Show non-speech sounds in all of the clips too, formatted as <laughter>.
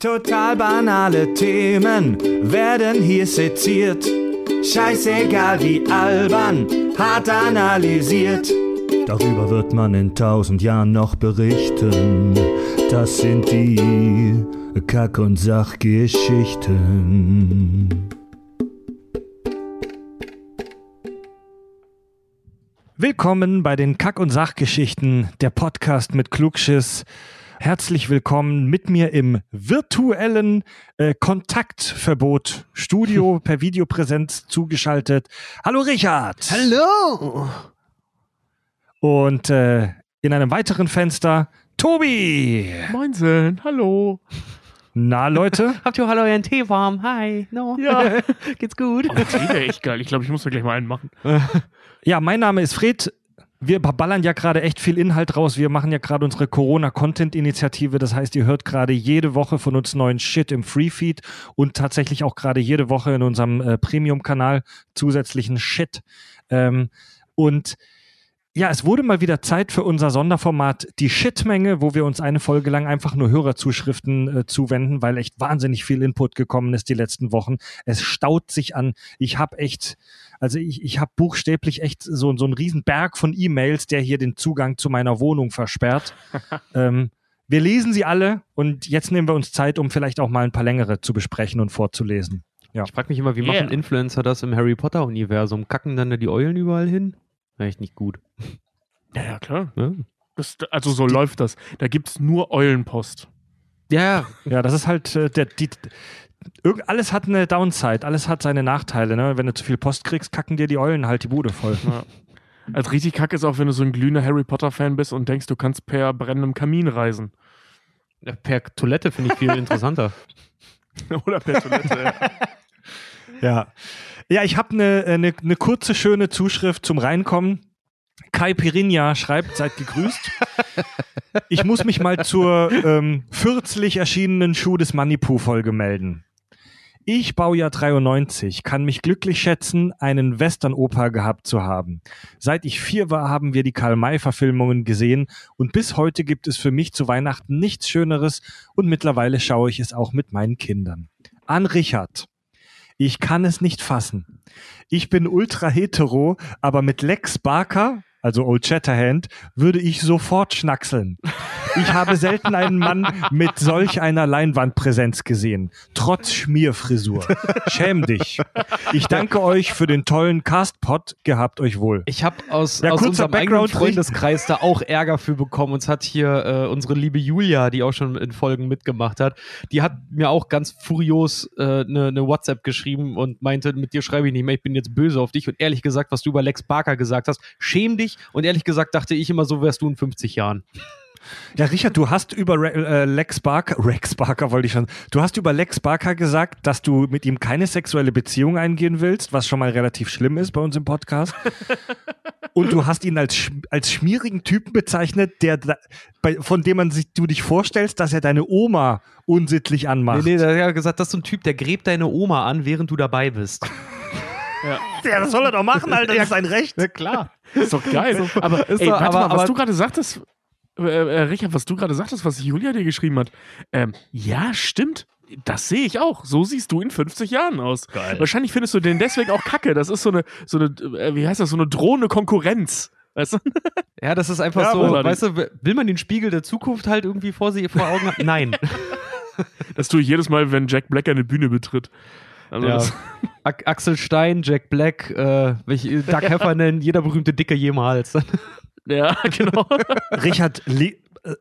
Total banale Themen werden hier seziert. Scheißegal wie albern, hart analysiert. Darüber wird man in tausend Jahren noch berichten. Das sind die Kack- und Sachgeschichten. Willkommen bei den Kack- und Sachgeschichten, der Podcast mit Klugschiss. Herzlich willkommen mit mir im virtuellen äh, Kontaktverbot Studio <laughs> per Videopräsenz zugeschaltet. Hallo Richard. Hallo. Und äh, in einem weiteren Fenster Tobi. Moinsen, hallo. Na Leute, <laughs> Habt ihr auch alle euren Tee warm? Hi, no. Ja. <laughs> Geht's gut? Oh, der Tee wäre echt geil. Ich glaube, ich muss da gleich mal einen machen. ja, mein Name ist Fred. Wir ballern ja gerade echt viel Inhalt raus. Wir machen ja gerade unsere Corona-Content-Initiative. Das heißt, ihr hört gerade jede Woche von uns neuen Shit im Free-Feed und tatsächlich auch gerade jede Woche in unserem äh, Premium-Kanal zusätzlichen Shit. Ähm, und ja, es wurde mal wieder Zeit für unser Sonderformat Die Shitmenge, wo wir uns eine Folge lang einfach nur Hörerzuschriften äh, zuwenden, weil echt wahnsinnig viel Input gekommen ist die letzten Wochen. Es staut sich an. Ich habe echt, also ich, ich habe buchstäblich echt so, so einen riesen Berg von E-Mails, der hier den Zugang zu meiner Wohnung versperrt. <laughs> ähm, wir lesen sie alle und jetzt nehmen wir uns Zeit, um vielleicht auch mal ein paar längere zu besprechen und vorzulesen. Ja. Ich frage mich immer, wie Yeah. machen Influencer das im Harry Potter-Universum? Kacken dann da die Eulen überall hin? Echt nicht gut. Ja, ja, klar. Ja, Das, also so läuft das. Da gibt es nur Eulenpost. ja. Ja, das ist halt äh, der, die, irg- alles hat eine Downside, alles hat seine Nachteile. Ne? Wenn du zu viel Post kriegst, kacken dir die Eulen halt die Bude voll. Ja. Als richtig kacke ist auch, wenn du so ein glühender Harry Potter-Fan bist und denkst, du kannst per brennendem Kamin reisen. Ja, Per Toilette finde ich viel interessanter. <laughs> Oder per Toilette. Ja, <laughs> ja ich habe eine ne, ne kurze, schöne Zuschrift zum Reinkommen. Kai Pirinha schreibt, seid gegrüßt. Ich muss mich mal zur ähm, kürzlich erschienenen Schuh des Manipu-Folge melden. Ich, Baujahr 93, kann mich glücklich schätzen, einen Western-Opa gehabt zu haben. Seit ich vier war, haben wir die Karl-May-Verfilmungen gesehen und bis heute gibt es für mich zu Weihnachten nichts Schöneres und mittlerweile schaue ich es auch mit meinen Kindern. An Richard. Ich kann es nicht fassen. Ich bin ultra hetero, aber mit Lex Barker, also Old Shatterhand, würde ich sofort schnackseln. Ich habe selten einen Mann mit solch einer Leinwandpräsenz gesehen. Trotz Schmierfrisur. Schäm dich. Ich danke euch für den tollen Castpot. Gehabt euch wohl. Ich habe aus, Ja, aus unserem eigenen Background- Freundeskreis da auch Ärger für bekommen. Uns hat hier äh, unsere liebe Julia, die auch schon in Folgen mitgemacht hat, die hat mir auch ganz furios eine äh, ne- ne WhatsApp geschrieben und meinte, mit dir schreibe ich nicht mehr, ich bin jetzt böse auf dich. Und ehrlich gesagt, was du über Lex Barker gesagt hast, schäm dich. Und ehrlich gesagt dachte ich immer, so wärst du in 50 Jahren. Ja, Richard, du hast über Re äh, Lex Barker, <laughs> Rex Barker wollte ich schon, du hast über Lex Barker gesagt, dass du mit ihm keine sexuelle Beziehung eingehen willst, was schon mal relativ schlimm ist bei uns im Podcast. <laughs> Und du hast ihn als, sch- als schmierigen Typen bezeichnet, der, da- bei, von dem man sich, du dich vorstellst, dass er deine Oma unsittlich anmacht. Nee, nee, der hat ja gesagt, das ist so ein Typ, der gräbt deine Oma an, während du dabei bist. <laughs> Ja, das soll er doch machen, Alter, das ist sein Recht. Ja, klar. Ist doch geil. aber ey, doch- warte aber- mal, was aber- du gerade sagtest, äh, äh, Richard, was du gerade sagtest, was Julia dir geschrieben hat. Ähm, ja, stimmt. Das sehe ich auch. So siehst du in 50 Jahren aus. Geil. Wahrscheinlich findest du den deswegen auch kacke. Das ist so eine, so eine, äh, wie heißt das, so eine drohende Konkurrenz. Weißt du? <laughs> Ja, das ist einfach Ja, so, weißt du, will man den Spiegel der Zukunft halt irgendwie vor, sie, vor Augen haben? Nein. <laughs> Das tue ich jedes Mal, wenn Jack Black eine Bühne betritt. Also Ja. <laughs> Axel Stein, Jack Black, äh, welche, Doug Heffernan, jeder berühmte Dicke jemals. Ja, <laughs> genau. Richard, äh,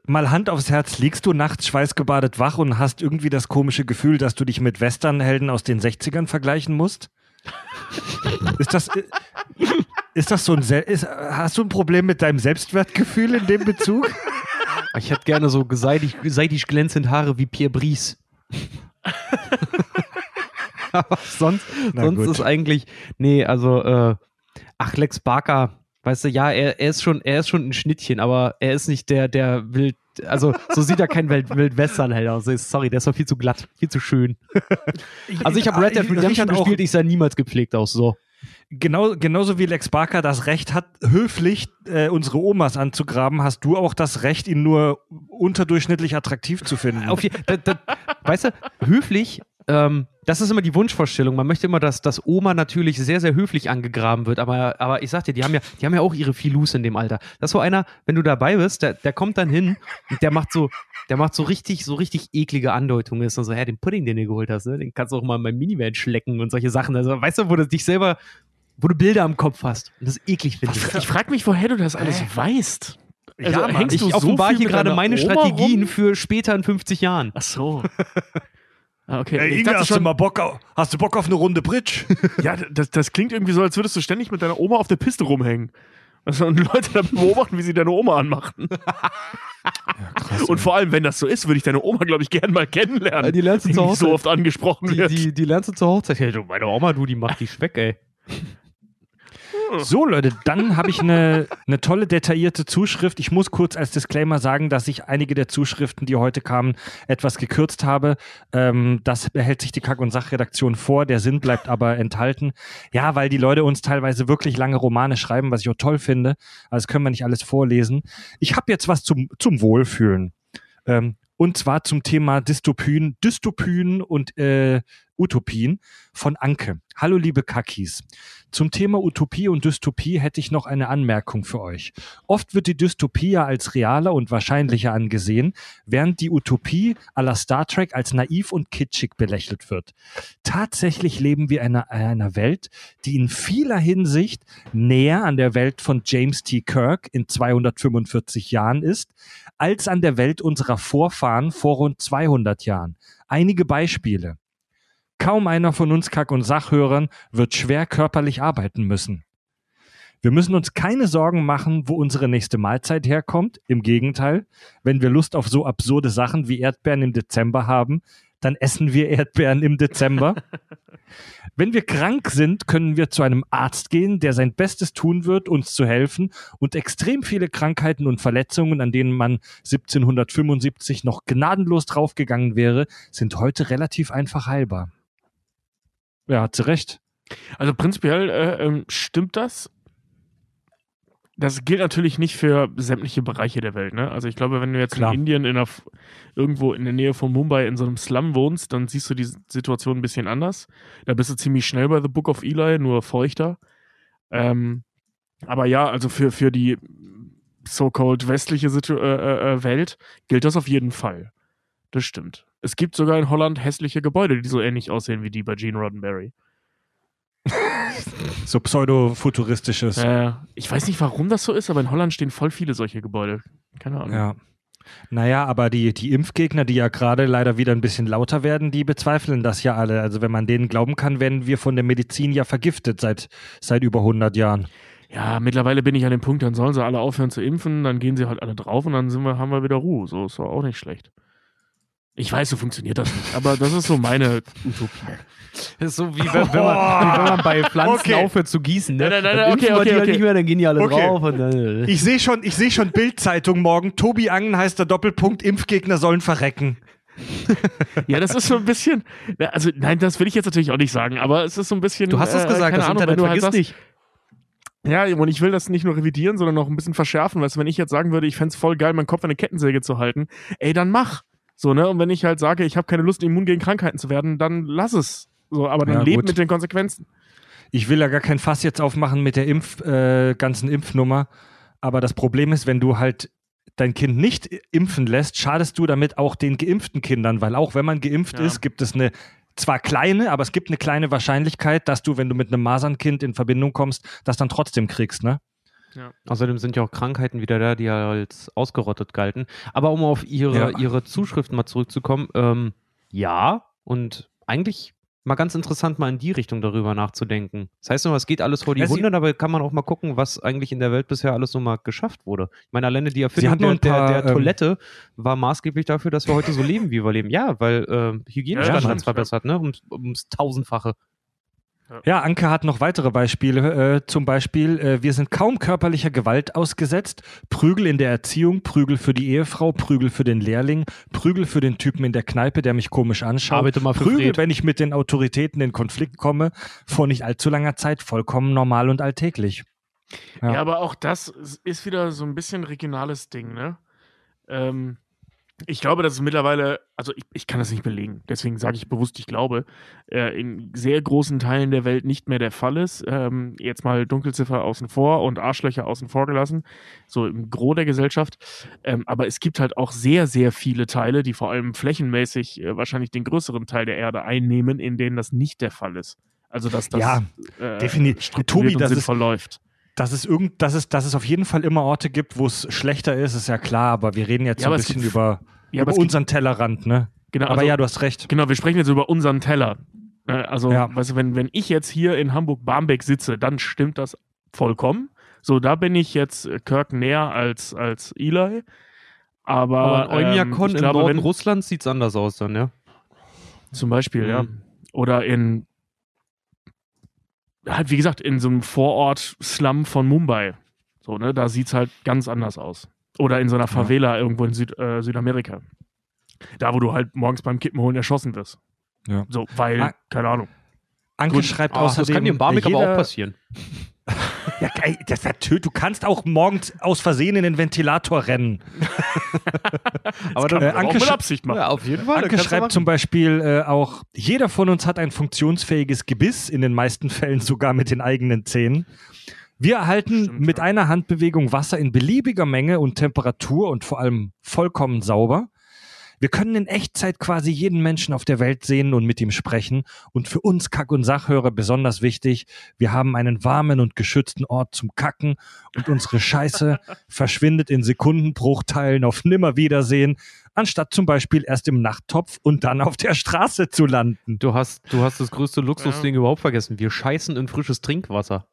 mal Hand aufs Herz, liegst du nachts schweißgebadet wach und hast irgendwie das komische Gefühl, dass du dich mit Westernhelden aus den 60ern vergleichen musst? ist das, äh, ist das so ein, Sel ist, hast du ein Problem mit deinem Selbstwertgefühl in dem Bezug? Ich hätte gerne so seidig, seidig glänzend Haare wie Pierre Brice. <laughs> Aber sonst, Na sonst gut. ist eigentlich, nee, also, äh, ach, Lex Barker, weißt du, ja, er, er ist schon, er ist schon ein Schnittchen, aber er ist nicht der, der wild, also so sieht er kein Wild, Wild Western halt aus. Sorry, der ist doch viel zu glatt, viel zu schön. Also ich habe Red Dead Redemption gespielt, ich sah niemals gepflegt aus, so. Genau, genauso wie Lex Barker das Recht hat, höflich äh, unsere Omas anzugraben, hast du auch das Recht, ihn nur unterdurchschnittlich attraktiv zu finden. Auf je, da, da, weißt du, höflich, ähm, das ist immer die Wunschvorstellung. Man möchte immer, dass, dass Oma natürlich sehr, sehr höflich angegraben wird. Aber, aber ich sag dir, die haben ja, die haben ja auch ihre Filus in dem Alter. Das ist so einer, wenn du dabei bist, der, der kommt dann hin und der macht so, der macht so richtig, so richtig eklige Andeutungen. Ist dann so, hä, den Pudding, den du geholt hast, ne? den kannst du auch mal in meinem Minivan schlecken und solche Sachen. Also, weißt du, wo du dich selber, wo du Bilder am Kopf hast und das eklig findest. Ich frage mich, woher du das alles weißt. Also, Ja, Mann. hängst Ich du so offenbar hier gerade meine Oma Strategien rum? für später in 50 Jahren. Ach so. <laughs> Ah, okay. Ey, ich Inge, hast, du schon, mal Bock auf, hast du Bock auf eine Runde Bridge? <laughs> ja, das, das klingt irgendwie so, als würdest du ständig mit deiner Oma auf der Piste rumhängen. Also, und Leute dann beobachten, wie sie deine Oma anmachen. <laughs> und vor allem, wenn das so ist, würde ich deine Oma, glaube ich, gern mal kennenlernen. Ja, die lernst du die zu nicht Hause. so oft angesprochen Die, wird. die, die lernst du zur Hochzeit. Ja, du, meine Oma, du, die macht dich <laughs> weg, ey. So, Leute, dann habe ich eine, eine tolle, detaillierte Zuschrift. Ich muss kurz als Disclaimer sagen, dass ich einige der Zuschriften, die heute kamen, etwas gekürzt habe. Ähm, das behält sich die Kack- und Sachredaktion vor. Der Sinn bleibt aber enthalten. Ja, weil die Leute uns teilweise wirklich lange Romane schreiben, was ich auch toll finde. Also können wir nicht alles vorlesen. Ich habe jetzt was zum, zum Wohlfühlen. Ähm, und zwar zum Thema Dystopien, Dystopien und äh, Utopien von Anke. Hallo liebe Kakis. Zum Thema Utopie und Dystopie hätte ich noch eine Anmerkung für euch. Oft wird die Dystopie ja als realer und wahrscheinlicher angesehen, während die Utopie à la Star Trek als naiv und kitschig belächelt wird. Tatsächlich leben wir in einer, einer Welt, die in vieler Hinsicht näher an der Welt von James T. Kirk in 245 Jahren ist, als an der Welt unserer Vorfahren vor rund 200 Jahren. Einige Beispiele. Kaum einer von uns Kack- und Sachhörern wird schwer körperlich arbeiten müssen. Wir müssen uns keine Sorgen machen, wo unsere nächste Mahlzeit herkommt. Im Gegenteil, wenn wir Lust auf so absurde Sachen wie Erdbeeren im Dezember haben, dann essen wir Erdbeeren im Dezember. <laughs> Wenn wir krank sind, können wir zu einem Arzt gehen, der sein Bestes tun wird, uns zu helfen und extrem viele Krankheiten und Verletzungen, an denen man 1775 noch gnadenlos draufgegangen wäre, sind heute relativ einfach heilbar. Ja, hat sie recht. Also prinzipiell äh, ähm, stimmt das. Das gilt natürlich nicht für sämtliche Bereiche der Welt. Ne? Also ich glaube, wenn du jetzt Klar. in Indien in einer, irgendwo in der Nähe von Mumbai in so einem Slum wohnst, dann siehst du die Situation ein bisschen anders. Da bist du ziemlich schnell bei The Book of Eli, nur feuchter. Ähm, aber ja, also für, für die so-called westliche Situ äh, äh, äh, Welt gilt das auf jeden Fall. Das stimmt. Es gibt sogar in Holland hässliche Gebäude, die so ähnlich aussehen wie die bei Gene Roddenberry. So pseudo-futuristisches. Äh, ich weiß nicht, warum das so ist, aber in Holland stehen voll viele solche Gebäude. Keine Ahnung. Ja. Naja, aber die, die Impfgegner, die ja gerade leider wieder ein bisschen lauter werden, die bezweifeln das ja alle. Also wenn man denen glauben kann, werden wir von der Medizin ja vergiftet seit, seit über 100 Jahren. Ja, mittlerweile bin ich an dem Punkt, dann sollen sie alle aufhören zu impfen, dann gehen sie halt alle drauf und dann wir, haben wir wieder Ruhe. So ist doch auch nicht schlecht. Ich weiß, so funktioniert das nicht, aber das ist so meine Utopie. Das ist so wie wenn, wenn, man, wie wenn man bei Pflanzen Okay. aufhört zu gießen. Ne? Nein, nein, nein, okay, okay, okay. nicht mehr, dann gehen die alle Okay. drauf. Und dann, Ich sehe schon, ich sehe schon Bildzeitung morgen. Tobi Angen heißt der Doppelpunkt, Impfgegner sollen verrecken. Ja, das ist so ein bisschen, also nein, das will ich jetzt natürlich auch nicht sagen, aber es ist so ein bisschen. du hast es äh, gesagt, keine das Ahnung, Internet wenn du halt vergiss sagst, nicht. Ja, und ich will das nicht nur revidieren, sondern noch ein bisschen verschärfen. Weißt du, wenn ich jetzt sagen würde, ich fänd's voll geil, meinen Kopf an eine Kettensäge zu halten, ey, dann mach. So, ne? Und wenn ich halt sage, ich habe keine Lust, immun gegen Krankheiten zu werden, dann lass es. So, aber dann Ja, leb mit den Konsequenzen. Ich will ja gar kein Fass jetzt aufmachen mit der Impf, äh, ganzen Impfnummer. Aber das Problem ist, wenn du halt dein Kind nicht impfen lässt, schadest du damit auch den geimpften Kindern, weil auch wenn man geimpft Ja. ist, gibt es eine zwar kleine, aber es gibt eine kleine Wahrscheinlichkeit, dass du, wenn du mit einem Masernkind in Verbindung kommst, das dann trotzdem kriegst, ne? Außerdem sind ja auch Krankheiten wieder da, die ja als ausgerottet galten. Aber um auf ihre, Ja. ihre Zuschriften mal zurückzukommen, ähm, ja, und eigentlich mal ganz interessant, mal in die Richtung darüber nachzudenken. Das heißt immer, es geht alles vor die Ja, Hunde, aber kann man auch mal gucken, was eigentlich in der Welt bisher alles so mal geschafft wurde. Ich meine, alleine die Erfindung nur der, paar, der, der ähm, Toilette war maßgeblich dafür, dass wir heute so leben, wie wir leben. Ja, weil ähm, Hygienestandards stimmt, verbessert, ne? Um, ums Tausendfache. Ja, Anke hat noch weitere Beispiele. Äh, zum Beispiel, äh, wir sind kaum körperlicher Gewalt ausgesetzt. Prügel in der Erziehung, Prügel für die Ehefrau, Prügel für den Lehrling, Prügel für den Typen in der Kneipe, der mich komisch anschaut. Arbeite mal Prügel, Fred. wenn ich mit den Autoritäten in Konflikt komme, vor nicht allzu langer Zeit vollkommen normal und alltäglich. Ja. Ja. aber auch das ist- ist wieder so ein bisschen regionales Ding, ne? Ähm, Ich glaube, dass es mittlerweile, also ich, ich kann das nicht belegen, deswegen sage ich bewusst, ich glaube, äh, in sehr großen Teilen der Welt nicht mehr der Fall ist. Ähm, jetzt mal Dunkelziffer außen vor und Arschlöcher außen vor gelassen, so im Gros der Gesellschaft. Ähm, aber es gibt halt auch sehr, sehr viele Teile, die vor allem flächenmäßig äh, wahrscheinlich den größeren Teil der Erde einnehmen, in denen das nicht der Fall ist. Also dass das Ja, äh, definitiv. Tobi, das ist- sinnvoll läuft. Dass es, irgend, dass, es, dass es auf jeden Fall immer Orte gibt, wo es schlechter ist, ist ja klar, aber wir reden jetzt Ja, so ein bisschen gibt- über, Ja, über es gibt, unseren Tellerrand, ne? genau, Aber also, ja, du hast recht. Genau, wir sprechen jetzt über unseren Teller. Äh, Also, Ja. weißt du, wenn, wenn ich jetzt hier in Hamburg-Barmbek sitze, dann stimmt das vollkommen. So, da bin ich jetzt äh, Kirk näher als, als Eli. Aber, Aber in ähm, Oymyakon ich im glaube, Norden wenn, Russlands sieht es anders aus dann, ja. Zum Beispiel, ja. Mhm. Oder in, halt wie gesagt, in so einem Vorort-Slum von Mumbai. So, ne, da sieht es halt ganz anders aus. Oder in so einer Favela irgendwo in Süd, äh, Südamerika. Da, wo du halt morgens beim Kippen holen erschossen wirst. Ja. So, weil, Ah. keine Ahnung. Anke Gut. schreibt außerdem. das kann dir in Barmbek aber auch passieren. <laughs> Ja, ey, das natürlich. Du kannst auch morgens aus Versehen in den Ventilator rennen. <laughs> Aber Kann äh, man auch Absicht machen. ja, auf jeden Fall. Anke schreibt zum Beispiel äh, auch, jeder von uns hat ein funktionsfähiges Gebiss, in den meisten Fällen sogar mit den eigenen Zähnen. Wir erhalten Stimmt, mit ja. einer Handbewegung Wasser in beliebiger Menge und Temperatur und vor allem vollkommen sauber. Wir können in Echtzeit quasi jeden Menschen auf der Welt sehen und mit ihm sprechen. Und für uns Kack- und Sachhörer besonders wichtig, wir haben einen warmen und geschützten Ort zum Kacken und unsere Scheiße <laughs> verschwindet in Sekundenbruchteilen auf Nimmerwiedersehen, anstatt zum Beispiel erst im Nachttopf und dann auf der Straße zu landen. Du hast, du hast das größte Luxusding überhaupt vergessen. Wir scheißen in frisches Trinkwasser.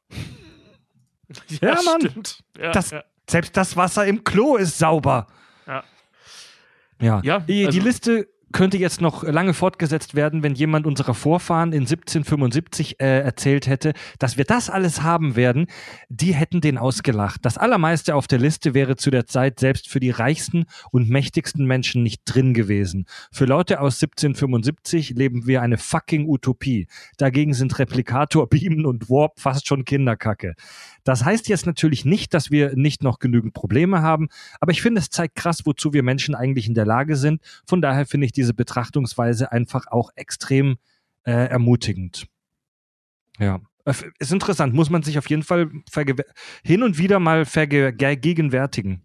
Ja, Mann. Stimmt. Ja, Das- ja. Selbst das Wasser im Klo ist sauber. Ja. Ja, Ja, die, die also- Liste könnte jetzt noch lange fortgesetzt werden, wenn jemand unserer Vorfahren in 1775 äh, erzählt hätte, dass wir das alles haben werden. Die hätten den ausgelacht. Das Allermeiste auf der Liste wäre zu der Zeit selbst für die reichsten und mächtigsten Menschen nicht drin gewesen. Für Leute aus 1775 leben wir eine fucking Utopie. Dagegen sind Replikator, Beamen und Warp fast schon Kinderkacke. Das heißt jetzt natürlich nicht, dass wir nicht noch genügend Probleme haben, aber ich finde, es zeigt krass, wozu wir Menschen eigentlich in der Lage sind. Von daher finde ich diese Betrachtungsweise einfach auch extrem äh, ermutigend. Ja. Ist interessant, muss man sich auf jeden Fall hin und wieder mal vergegenwärtigen.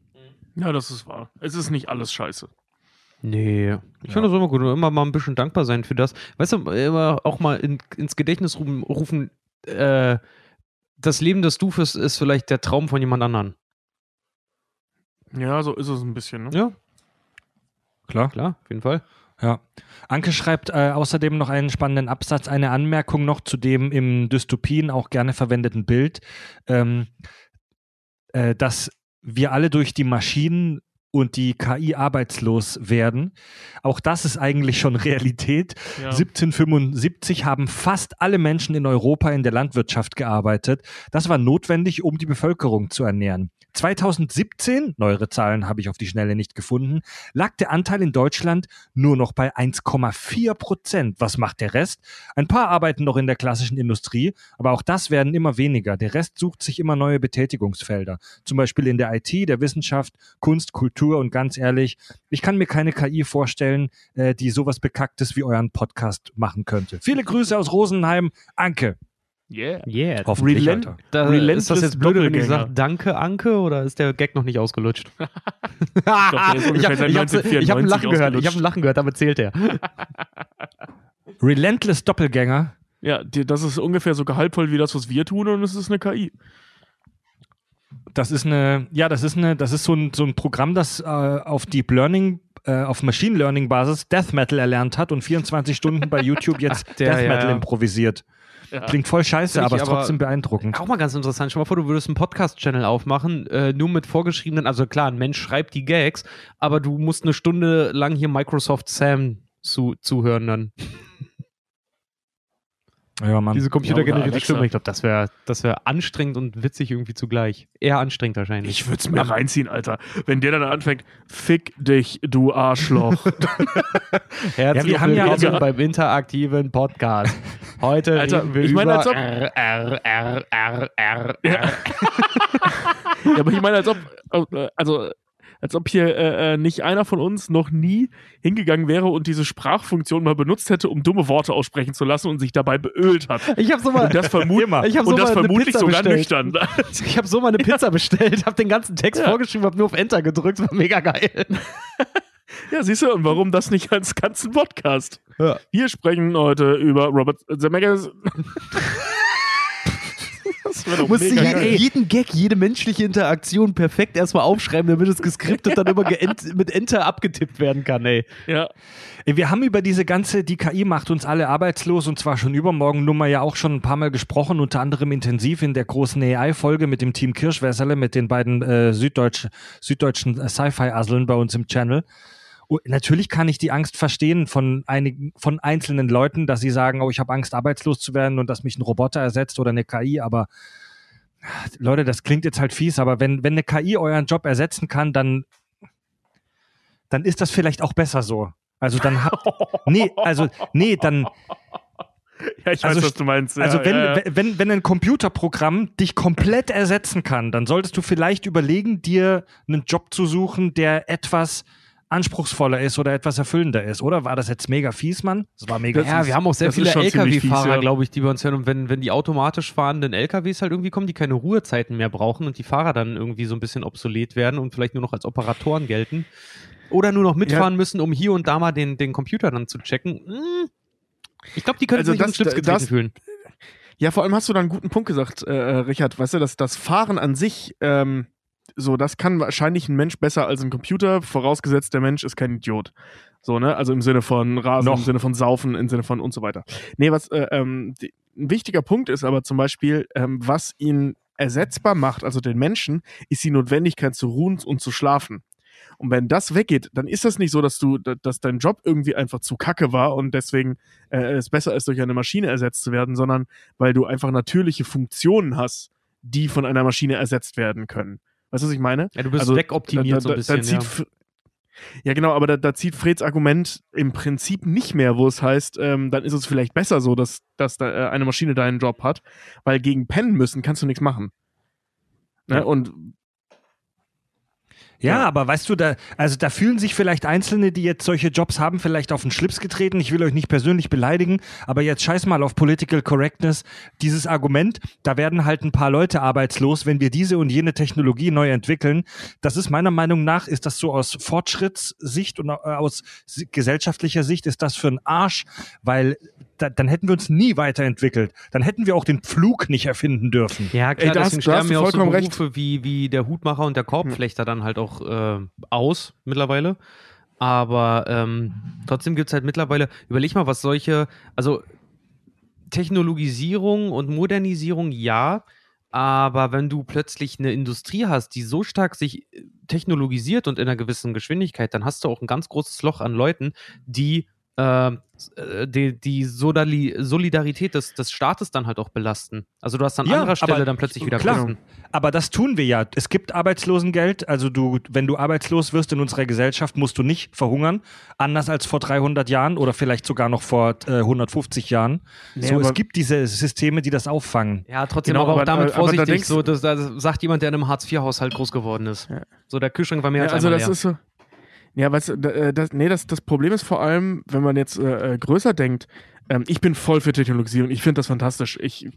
ja, das ist wahr. Es ist nicht alles scheiße. Nee, ich Ja. finde das immer gut. Und immer mal ein bisschen dankbar sein für das. Weißt du, immer auch mal in, ins Gedächtnis rufen, rufen äh, das Leben, das du führst, ist vielleicht der Traum von jemand anderen. Ja, so ist es ein bisschen. Ne? Ja, Klar. klar, auf jeden Fall. Ja. Anke schreibt äh, außerdem noch einen spannenden Absatz, eine Anmerkung noch zu dem im Dystopien auch gerne verwendeten Bild, ähm, äh, dass wir alle durch die Maschinen und die KI arbeitslos werden. Auch das ist eigentlich schon <laughs> Realität. Ja. 1775 haben fast alle Menschen in Europa in der Landwirtschaft gearbeitet. Das war notwendig, um die Bevölkerung zu ernähren. 2017, neuere Zahlen habe ich auf die Schnelle nicht gefunden, lag der Anteil in Deutschland nur noch bei 1,4 Prozent. Was macht der Rest? Ein paar arbeiten noch in der klassischen Industrie, aber auch das werden immer weniger. Der Rest sucht sich immer neue Betätigungsfelder. Zum Beispiel in der IT, der Wissenschaft, Kunst, Kultur und ganz ehrlich, ich kann mir keine KI vorstellen, äh, die sowas Bekacktes wie euren Podcast machen könnte. Viele Grüße aus Rosenheim. Anke. Yeah. Yeah. Hoffentlich, Relent- Alter. Da, Relentless ist das jetzt blöd, wenn ich sage, danke, Anke, oder ist der Gag noch nicht ausgelutscht? <laughs> ist <laughs> ungefähr ich habe ich hab, ich hab ein 1994 Lachen gehört, ich habe ein Lachen gehört, damit zählt er. <laughs> Relentless Doppelgänger. Ja, die, das ist ungefähr so gehaltvoll wie das, was wir tun, und es ist eine KI. Das ist eine, ja, das ist eine, das ist so ein, so ein Programm, das äh, auf Deep Learning, äh, auf Machine Learning Basis Death Metal erlernt hat und 24 Stunden bei YouTube <laughs> jetzt Ach, der, Death Metal ja. improvisiert. Ja. Klingt voll scheiße, aber ist trotzdem beeindruckend. Auch mal ganz interessant. Stell mal vor, du würdest einen Podcast-Channel aufmachen, äh, nur mit vorgeschriebenen, also klar, ein Mensch schreibt die Gags, aber du musst eine Stunde lang hier Microsoft Sam zu, zuhören dann. Ja, Mann. Diese Ja, computergenerierte Alexa. Stimme. Ich glaube, das wäre das wär anstrengend und witzig irgendwie zugleich. Eher anstrengend wahrscheinlich. Ich würde es mir reinziehen, Alter. Wenn der dann anfängt, fick dich, du Arschloch. <laughs> Herzlich Ja, wir haben ja willkommen also- beim interaktiven Podcast. Heute Alter, reden wir ich meine, über als ob- R, R, R, R, R, Ja. R. <laughs> ja, aber ich meine, als ob, äh, also, Als ob hier äh, äh, nicht einer von uns noch nie hingegangen wäre und diese Sprachfunktion mal benutzt hätte, um dumme Worte aussprechen zu lassen und sich dabei beölt hat. Ich habe so mal, Und das, vermut <laughs> ich hab so und das vermutlich sogar bestellt. nüchtern. <laughs> Ich habe so mal eine Pizza bestellt, habe den ganzen Text Ja. vorgeschrieben, habe nur auf Enter gedrückt, war mega geil. Ja, siehst du, und warum das nicht als ganzen Podcast? Ja. Wir sprechen heute über Robert Zemeckis. Das wäre Du doch musst mega je, geil. jeden Gag, jede menschliche Interaktion perfekt erstmal aufschreiben, damit es geskriptet dann immer <laughs> mit Enter abgetippt werden kann, ey. Ja. Wir haben über diese ganze, die KI macht uns alle arbeitslos und zwar schon übermorgen Nummer ja auch schon ein paar Mal gesprochen, unter anderem intensiv in der großen AI-Folge mit dem Team Kirschwässerle, mit den beiden äh, Süddeutsch, süddeutschen Sci-Fi-Asseln bei uns im Channel. Natürlich kann ich die Angst verstehen von einigen, von einzelnen Leuten, dass sie sagen, oh, ich habe Angst, arbeitslos zu werden und dass mich ein Roboter ersetzt oder eine KI, aber Leute, das klingt jetzt halt fies, aber wenn, wenn eine KI euren Job ersetzen kann, dann, dann ist das vielleicht auch besser so. Also dann habt, <laughs> nee, also, nee, dann, Ja, ich weiß, Also was du meinst. Ja, also wenn, ja, ja. wenn, wenn ein Computerprogramm dich komplett ersetzen kann, dann solltest du vielleicht überlegen, dir einen Job zu suchen, der etwas anspruchsvoller ist oder etwas erfüllender ist, oder? War das jetzt mega fies, Mann? Das war mega Das Ja, ist- wir haben auch sehr das viele LKW-Fahrer, fies, ja. glaube ich, die bei uns hören. Und wenn, wenn die automatisch fahrenden LKWs halt irgendwie kommen, die keine Ruhezeiten mehr brauchen und die Fahrer dann irgendwie so ein bisschen obsolet werden und vielleicht nur noch als Operatoren gelten oder nur noch mitfahren müssen, um hier und da mal den, den Computer dann zu checken. hm, Ich glaube, die können Also sich das- Schlips getreten das- fühlen. Ja, vor allem hast du da einen guten Punkt gesagt, äh, äh, Richard. Weißt du, dass das Fahren an sich, ähm, so, das kann wahrscheinlich ein Mensch besser als ein Computer, vorausgesetzt der Mensch ist kein Idiot. So, ne? Also im Sinne von Rasen, Noch. im Sinne von Saufen, im Sinne von und so weiter. Nee, was äh, ähm, die, ein wichtiger Punkt ist aber zum Beispiel, ähm, was ihn ersetzbar macht, also den Menschen, ist die Notwendigkeit zu ruhen und zu schlafen. Und wenn das weggeht, dann ist das nicht so, dass du, da- dass dein Job irgendwie einfach zu kacke war und deswegen äh, es besser ist, durch eine Maschine ersetzt zu werden, sondern weil du einfach natürliche Funktionen hast, die von einer Maschine ersetzt werden können. Weißt du, was ich meine? Ja, du bist Also, wegoptimiert so ein bisschen. zieht ja. Ja, genau, aber da, da zieht Freds Argument im Prinzip nicht mehr, wo es heißt, ähm, dann ist es vielleicht besser so, dass, dass da, äh, eine Maschine deinen Job hat, weil gegen pennen müssen kannst du nichts machen. Ne? Ja. Und Ja, Ja. aber weißt du, da, also da fühlen sich vielleicht Einzelne, die jetzt solche Jobs haben, vielleicht auf den Schlips getreten. Ich will euch nicht persönlich beleidigen, aber jetzt scheiß mal auf Political Correctness. Dieses Argument, da werden halt ein paar Leute arbeitslos, wenn wir diese und jene Technologie neu entwickeln. Das ist meiner Meinung nach, ist das so aus Fortschrittssicht und äh, aus gesellschaftlicher Sicht ist das für einen Arsch, weil da, dann hätten wir uns nie weiterentwickelt. Dann hätten wir auch den Pflug nicht erfinden dürfen. Ja, klar, Ey, da hast- deswegen sterben ja auch so vollkommen recht. Berufe wie, wie der Hutmacher und der Korbflechter dann halt auch äh, aus mittlerweile. Aber ähm, trotzdem gibt es halt mittlerweile, überleg mal, was solche, also Technologisierung und Modernisierung ja, aber wenn du plötzlich eine Industrie hast, die so stark sich äh, technologisiert und in einer gewissen Geschwindigkeit, dann hast du auch ein ganz großes Loch an Leuten, die die, die Sodali Solidarität des, des Staates dann halt auch belasten. Also du hast an Ja, anderer Stelle aber- dann plötzlich wieder klar. Kosten. Aber das tun wir ja. Es gibt Arbeitslosengeld. Also du, wenn du arbeitslos wirst in unserer Gesellschaft, musst du nicht verhungern. Anders als vor 300 Jahren oder vielleicht sogar noch vor äh, 150 Jahren. Nee, so, es gibt diese Systeme, die das auffangen. Ja, trotzdem Genau, aber auch aber- damit aber da vorsichtig. so, das, das sagt jemand, der in einem Hartz-IV-Haushalt groß geworden ist. Ja. So, der Kühlschrank war mehr ja, als also einmal das leer. ist so. Ja, weißt du, äh, das, nee, das, das Problem ist vor allem, wenn man jetzt äh, äh, größer denkt, ähm, ich bin voll für Technologisierung, ich finde das fantastisch. Ich,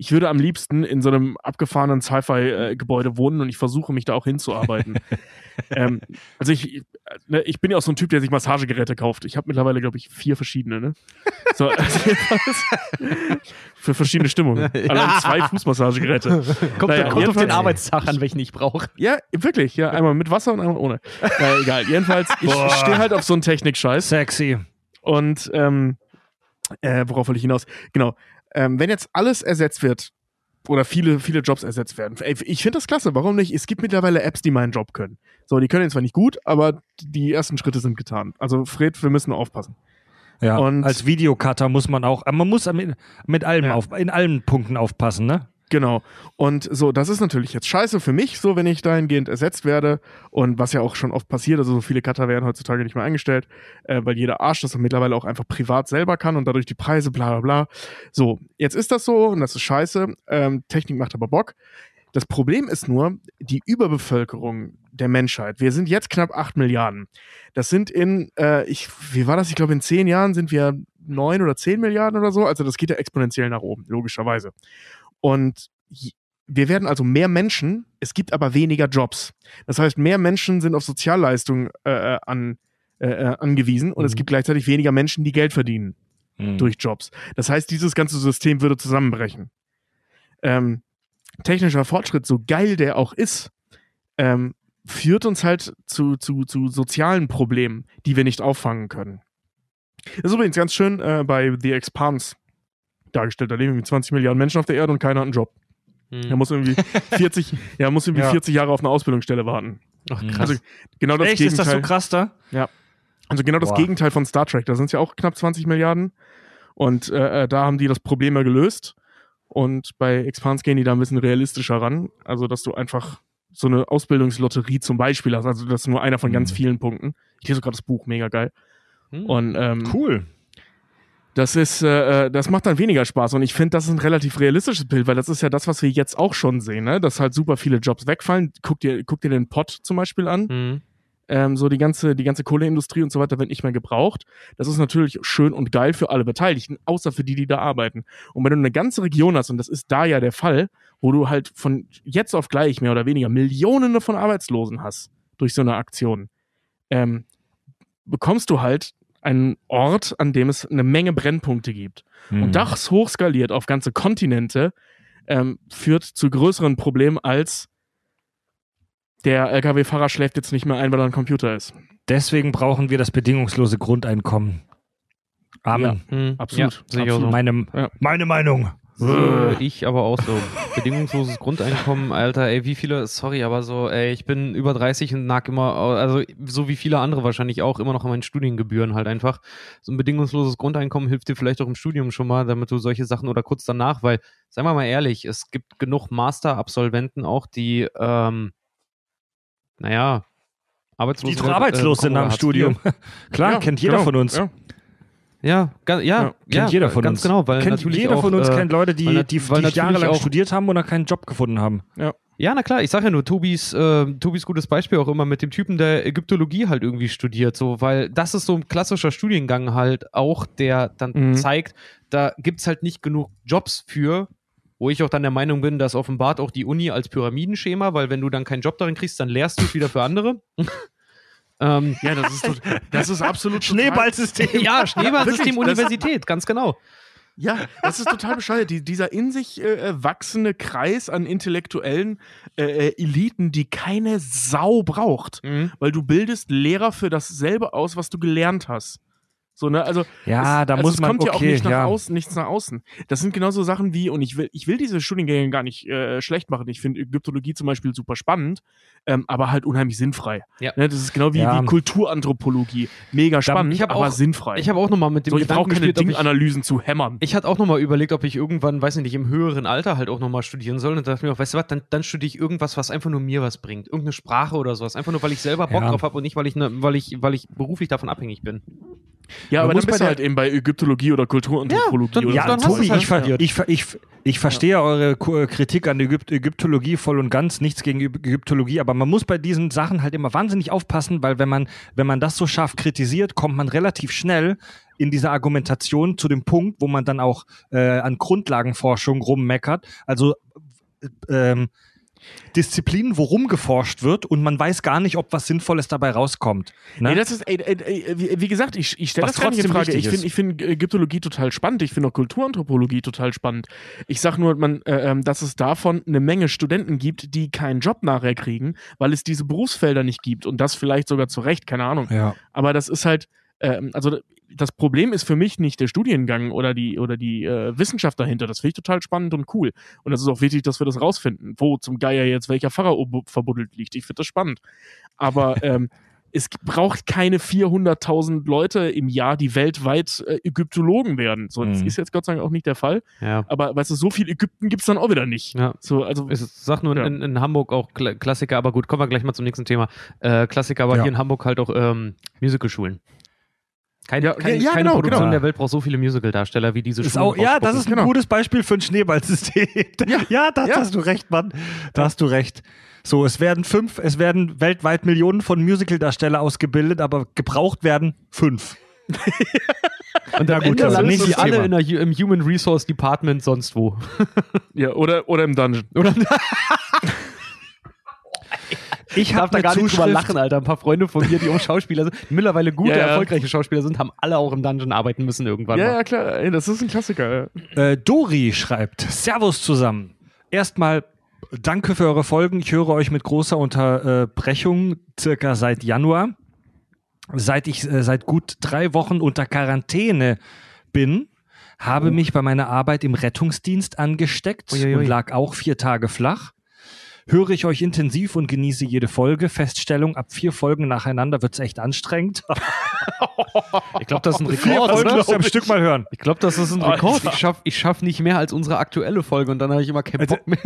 ich würde am liebsten in so einem abgefahrenen Sci-Fi-Gebäude wohnen und ich versuche mich da auch hinzuarbeiten. <laughs> ähm, also ich, ne, ich bin ja auch so ein Typ, der sich Massagegeräte kauft. Ich habe mittlerweile, glaube ich, vier verschiedene. Ne? So, <laughs> also für verschiedene Stimmungen. Allein zwei Fußmassagegeräte. kommt naja, kommt auf den Arbeitstag an, welchen ich brauche. Ja, wirklich. Ja, einmal mit Wasser und einmal ohne. Äh, egal. Jedenfalls, ich stehe halt auf so einen Technik-Scheiß. Sexy. Und ähm, äh, worauf will ich hinaus? Genau. Ähm, wenn jetzt alles ersetzt wird oder viele, viele Jobs ersetzt werden, ich finde das klasse. Warum nicht? Es gibt mittlerweile Apps, die meinen Job können. So, die können ihn zwar nicht gut, aber die ersten Schritte sind getan. Also, Fred, wir müssen aufpassen. Ja. Und- als Videocutter muss man auch, äh, man muss mit, mit allem Ja. auf, in allen Punkten aufpassen, ne? Genau. Und so, das ist natürlich jetzt scheiße für mich, so wenn ich dahingehend ersetzt werde. Und was ja auch schon oft passiert, also so viele Cutter werden heutzutage nicht mehr eingestellt, äh, weil jeder Arsch das mittlerweile auch einfach privat selber kann und dadurch die Preise, bla bla bla. So, jetzt ist das so und das ist scheiße. Ähm, Technik macht aber Bock. Das Problem ist nur die Überbevölkerung der Menschheit. Wir sind jetzt knapp 8 Milliarden. Das sind in, äh, ich, wie war das? Ich glaube, in 10 Jahren sind wir 9 oder 10 Milliarden oder so. Also das geht ja exponentiell nach oben, logischerweise. Und wir werden also mehr Menschen, es gibt aber weniger Jobs. Das heißt, mehr Menschen sind auf Sozialleistungen äh, äh an, äh, äh, angewiesen und mhm. es gibt gleichzeitig weniger Menschen, die Geld verdienen mhm. durch Jobs. Das heißt, dieses ganze System würde zusammenbrechen. Ähm, technischer Fortschritt, so geil der auch ist, ähm, führt uns halt zu, zu, zu sozialen Problemen, die wir nicht auffangen können. Das ist übrigens ganz schön äh, bei The Expanse dargestellt. Da leben irgendwie 20 Milliarden Menschen auf der Erde und keiner hat einen Job. Hm. Er muss irgendwie <laughs> 40, ja, muss irgendwie ja. 40 Jahre auf eine Ausbildungsstelle warten. Ach, krass. Also genau das Echt, Gegenteil. ist das so krass da? Ja. Also genau das Boah. Gegenteil von Star Trek. Da sind es ja auch knapp 20 Milliarden. Und äh, äh, da haben die das Problem ja gelöst. Und bei Expanse gehen die da ein bisschen realistischer ran. Also, dass du einfach so eine Ausbildungslotterie zum Beispiel hast. Also, das ist nur einer von mhm. ganz vielen Punkten. Ich lese gerade das Buch, mega geil. Mhm. Und, ähm, cool. Das ist, äh, äh, das macht dann weniger Spaß. Und ich finde, das ist ein relativ realistisches Bild, weil das ist ja das, was wir jetzt auch schon sehen, ne? Dass halt super viele Jobs wegfallen. Guck dir, guck dir den Pott zum Beispiel an. Mhm ähm, so die ganze, die ganze Kohleindustrie und so weiter wird nicht mehr gebraucht. Das ist natürlich schön und geil für alle Beteiligten, außer für die, die da arbeiten. Und wenn du eine ganze Region hast, und das ist da ja der Fall, wo du halt von jetzt auf gleich mehr oder weniger Millionen von Arbeitslosen hast durch so eine Aktion, ähm, bekommst du halt einen Ort, an dem es eine Menge Brennpunkte gibt. Mhm. Und das hochskaliert auf ganze Kontinente ähm, führt zu größeren Problemen als der Lkw-Fahrer schläft jetzt nicht mehr ein, weil er ein Computer ist. Deswegen brauchen wir das bedingungslose Grundeinkommen. Amen. Ja, mhm. absolut. Ja, absolut. So. Meine, ja. meine Meinung. So, ich aber auch so. Bedingungsloses Grundeinkommen, Alter, ey, wie viele, sorry, aber so, ey, ich bin über 30 und nag immer, also so wie viele andere wahrscheinlich auch, immer noch an meinen Studiengebühren halt einfach. So ein bedingungsloses Grundeinkommen hilft dir vielleicht auch im Studium schon mal, damit du solche Sachen oder kurz danach, weil, sagen wir mal ehrlich, es gibt genug Master-Absolventen auch, die, ähm, naja, arbeitslos, die doch arbeitslos äh, sind nach dem Studium. <laughs> Klar, ja, kennt jeder genau, von uns. Ja. Ja, ja, ja, kennt ja, jeder von ganz uns. genau, weil kennt natürlich jeder auch, von uns äh, kennt Leute, die, weil, die, die, jahrelang auch, studiert haben oder keinen Job gefunden haben. Ja. Ja, na klar, ich sage ja nur, Tobis, äh, Tobis gutes Beispiel auch immer mit dem Typen, der Ägyptologie halt irgendwie studiert, so, weil das ist so ein klassischer Studiengang halt auch, der dann mhm. zeigt, da gibt's halt nicht genug Jobs für, wo ich auch dann der Meinung bin, dass offenbart auch die Uni als Pyramidenschema, weil wenn du dann keinen Job darin kriegst, dann lehrst du es wieder für andere. <laughs> ähm, <laughs> ja, das ist, das ist absolut Schneeballsystem. ja, <laughs> Schneeballsystem Universität, ganz genau. Ja, das ist total bescheuert. Die, dieser in sich äh, äh, wachsende Kreis an intellektuellen äh, äh, Eliten, die keine Sau braucht. Mhm. Weil du bildest Lehrer für dasselbe aus, was du gelernt hast. So, ne? Also, ja, es, da also muss es man kommt ja auch nicht nach ja. außen, nichts nach außen. Das sind genauso Sachen wie, und ich will, ich will diese Studiengänge gar nicht äh, schlecht machen. Ich finde Ägyptologie zum Beispiel super spannend, ähm, aber halt unheimlich sinnfrei. Ja. Ne? Das ist genau wie, ja. wie Kulturanthropologie. Mega spannend, ich aber auch, sinnfrei. Ich habe auch nochmal mit dem so, ich brauche keine Dinganalysen zu hämmern. Ich hatte auch nochmal überlegt, ob ich irgendwann, weiß ich nicht, im höheren Alter halt auch nochmal studieren soll. Und dachte mir auch, weißt du was, dann, dann studiere ich irgendwas, was einfach nur mir was bringt. Irgendeine Sprache oder sowas. Einfach nur, weil ich selber Bock drauf habe und nicht, weil ich, ne, weil, ich, weil ich beruflich davon abhängig bin. Ja, aber dann bist du halt eben bei Ägyptologie oder Kulturanthropologie. Ja, dann, oder ja so. Tobi, halt ich, ver ich, ich, ich verstehe ja. eure Kritik an Ägypt Ägyptologie voll und ganz, nichts gegen Ägyptologie, aber man muss bei diesen Sachen halt immer wahnsinnig aufpassen, weil wenn man, wenn man das so scharf kritisiert, kommt man relativ schnell in dieser Argumentation zu dem Punkt, wo man dann auch äh, an Grundlagenforschung rummeckert. Also ähm, Disziplinen, worum geforscht wird und man weiß gar nicht, ob was Sinnvolles dabei rauskommt. Ne? Nee, das ist, ey, ey, wie gesagt, ich, ich stelle das gar nicht in Frage. Ich finde ich find Ägyptologie total spannend. Ich finde auch Kulturanthropologie total spannend. Ich sage nur, man, äh, ähm, dass es davon eine Menge Studenten gibt, die keinen Job nachher kriegen, weil es diese Berufsfelder nicht gibt und das vielleicht sogar zu Recht, keine Ahnung. Ja. Aber das ist halt, ähm, also das Problem ist für mich nicht der Studiengang oder die, oder die äh, Wissenschaft dahinter. Das finde ich total spannend und cool. Und das ist auch wichtig, dass wir das rausfinden, wo zum Geier jetzt welcher Pfarrer verbuddelt liegt. Ich finde das spannend. Aber <laughs> ähm, es braucht keine 400.000 Leute im Jahr, die weltweit äh, Ägyptologen werden. So, das mhm. ist jetzt Gott sei Dank auch nicht der Fall. Ja. Aber weißt du, so viel Ägypten gibt es dann auch wieder nicht. Ja. So, also, ich sag nur ja. in, in, Hamburg auch Klassiker, aber gut, kommen wir gleich mal zum nächsten Thema. Äh, Klassiker, aber hier in Hamburg halt auch ähm, Musicalschulen. Keine, Ja, keine, ja, keine genau, Produktion genau. der Welt braucht so viele Musical-Darsteller wie diese auch, ja, das ist ein Genau. gutes Beispiel für ein Schneeballsystem. <laughs> Ja, da Ja. hast du recht, Mann. Da hast du recht. So, es werden fünf, es werden weltweit Millionen von Musical-Darsteller ausgebildet, aber gebraucht werden fünf. <laughs> Und am gut, das landen nächstes die alle in der, im Human Resource Department sonst wo. Ja, oder, oder im Dungeon. Oder? <laughs> Ich darf habe da gar nicht drüber Zuschrift, lachen, Alter. Ein paar Freunde von mir, die auch Schauspieler sind, die mittlerweile gute, Ja, ja. erfolgreiche Schauspieler sind, haben alle auch im Dungeon arbeiten müssen irgendwann Ja, mal. ja, klar. Ey, das ist ein Klassiker. Äh, Dori schreibt, Servus zusammen. Erstmal danke für eure Folgen. Ich höre euch mit großer Unterbrechung circa seit Januar. Seit ich äh, seit gut drei Wochen unter Quarantäne bin, habe mich bei meiner Arbeit im Rettungsdienst angesteckt Uiuiui. und lag auch vier Tage flach. Höre ich euch intensiv und genieße jede Folge. Feststellung, ab vier Folgen nacheinander wird's echt anstrengend. <laughs> Ich glaube, das ist ein vier Rekord, Folgen oder? musst du am Stück mal hören. Ich glaube, das ist ein Rekord. Ich schaffe ich schaff nicht mehr als unsere aktuelle Folge und dann habe ich immer keinen Also- Bock mehr.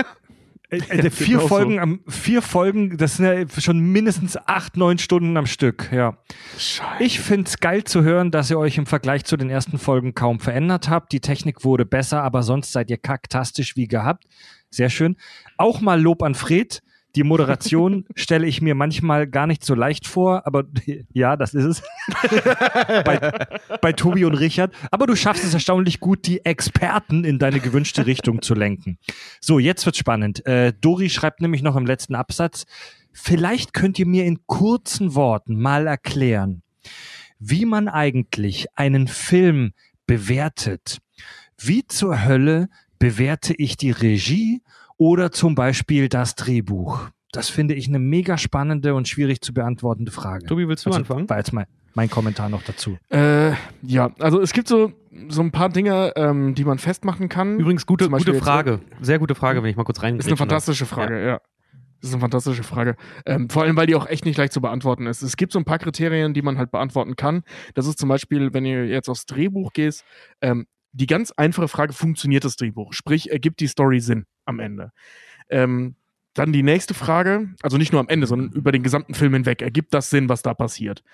Äh, <laughs> äh, vier Genau so. Folgen am vier Folgen, das sind ja schon mindestens acht, neun Stunden am Stück, ja. Scheiße. Ich find's geil zu hören, dass ihr euch im Vergleich zu den ersten Folgen kaum verändert habt. Die Technik wurde besser, aber sonst seid ihr kaktastisch wie gehabt. Sehr schön. Auch mal Lob an Fred. Die Moderation <laughs> stelle ich mir manchmal gar nicht so leicht vor, aber <laughs> ja, das ist es. <laughs> bei, bei Tobi und Richard. Aber du schaffst es erstaunlich gut, die Experten in deine gewünschte Richtung zu lenken. So, jetzt wird's spannend. Äh, Dori schreibt nämlich noch im letzten Absatz, vielleicht könnt ihr mir in kurzen Worten mal erklären, wie man eigentlich einen Film bewertet. Wie zur Hölle bewerte ich die Regie oder zum Beispiel das Drehbuch? Das finde ich eine mega spannende und schwierig zu beantwortende Frage. Tobi, willst du Also, anfangen? War jetzt mein, mein Kommentar noch dazu. Äh, ja, also es gibt so, so ein paar Dinge, ähm, die man festmachen kann. Übrigens, gute, gute jetzt- Frage. Sehr gute Frage, wenn ich mal kurz rein Das ist eine fantastische Frage, ja. Das ist eine fantastische Frage. Ähm, vor allem, weil die auch echt nicht leicht zu beantworten ist. Es gibt so ein paar Kriterien, die man halt beantworten kann. Das ist zum Beispiel, wenn ihr jetzt aufs Drehbuch gehst, ähm, die ganz einfache Frage, funktioniert das Drehbuch? Sprich, ergibt die Story Sinn am Ende? Ähm, dann die nächste Frage, also nicht nur am Ende, sondern über den gesamten Film hinweg, ergibt das Sinn, was da passiert?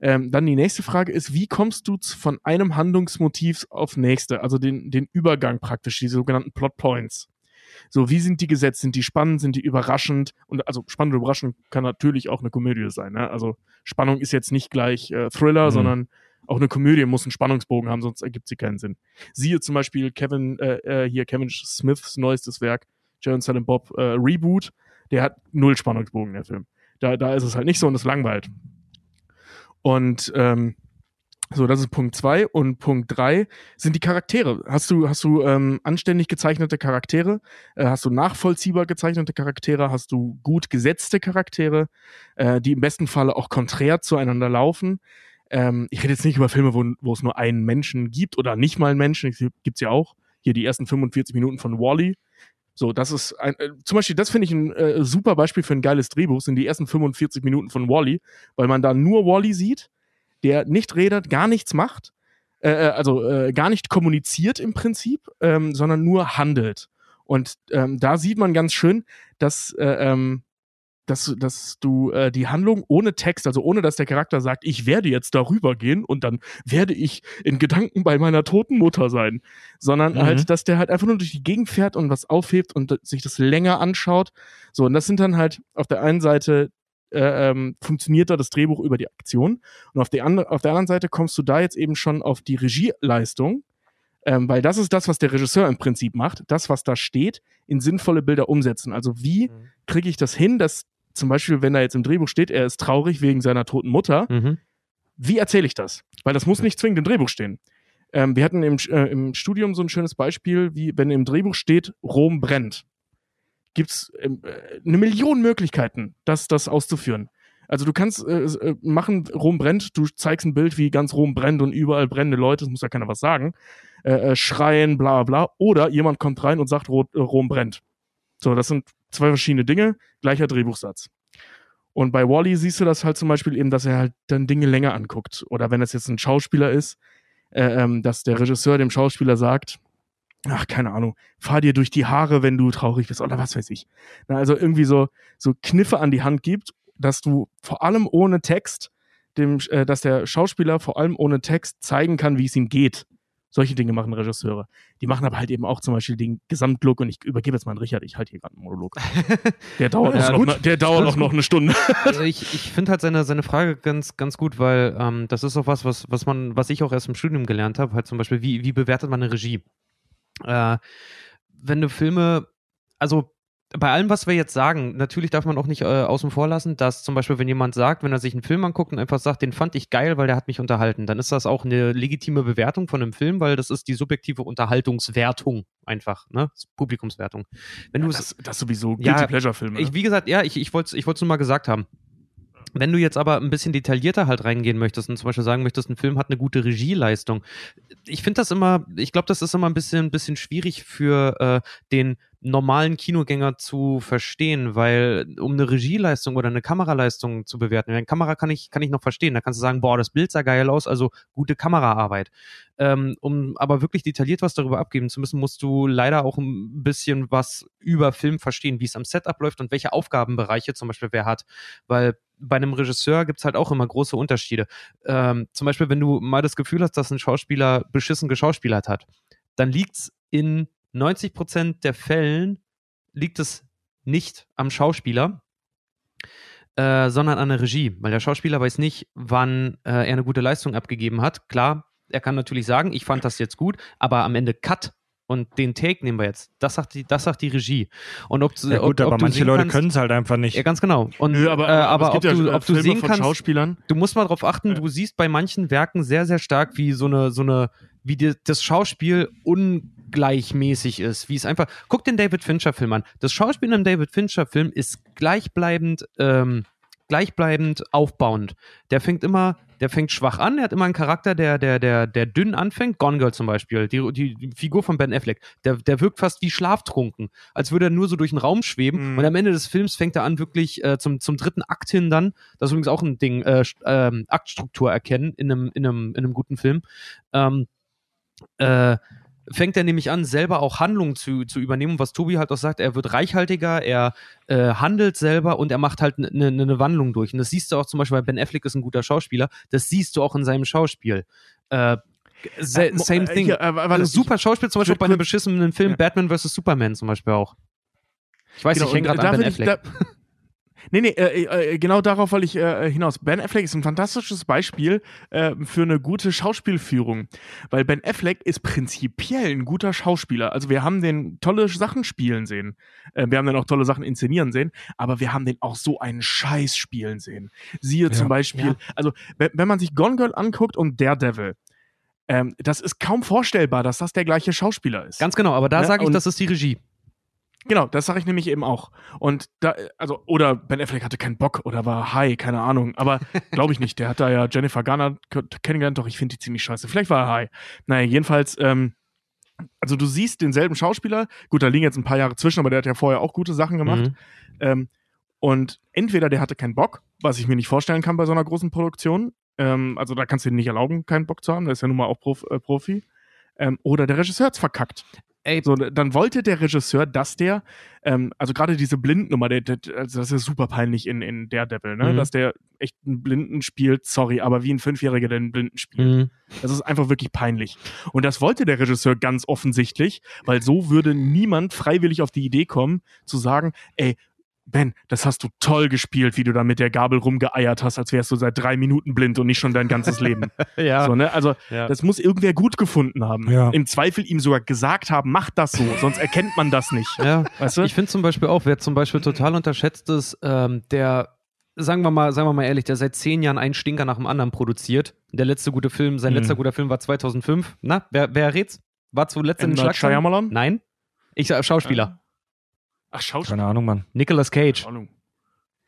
Ähm, dann die nächste Frage ist, wie kommst du von einem Handlungsmotiv auf nächste, also den, den Übergang praktisch, die sogenannten Plot Points? So, wie sind die gesetzt? Sind die spannend? Sind die überraschend? Und also spannend und überraschend kann natürlich auch eine Komödie sein. Ne? Also Spannung ist jetzt nicht gleich äh, Thriller, Mhm. sondern auch eine Komödie muss einen Spannungsbogen haben, sonst ergibt sie keinen Sinn. Siehe zum Beispiel Kevin, äh, äh, hier Kevin Smiths neuestes Werk, Joe and Silent Bob äh, Reboot, der hat null Spannungsbogen, der Film. Da, da ist es halt nicht so und es langweilt. Und ähm, so, das ist Punkt zwei Und Punkt drei sind die Charaktere. Hast du, hast du ähm, anständig gezeichnete Charaktere? Äh, hast du nachvollziehbar gezeichnete Charaktere? Hast du gut gesetzte Charaktere, äh, die im besten Falle auch konträr zueinander laufen? Ähm, ich rede jetzt nicht über Filme, wo, wo es nur einen Menschen gibt oder nicht mal einen Menschen. Gibt's ja auch. Hier die ersten 45 Minuten von Wally. So, das ist ein, äh, zum Beispiel, das finde ich ein äh, super Beispiel für ein geiles Drehbuch, sind die ersten 45 Minuten von Wally, weil man da nur Wally sieht, der nicht redet, gar nichts macht, äh, äh, also äh, gar nicht kommuniziert im Prinzip, ähm, sondern nur handelt. Und ähm, da sieht man ganz schön, dass, äh, ähm, dass, dass du äh, die Handlung ohne Text, also ohne dass der Charakter sagt, ich werde jetzt darüber gehen und dann werde ich in Gedanken bei meiner toten Mutter sein, sondern Mhm. halt, dass der halt einfach nur durch die Gegend fährt und was aufhebt und sich das länger anschaut. So, und das sind dann halt auf der einen Seite äh, ähm, funktioniert da das Drehbuch über die Aktion und auf, die andre, auf der anderen Seite kommst du da jetzt eben schon auf die Regieleistung, ähm, weil das ist das, was der Regisseur im Prinzip macht, das, was da steht, in sinnvolle Bilder umsetzen. Also wie Mhm. kriege ich das hin, dass zum Beispiel, wenn da jetzt im Drehbuch steht, er ist traurig wegen seiner toten Mutter, Mhm. wie erzähle ich das? Weil das muss nicht zwingend im Drehbuch stehen. Ähm, wir hatten im, äh, im Studium so ein schönes Beispiel, wie wenn im Drehbuch steht, Rom brennt. Gibt es ähm, äh, eine Million Möglichkeiten, das, das auszuführen. Also du kannst äh, äh, machen, Rom brennt, du zeigst ein Bild, wie ganz Rom brennt und überall brennende Leute, das muss ja keiner was sagen, äh, äh, schreien, bla bla. Oder jemand kommt rein und sagt, äh, Rom brennt. So, das sind zwei verschiedene Dinge, gleicher Drehbuchsatz. Und bei Wally siehst du das halt zum Beispiel eben, dass er halt dann Dinge länger anguckt. Oder wenn es jetzt ein Schauspieler ist, äh, ähm, dass der Regisseur dem Schauspieler sagt, ach, keine Ahnung, fahr dir durch die Haare, wenn du traurig bist oder was weiß ich. Na, also irgendwie so, so Kniffe an die Hand gibt, dass du vor allem ohne Text dem, äh, dass der Schauspieler vor allem ohne Text zeigen kann, wie es ihm geht. Solche Dinge machen Regisseure. Die machen aber halt eben auch zum Beispiel den Gesamtlook und ich übergebe jetzt mal an Richard, ich halte hier gerade einen Monolog. <laughs> Der dauert, Ja, noch, ne- der dauert auch noch eine Stunde. <laughs> Also ich, ich finde halt seine, seine Frage ganz, ganz gut, weil ähm, das ist auch was, was, was man, was ich auch erst im Studium gelernt habe, halt zum Beispiel, wie, wie bewertet man eine Regie? Äh, wenn du Filme, also bei allem, was wir jetzt sagen, natürlich darf man auch nicht äh, außen vor lassen, dass zum Beispiel, wenn jemand sagt, wenn er sich einen Film anguckt und einfach sagt, den fand ich geil, weil der hat mich unterhalten, dann ist das auch eine legitime Bewertung von einem Film, weil das ist die subjektive Unterhaltungswertung einfach, ne? Das ist Publikumswertung. Wenn du es das, das sowieso Ja, Guilty Pleasure-Filme. ich, wie gesagt, ja, ich, ich wollte es ich wollt's nur mal gesagt haben. Wenn du jetzt aber ein bisschen detaillierter halt reingehen möchtest und zum Beispiel sagen möchtest, ein Film hat eine gute Regieleistung, ich finde das immer, ich glaube, das ist immer ein bisschen, ein bisschen schwierig für äh, den normalen Kinogänger zu verstehen, weil um eine Regieleistung oder eine Kameraleistung zu bewerten, eine Kamera kann ich, kann ich noch verstehen, da kannst du sagen, boah, das Bild sah geil aus, also gute Kameraarbeit. Ähm, um aber wirklich detailliert was darüber abgeben zu müssen, musst du leider auch ein bisschen was über Film verstehen, wie es am Setup läuft und welche Aufgabenbereiche zum Beispiel wer hat. Weil bei einem Regisseur gibt es halt auch immer große Unterschiede. Ähm, zum Beispiel, wenn du mal das Gefühl hast, dass ein Schauspieler beschissen geschauspielert hat, dann liegt es in 90 Prozent der Fällen liegt es nicht am Schauspieler, äh, sondern an der Regie, weil der Schauspieler weiß nicht, wann äh, er eine gute Leistung abgegeben hat. Klar, er kann natürlich sagen, ich fand das jetzt gut, aber am Ende Cut und den Take nehmen wir jetzt. Das sagt die, das sagt die Regie. Und ob, Ja gut, ob, aber ob du manche sehen Leute können es halt einfach nicht. Ja, ganz genau. Und, Nö, aber, äh, aber ob, gibt du, ja ob du Filme sehen von kannst, Schauspielern. du musst mal darauf achten, Ja. du siehst bei manchen Werken sehr, sehr stark, wie so eine, so eine, wie die, das Schauspiel ungleichmäßig ist. Wie es einfach. Guck den David Fincher-Film an. Das Schauspiel in einem David Fincher-Film ist gleichbleibend, ähm, gleichbleibend aufbauend. Der fängt immer, der fängt schwach an, er hat immer einen Charakter, der, der, der, der dünn anfängt. Gone Girl zum Beispiel, die, die, Figur von Ben Affleck, der, der wirkt fast wie schlaftrunken, als würde er nur so durch den Raum schweben. Mhm. Und am Ende des Films fängt er an, wirklich äh, zum, zum dritten Akt hin dann, das ist übrigens auch ein Ding, äh, ähm, Aktstruktur erkennen in einem, in einem, in einem guten Film. Ähm, äh, fängt er nämlich an, selber auch Handlungen zu, zu übernehmen, was Tobi halt auch sagt, er wird reichhaltiger, er äh, handelt selber und er macht halt eine ne, ne Wandlung durch. Und das siehst du auch zum Beispiel, weil Ben Affleck ist ein guter Schauspieler, das siehst du auch in seinem Schauspiel. Äh, Äh, same äh, thing. hier, äh, Also super Schauspiel, zum Beispiel bei einem beschissenen Film Ja. Batman vs. Superman zum Beispiel auch. Ich weiß, Genau, ich hänge gerade an Ben ich- Affleck. da- <laughs> Nee, nee, äh, äh, genau darauf wollte ich äh, hinaus. Ben Affleck ist ein fantastisches Beispiel äh, für eine gute Schauspielführung, weil Ben Affleck ist prinzipiell ein guter Schauspieler. Also wir haben den tolle Sachen spielen sehen, äh, wir haben den auch tolle Sachen inszenieren sehen, aber wir haben den auch so einen Scheiß spielen sehen. Siehe zum Beispiel, Ja. also wenn, wenn man sich Gone Girl anguckt und Daredevil, ähm, das ist kaum vorstellbar, dass das der gleiche Schauspieler ist. Ganz genau, aber da Ja, sage ich, und- das ist die Regie. Genau, das sage ich nämlich eben auch. Und da, also, oder Ben Affleck hatte keinen Bock oder war high, keine Ahnung. Aber <laughs> glaube ich nicht. Der hat da ja Jennifer Garner kennengelernt, doch ich finde die ziemlich scheiße. Vielleicht war er high. Naja, jedenfalls, ähm, also du siehst denselben Schauspieler. Gut, da liegen jetzt ein paar Jahre zwischen, aber der hat ja vorher auch gute Sachen gemacht. Mhm. Ähm, und entweder der hatte keinen Bock, was ich mir nicht vorstellen kann bei so einer großen Produktion. Ähm, also da kannst du dir nicht erlauben, keinen Bock zu haben. Der ist ja nun mal auch Prof, äh, Profi. Ähm, oder der Regisseur hat's verkackt. Ey, So, dann wollte der Regisseur, dass der, ähm, also gerade diese Blindnummer, der, der, also das ist super peinlich in, in Daredevil, ne? Mhm. dass der echt einen Blinden spielt, sorry, aber wie ein Fünfjähriger, der einen Blinden spielt. Mhm. Das ist einfach wirklich peinlich. Und das wollte der Regisseur ganz offensichtlich, weil so würde niemand freiwillig auf die Idee kommen, zu sagen, ey, Ben, das hast du toll gespielt, wie du da mit der Gabel rumgeeiert hast, als wärst du seit drei Minuten blind und nicht schon dein ganzes Leben. <laughs> Ja. So, ne? Also, ja. das muss irgendwer gut gefunden haben. Ja. Im Zweifel ihm sogar gesagt haben, mach das so, sonst erkennt man das nicht. ja. Weißt du? Ich finde zum Beispiel auch, wer zum Beispiel total unterschätzt ist, ähm, der, sagen wir mal, sagen wir mal ehrlich, der seit zehn Jahren einen Stinker nach dem anderen produziert. Der letzte gute Film, sein Mhm. letzter guter Film war 2005. Na, wer, wer rät's? War zuletzt in den Schlagzeilen? Nein. Ich sag Schauspieler. Ach, Schauspieler. Keine Ahnung, Mann. Nicolas Cage. Ahnung.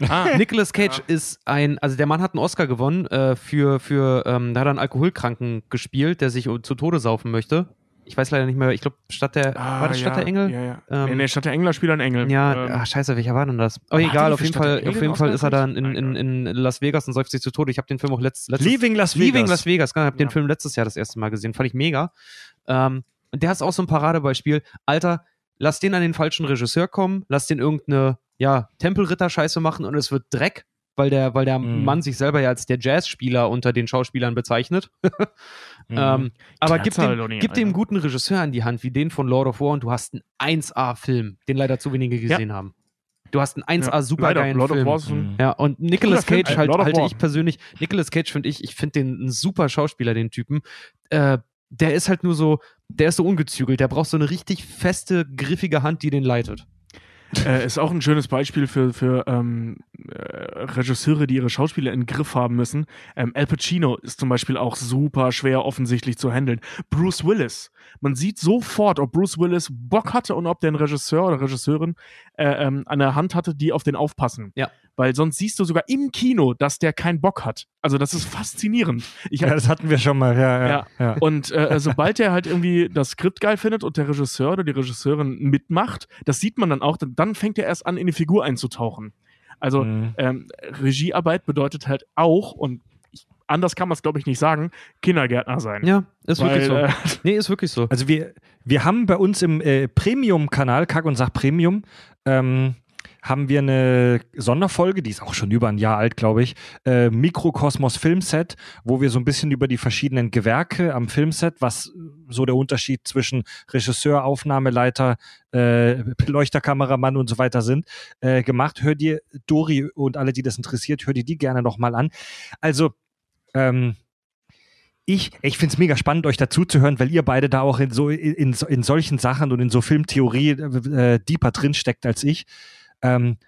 Ah, Nicolas Cage Ja. ist ein, also der Mann hat einen Oscar gewonnen äh, für, für ähm, da hat er einen Alkoholkranken gespielt, der sich zu Tode saufen möchte. Ich weiß leider nicht mehr, ich glaube, statt der, ah, war das Stadt ja, der Engel? Ja, ja. Ähm, nee, nee, Stadt der Engel spielt ein Engel. Ja, Ähm, ach, scheiße, welcher war denn das? Oh, egal, er auf jeden Fall, auf den jeden Fall ist er dann in, in, in Las Vegas und säuft sich zu Tode. Ich habe den Film auch letzt, letztes Leaving Las Vegas. Leaving Las Vegas, genau, ich habe den Ja. Film letztes Jahr das erste Mal gesehen, fand ich mega. Ähm, und der ist auch so ein Paradebeispiel. Alter, lass den an den falschen Regisseur kommen, lass den irgendeine, ja, Tempelritter-Scheiße machen und es wird Dreck. weil der, weil der Mhm. Mann sich selber ja als der Jazzspieler unter den Schauspielern bezeichnet. <laughs> Mhm. Ähm, aber gib dem, nicht, gib dem guten Regisseur an die Hand, wie den von Lord of War, und du hast einen 1A-Film, den leider zu wenige gesehen haben. Du hast einen 1A Ja, supergeilen Lord Film. Mhm. Ja, und Nicolas Cage ey, halt, halte ich persönlich, Nicolas Cage finde ich, ich finde den ein super Schauspieler, den Typen. Äh, der ist halt nur so, der ist so ungezügelt, der braucht so eine richtig feste, griffige Hand, die den leitet. Äh, ist auch ein schönes Beispiel für, für ähm, äh, Regisseure, die ihre Schauspieler in den Griff haben müssen. Ähm, Al Pacino ist zum Beispiel auch super schwer offensichtlich zu handeln. Bruce Willis. Man sieht sofort, ob Bruce Willis Bock hatte und ob der Regisseur oder Regisseurin äh, ähm, an der Hand hatte, die auf den aufpassen. Ja. Weil sonst siehst du sogar im Kino, dass der keinen Bock hat. Also das ist faszinierend. Ich Ja, das hatten wir schon mal, ja, ja. Ja. ja. und äh, sobald er halt irgendwie das Skript geil findet und der Regisseur oder die Regisseurin mitmacht, das sieht man dann auch, dann- dann fängt er erst an, in die Figur einzutauchen. Also Mhm. ähm, Regiearbeit bedeutet halt auch, und ich, anders kann man es, glaube ich, nicht sagen, Kindergärtner sein. Ja, ist Weil, wirklich so. äh, <laughs> nee, ist wirklich so. Also wir, wir haben bei uns im äh, Premium-Kanal, Kack und Sach Premium, ähm, haben wir eine Sonderfolge, die ist auch schon über ein Jahr alt, glaube ich, äh, Mikrokosmos Filmset, wo wir so ein bisschen über die verschiedenen Gewerke am Filmset, was so der Unterschied zwischen Regisseur, Aufnahmeleiter, äh, Leuchterkameramann und so weiter sind, äh, gemacht. Hör dir Dori und alle, die das interessiert, hör dir die gerne nochmal an. Also, ähm, ich, ich finde es mega spannend, euch dazu zu hören, weil ihr beide da auch in so in, in, solchen Sachen und in so Filmtheorie äh, deeper drin steckt als ich. Ähm,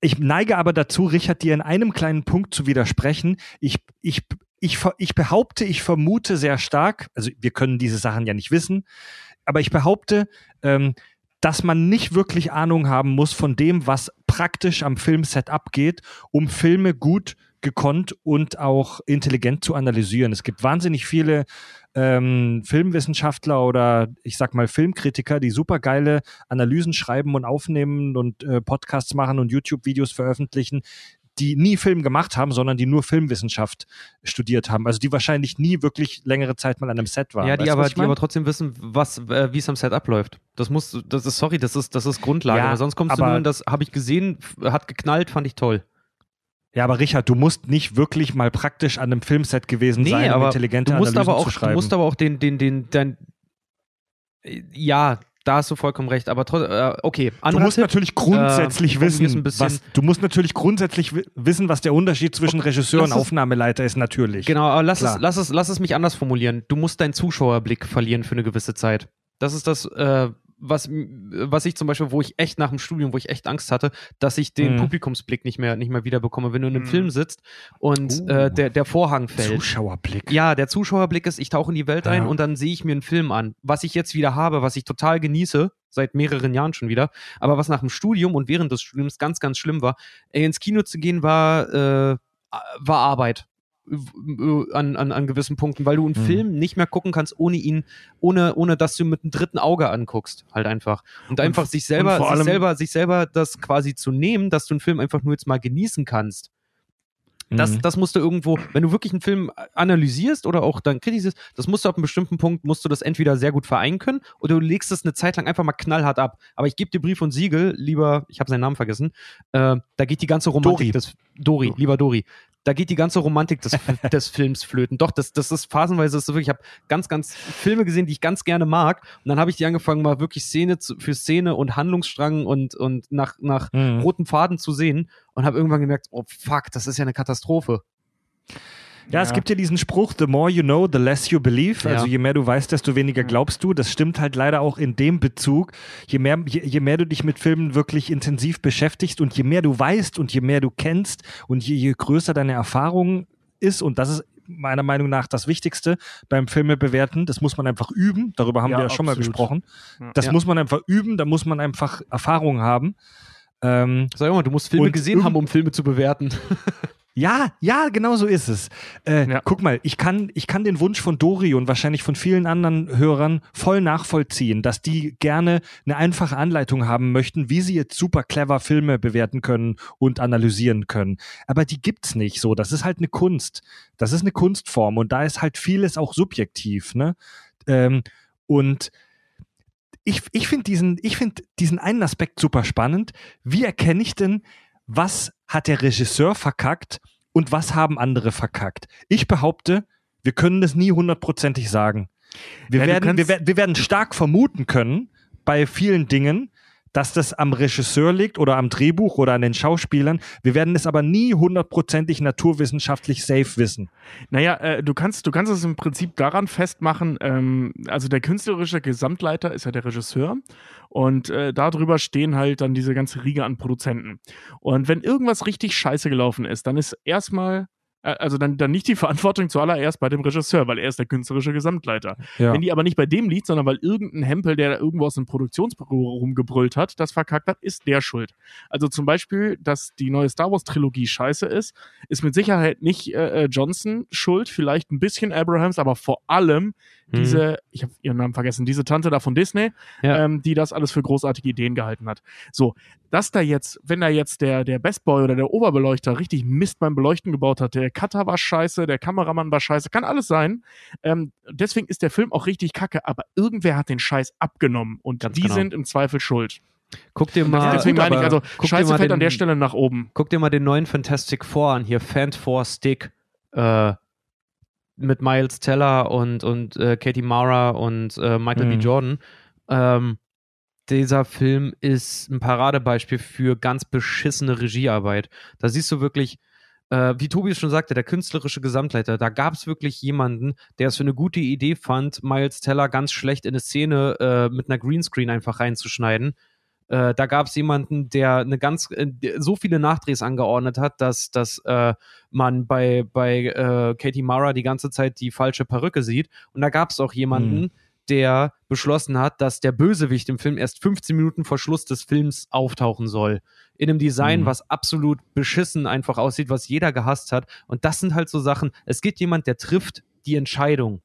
ich neige aber dazu, Richard, dir in einem kleinen Punkt zu widersprechen. Ich, ich, ich, ich behaupte, ich vermute sehr stark, also wir können diese Sachen ja nicht wissen, aber ich behaupte, ähm, dass man nicht wirklich Ahnung haben muss von dem, was praktisch am Filmset abgeht, um Filme gut gekonnt und auch intelligent zu analysieren. Es gibt wahnsinnig viele ähm, Filmwissenschaftler oder ich sag mal Filmkritiker, die super geile Analysen schreiben und aufnehmen und äh, Podcasts machen und YouTube-Videos veröffentlichen, die nie Film gemacht haben, sondern die nur Filmwissenschaft studiert haben. Also die wahrscheinlich nie wirklich längere Zeit mal an einem Set waren. ja, die Weißt du, aber, die aber trotzdem wissen, was, äh, wie es am Set abläuft. Das muss, das ist, sorry, das ist, das ist Grundlage. Ja, aber sonst kommst du aber- nur in das, habe ich gesehen, hat geknallt, fand ich toll. Ja, aber Richard, du musst nicht wirklich mal praktisch an einem Filmset gewesen sein, um intelligente du musst Analysen aber auch, zu schreiben. Du musst aber auch den, den, den, dein, ja, da hast du vollkommen recht, aber trotzdem, äh, okay. Du anderer musst Tipp, natürlich grundsätzlich äh, wissen, was, du musst natürlich grundsätzlich wi- wissen, was der Unterschied zwischen Regisseur lass und Aufnahmeleiter ist, natürlich. Genau, aber lass Klar. es, lass, es, lass es mich anders formulieren. Du musst deinen Zuschauerblick verlieren für eine gewisse Zeit. Das ist das, äh, was, was ich zum Beispiel, wo ich echt nach dem Studium, wo ich echt Angst hatte, dass ich den Mhm. Publikumsblick nicht mehr, nicht mehr wiederbekomme, wenn du in einem Mhm. Film sitzt und Uh. äh, der, der Vorhang fällt. Zuschauerblick. Ja, der Zuschauerblick ist, ich tauche in die Welt ein Ja. und dann sehe ich mir einen Film an. Was ich jetzt wieder habe, was ich total genieße, seit mehreren Jahren schon wieder, aber was nach dem Studium und während des Studiums ganz, ganz schlimm war, ins Kino zu gehen, war, äh, war Arbeit. W- An, an, an gewissen Punkten, weil du einen Mhm. Film nicht mehr gucken kannst, ohne ihn, ohne, ohne dass du mit einem dritten Auge anguckst, halt einfach. Und einfach sich selber, sich selber, sich selber das quasi zu nehmen, dass du einen Film einfach nur jetzt mal genießen kannst. Das, Mhm. das musst du irgendwo, wenn du wirklich einen Film analysierst oder auch dann kritisierst, das musst du ab einem bestimmten Punkt, musst du das entweder sehr gut vereinen können oder du legst es eine Zeit lang einfach mal knallhart ab. Aber ich gebe dir Brief und Siegel, lieber, ich habe seinen Namen vergessen, äh, da geht die ganze Romantik Dori. des, Dori. lieber Dori, da geht die ganze Romantik des, <laughs> des Films flöten. Doch, das, das ist phasenweise, das ist wirklich, ich habe ganz, ganz Filme gesehen, die ich ganz gerne mag und dann habe ich die angefangen, mal wirklich Szene zu, für Szene und Handlungsstrang und, und nach, nach Mhm. roten Faden zu sehen und habe irgendwann gemerkt, oh fuck, das ist ja eine Katastrophe. Ja, es gibt ja diesen Spruch, the more you know, the less you believe. Also je mehr du weißt, desto weniger glaubst du. Das stimmt halt leider auch in dem Bezug. Je mehr, je, je mehr du dich mit Filmen wirklich intensiv beschäftigst und je mehr du weißt und je mehr du kennst und je, je größer deine Erfahrung ist, und das ist meiner Meinung nach das Wichtigste beim Filme bewerten, das muss man einfach üben. Darüber haben Ja, wir ja schon mal absolut. gesprochen. Ja. Das Ja. muss man einfach üben, da muss man einfach Erfahrung haben. Ähm, Sag mal, du musst Filme gesehen haben, um Filme zu bewerten. <laughs> Ja, ja, genau so ist es. Äh, Ja. Guck mal, ich kann, ich kann den Wunsch von Dori und wahrscheinlich von vielen anderen Hörern voll nachvollziehen, dass die gerne eine einfache Anleitung haben möchten, wie sie jetzt super clever Filme bewerten können und analysieren können. Aber die gibt's nicht so. Das ist halt eine Kunst. Das ist eine Kunstform und da ist halt vieles auch subjektiv, ne? Ähm, und ich, ich finde diesen, ich finde diesen einen Aspekt super spannend. Wie erkenne ich denn, was hat der Regisseur verkackt und was haben andere verkackt? Ich behaupte, wir können das nie hundertprozentig sagen. Wir, Ja, werden, wir, wir werden stark vermuten können bei vielen Dingen, dass das am Regisseur liegt oder am Drehbuch oder an den Schauspielern. Wir werden es aber nie hundertprozentig naturwissenschaftlich safe wissen. Naja, äh, du kannst, du kannst es im Prinzip daran festmachen, ähm, also der künstlerische Gesamtleiter ist ja der Regisseur und äh, darüber stehen halt dann diese ganze Riege an Produzenten. Und wenn irgendwas richtig scheiße gelaufen ist, dann ist erstmal, also dann, dann nicht die Verantwortung zuallererst bei dem Regisseur, weil er ist der künstlerische Gesamtleiter. Ja. Wenn die aber nicht bei dem liegt, sondern weil irgendein Hempel, der da irgendwo aus dem Produktionsbüro rumgebrüllt hat, das verkackt hat, ist der schuld. Also zum Beispiel, dass die neue Star Wars Trilogie scheiße ist, ist mit Sicherheit nicht äh, äh, Johnson schuld, vielleicht ein bisschen Abrahams, aber vor allem Mhm. diese, ich habe ihren Namen vergessen, diese Tante da von Disney, Ja. ähm, die das alles für großartige Ideen gehalten hat. So, dass da jetzt, wenn da jetzt der, der Best Boy oder der Oberbeleuchter richtig Mist beim Beleuchten gebaut hat, der Cutter war scheiße, der Kameramann war scheiße, kann alles sein. Ähm, deswegen ist der Film auch richtig kacke, aber irgendwer hat den Scheiß abgenommen und Ganz die genau. sind im Zweifel schuld. Guck dir mal, deswegen meine ich, also Scheiße fällt den, an der Stelle nach oben. Guck dir mal den neuen Fantastic Four an, hier Fant Four Stick, äh, mit Miles Teller und, und äh, Katie Mara und äh, Michael B. Mhm. Jordan. Ähm, dieser Film ist ein Paradebeispiel für ganz beschissene Regiearbeit. Da siehst du wirklich, äh, wie Tobi es schon sagte, der künstlerische Gesamtleiter, da gab es wirklich jemanden, der es für eine gute Idee fand, Miles Teller ganz schlecht in eine Szene äh, mit einer Greenscreen einfach reinzuschneiden. Äh, da gab es jemanden, der eine ganz äh, so viele Nachdrehs angeordnet hat, dass, dass äh, man bei, bei äh, Katie Mara die ganze Zeit die falsche Perücke sieht. Und da gab es auch jemanden, Mhm. Der beschlossen hat, dass der Bösewicht im Film erst 15 Minuten vor Schluss des Films auftauchen soll. In einem Design, Mhm. was absolut beschissen einfach aussieht, was jeder gehasst hat. Und das sind halt so Sachen, es gibt jemand, der trifft die Entscheidung.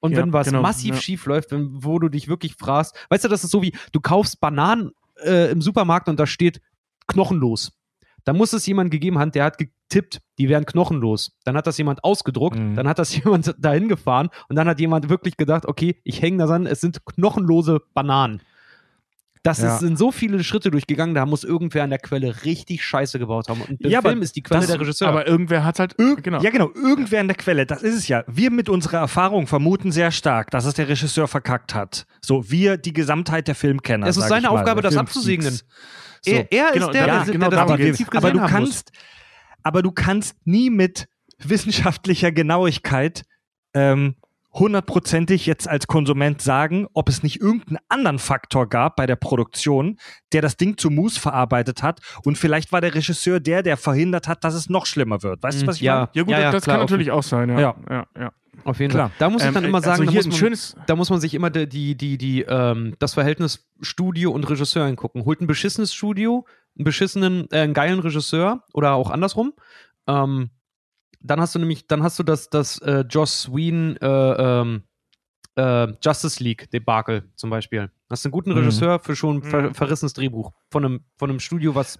Und Ja, wenn was genau, massiv ja. schief läuft, wenn, wo du dich wirklich fragst, weißt du, das ist so wie, du kaufst Bananen äh, im Supermarkt und da steht knochenlos. Da muss es jemand gegeben haben, der hat getippt, die wären knochenlos. Dann hat das jemand ausgedruckt, Mhm. dann hat das <laughs> jemand dahin gefahren und dann hat jemand wirklich gedacht, okay, ich hänge da an, es sind knochenlose Bananen. Das Ja. sind so viele Schritte durchgegangen, da muss irgendwer an der Quelle richtig Scheiße gebaut haben. Und der Ja, aber Film ist die Quelle das- der Regisseur. Aber irgendwer hat halt, Irg genau. Ja, genau, irgendwer in der Quelle, das ist es ja. Wir mit unserer Erfahrung vermuten sehr stark, dass es der Regisseur verkackt hat. So, wir die Gesamtheit der Filmkenner. Es ist seine Aufgabe, der das abzusegnen. So. er, er Genau, ist der, ja, der, genau, der das aber gesehen du haben muss. Aber du kannst nie mit wissenschaftlicher Genauigkeit ähm, hundertprozentig jetzt als Konsument sagen, ob es nicht irgendeinen anderen Faktor gab bei der Produktion, der das Ding zu Mus verarbeitet hat und vielleicht war der Regisseur der, der verhindert hat, dass es noch schlimmer wird. Weißt du, was ich ja, meine? Ja gut, ja, ja, das klar, kann natürlich auch sein, ja. Ja. ja, ja. Auf jeden Klar. Fall. Da muss ich Ähm, dann immer sagen, also da, muss man, da muss man sich immer die, die, die, die, ähm, das Verhältnis Studio und Regisseur angucken. Holt ein beschissenes Studio, einen beschissenen, äh, einen geilen Regisseur oder auch andersrum. Ähm, dann hast du nämlich, dann hast du das, das äh, Joss Whedon äh, ähm, äh, Justice League Debakel zum Beispiel. Hast einen guten Mhm. Regisseur für schon ein ver Mhm. verrissenes Drehbuch von einem, von einem Studio, was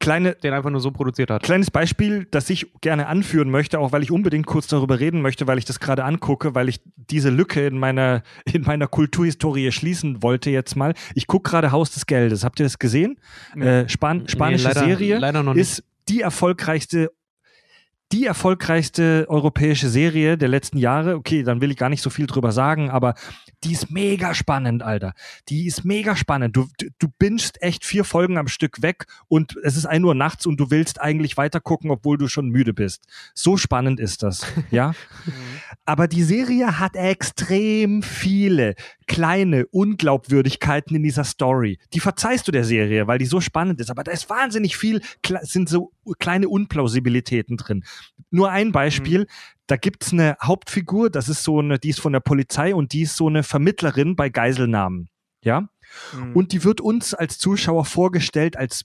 Kleine, den einfach nur so produziert hat. Kleines Beispiel, das ich gerne anführen möchte, auch weil ich unbedingt kurz darüber reden möchte, weil ich das gerade angucke, weil ich diese Lücke in meiner, in meiner Kulturhistorie schließen wollte jetzt mal. Ich gucke gerade Haus des Geldes. Habt ihr das gesehen? Nee. Äh, Span spanische leider, Serie Leider noch nicht. ist die erfolgreichste die erfolgreichste europäische Serie der letzten Jahre. Okay, dann will ich gar nicht so viel drüber sagen, aber die ist mega spannend, Alter. Die ist mega spannend. Du, du, du bingst echt vier Folgen am Stück weg und es ist ein Uhr nachts und du willst eigentlich weiter gucken, obwohl du schon müde bist. So spannend ist das, ja. <laughs> Aber die Serie hat extrem viele kleine Unglaubwürdigkeiten in dieser Story. Die verzeihst du der Serie, weil die so spannend ist. Aber da ist wahnsinnig viel, sind so kleine Unplausibilitäten drin. Nur ein Beispiel. Da gibt's eine Hauptfigur, das ist so eine, die ist von der Polizei und die ist so eine Vermittlerin bei Geiselnahmen. Ja? Mhm. Und die wird uns als Zuschauer vorgestellt als,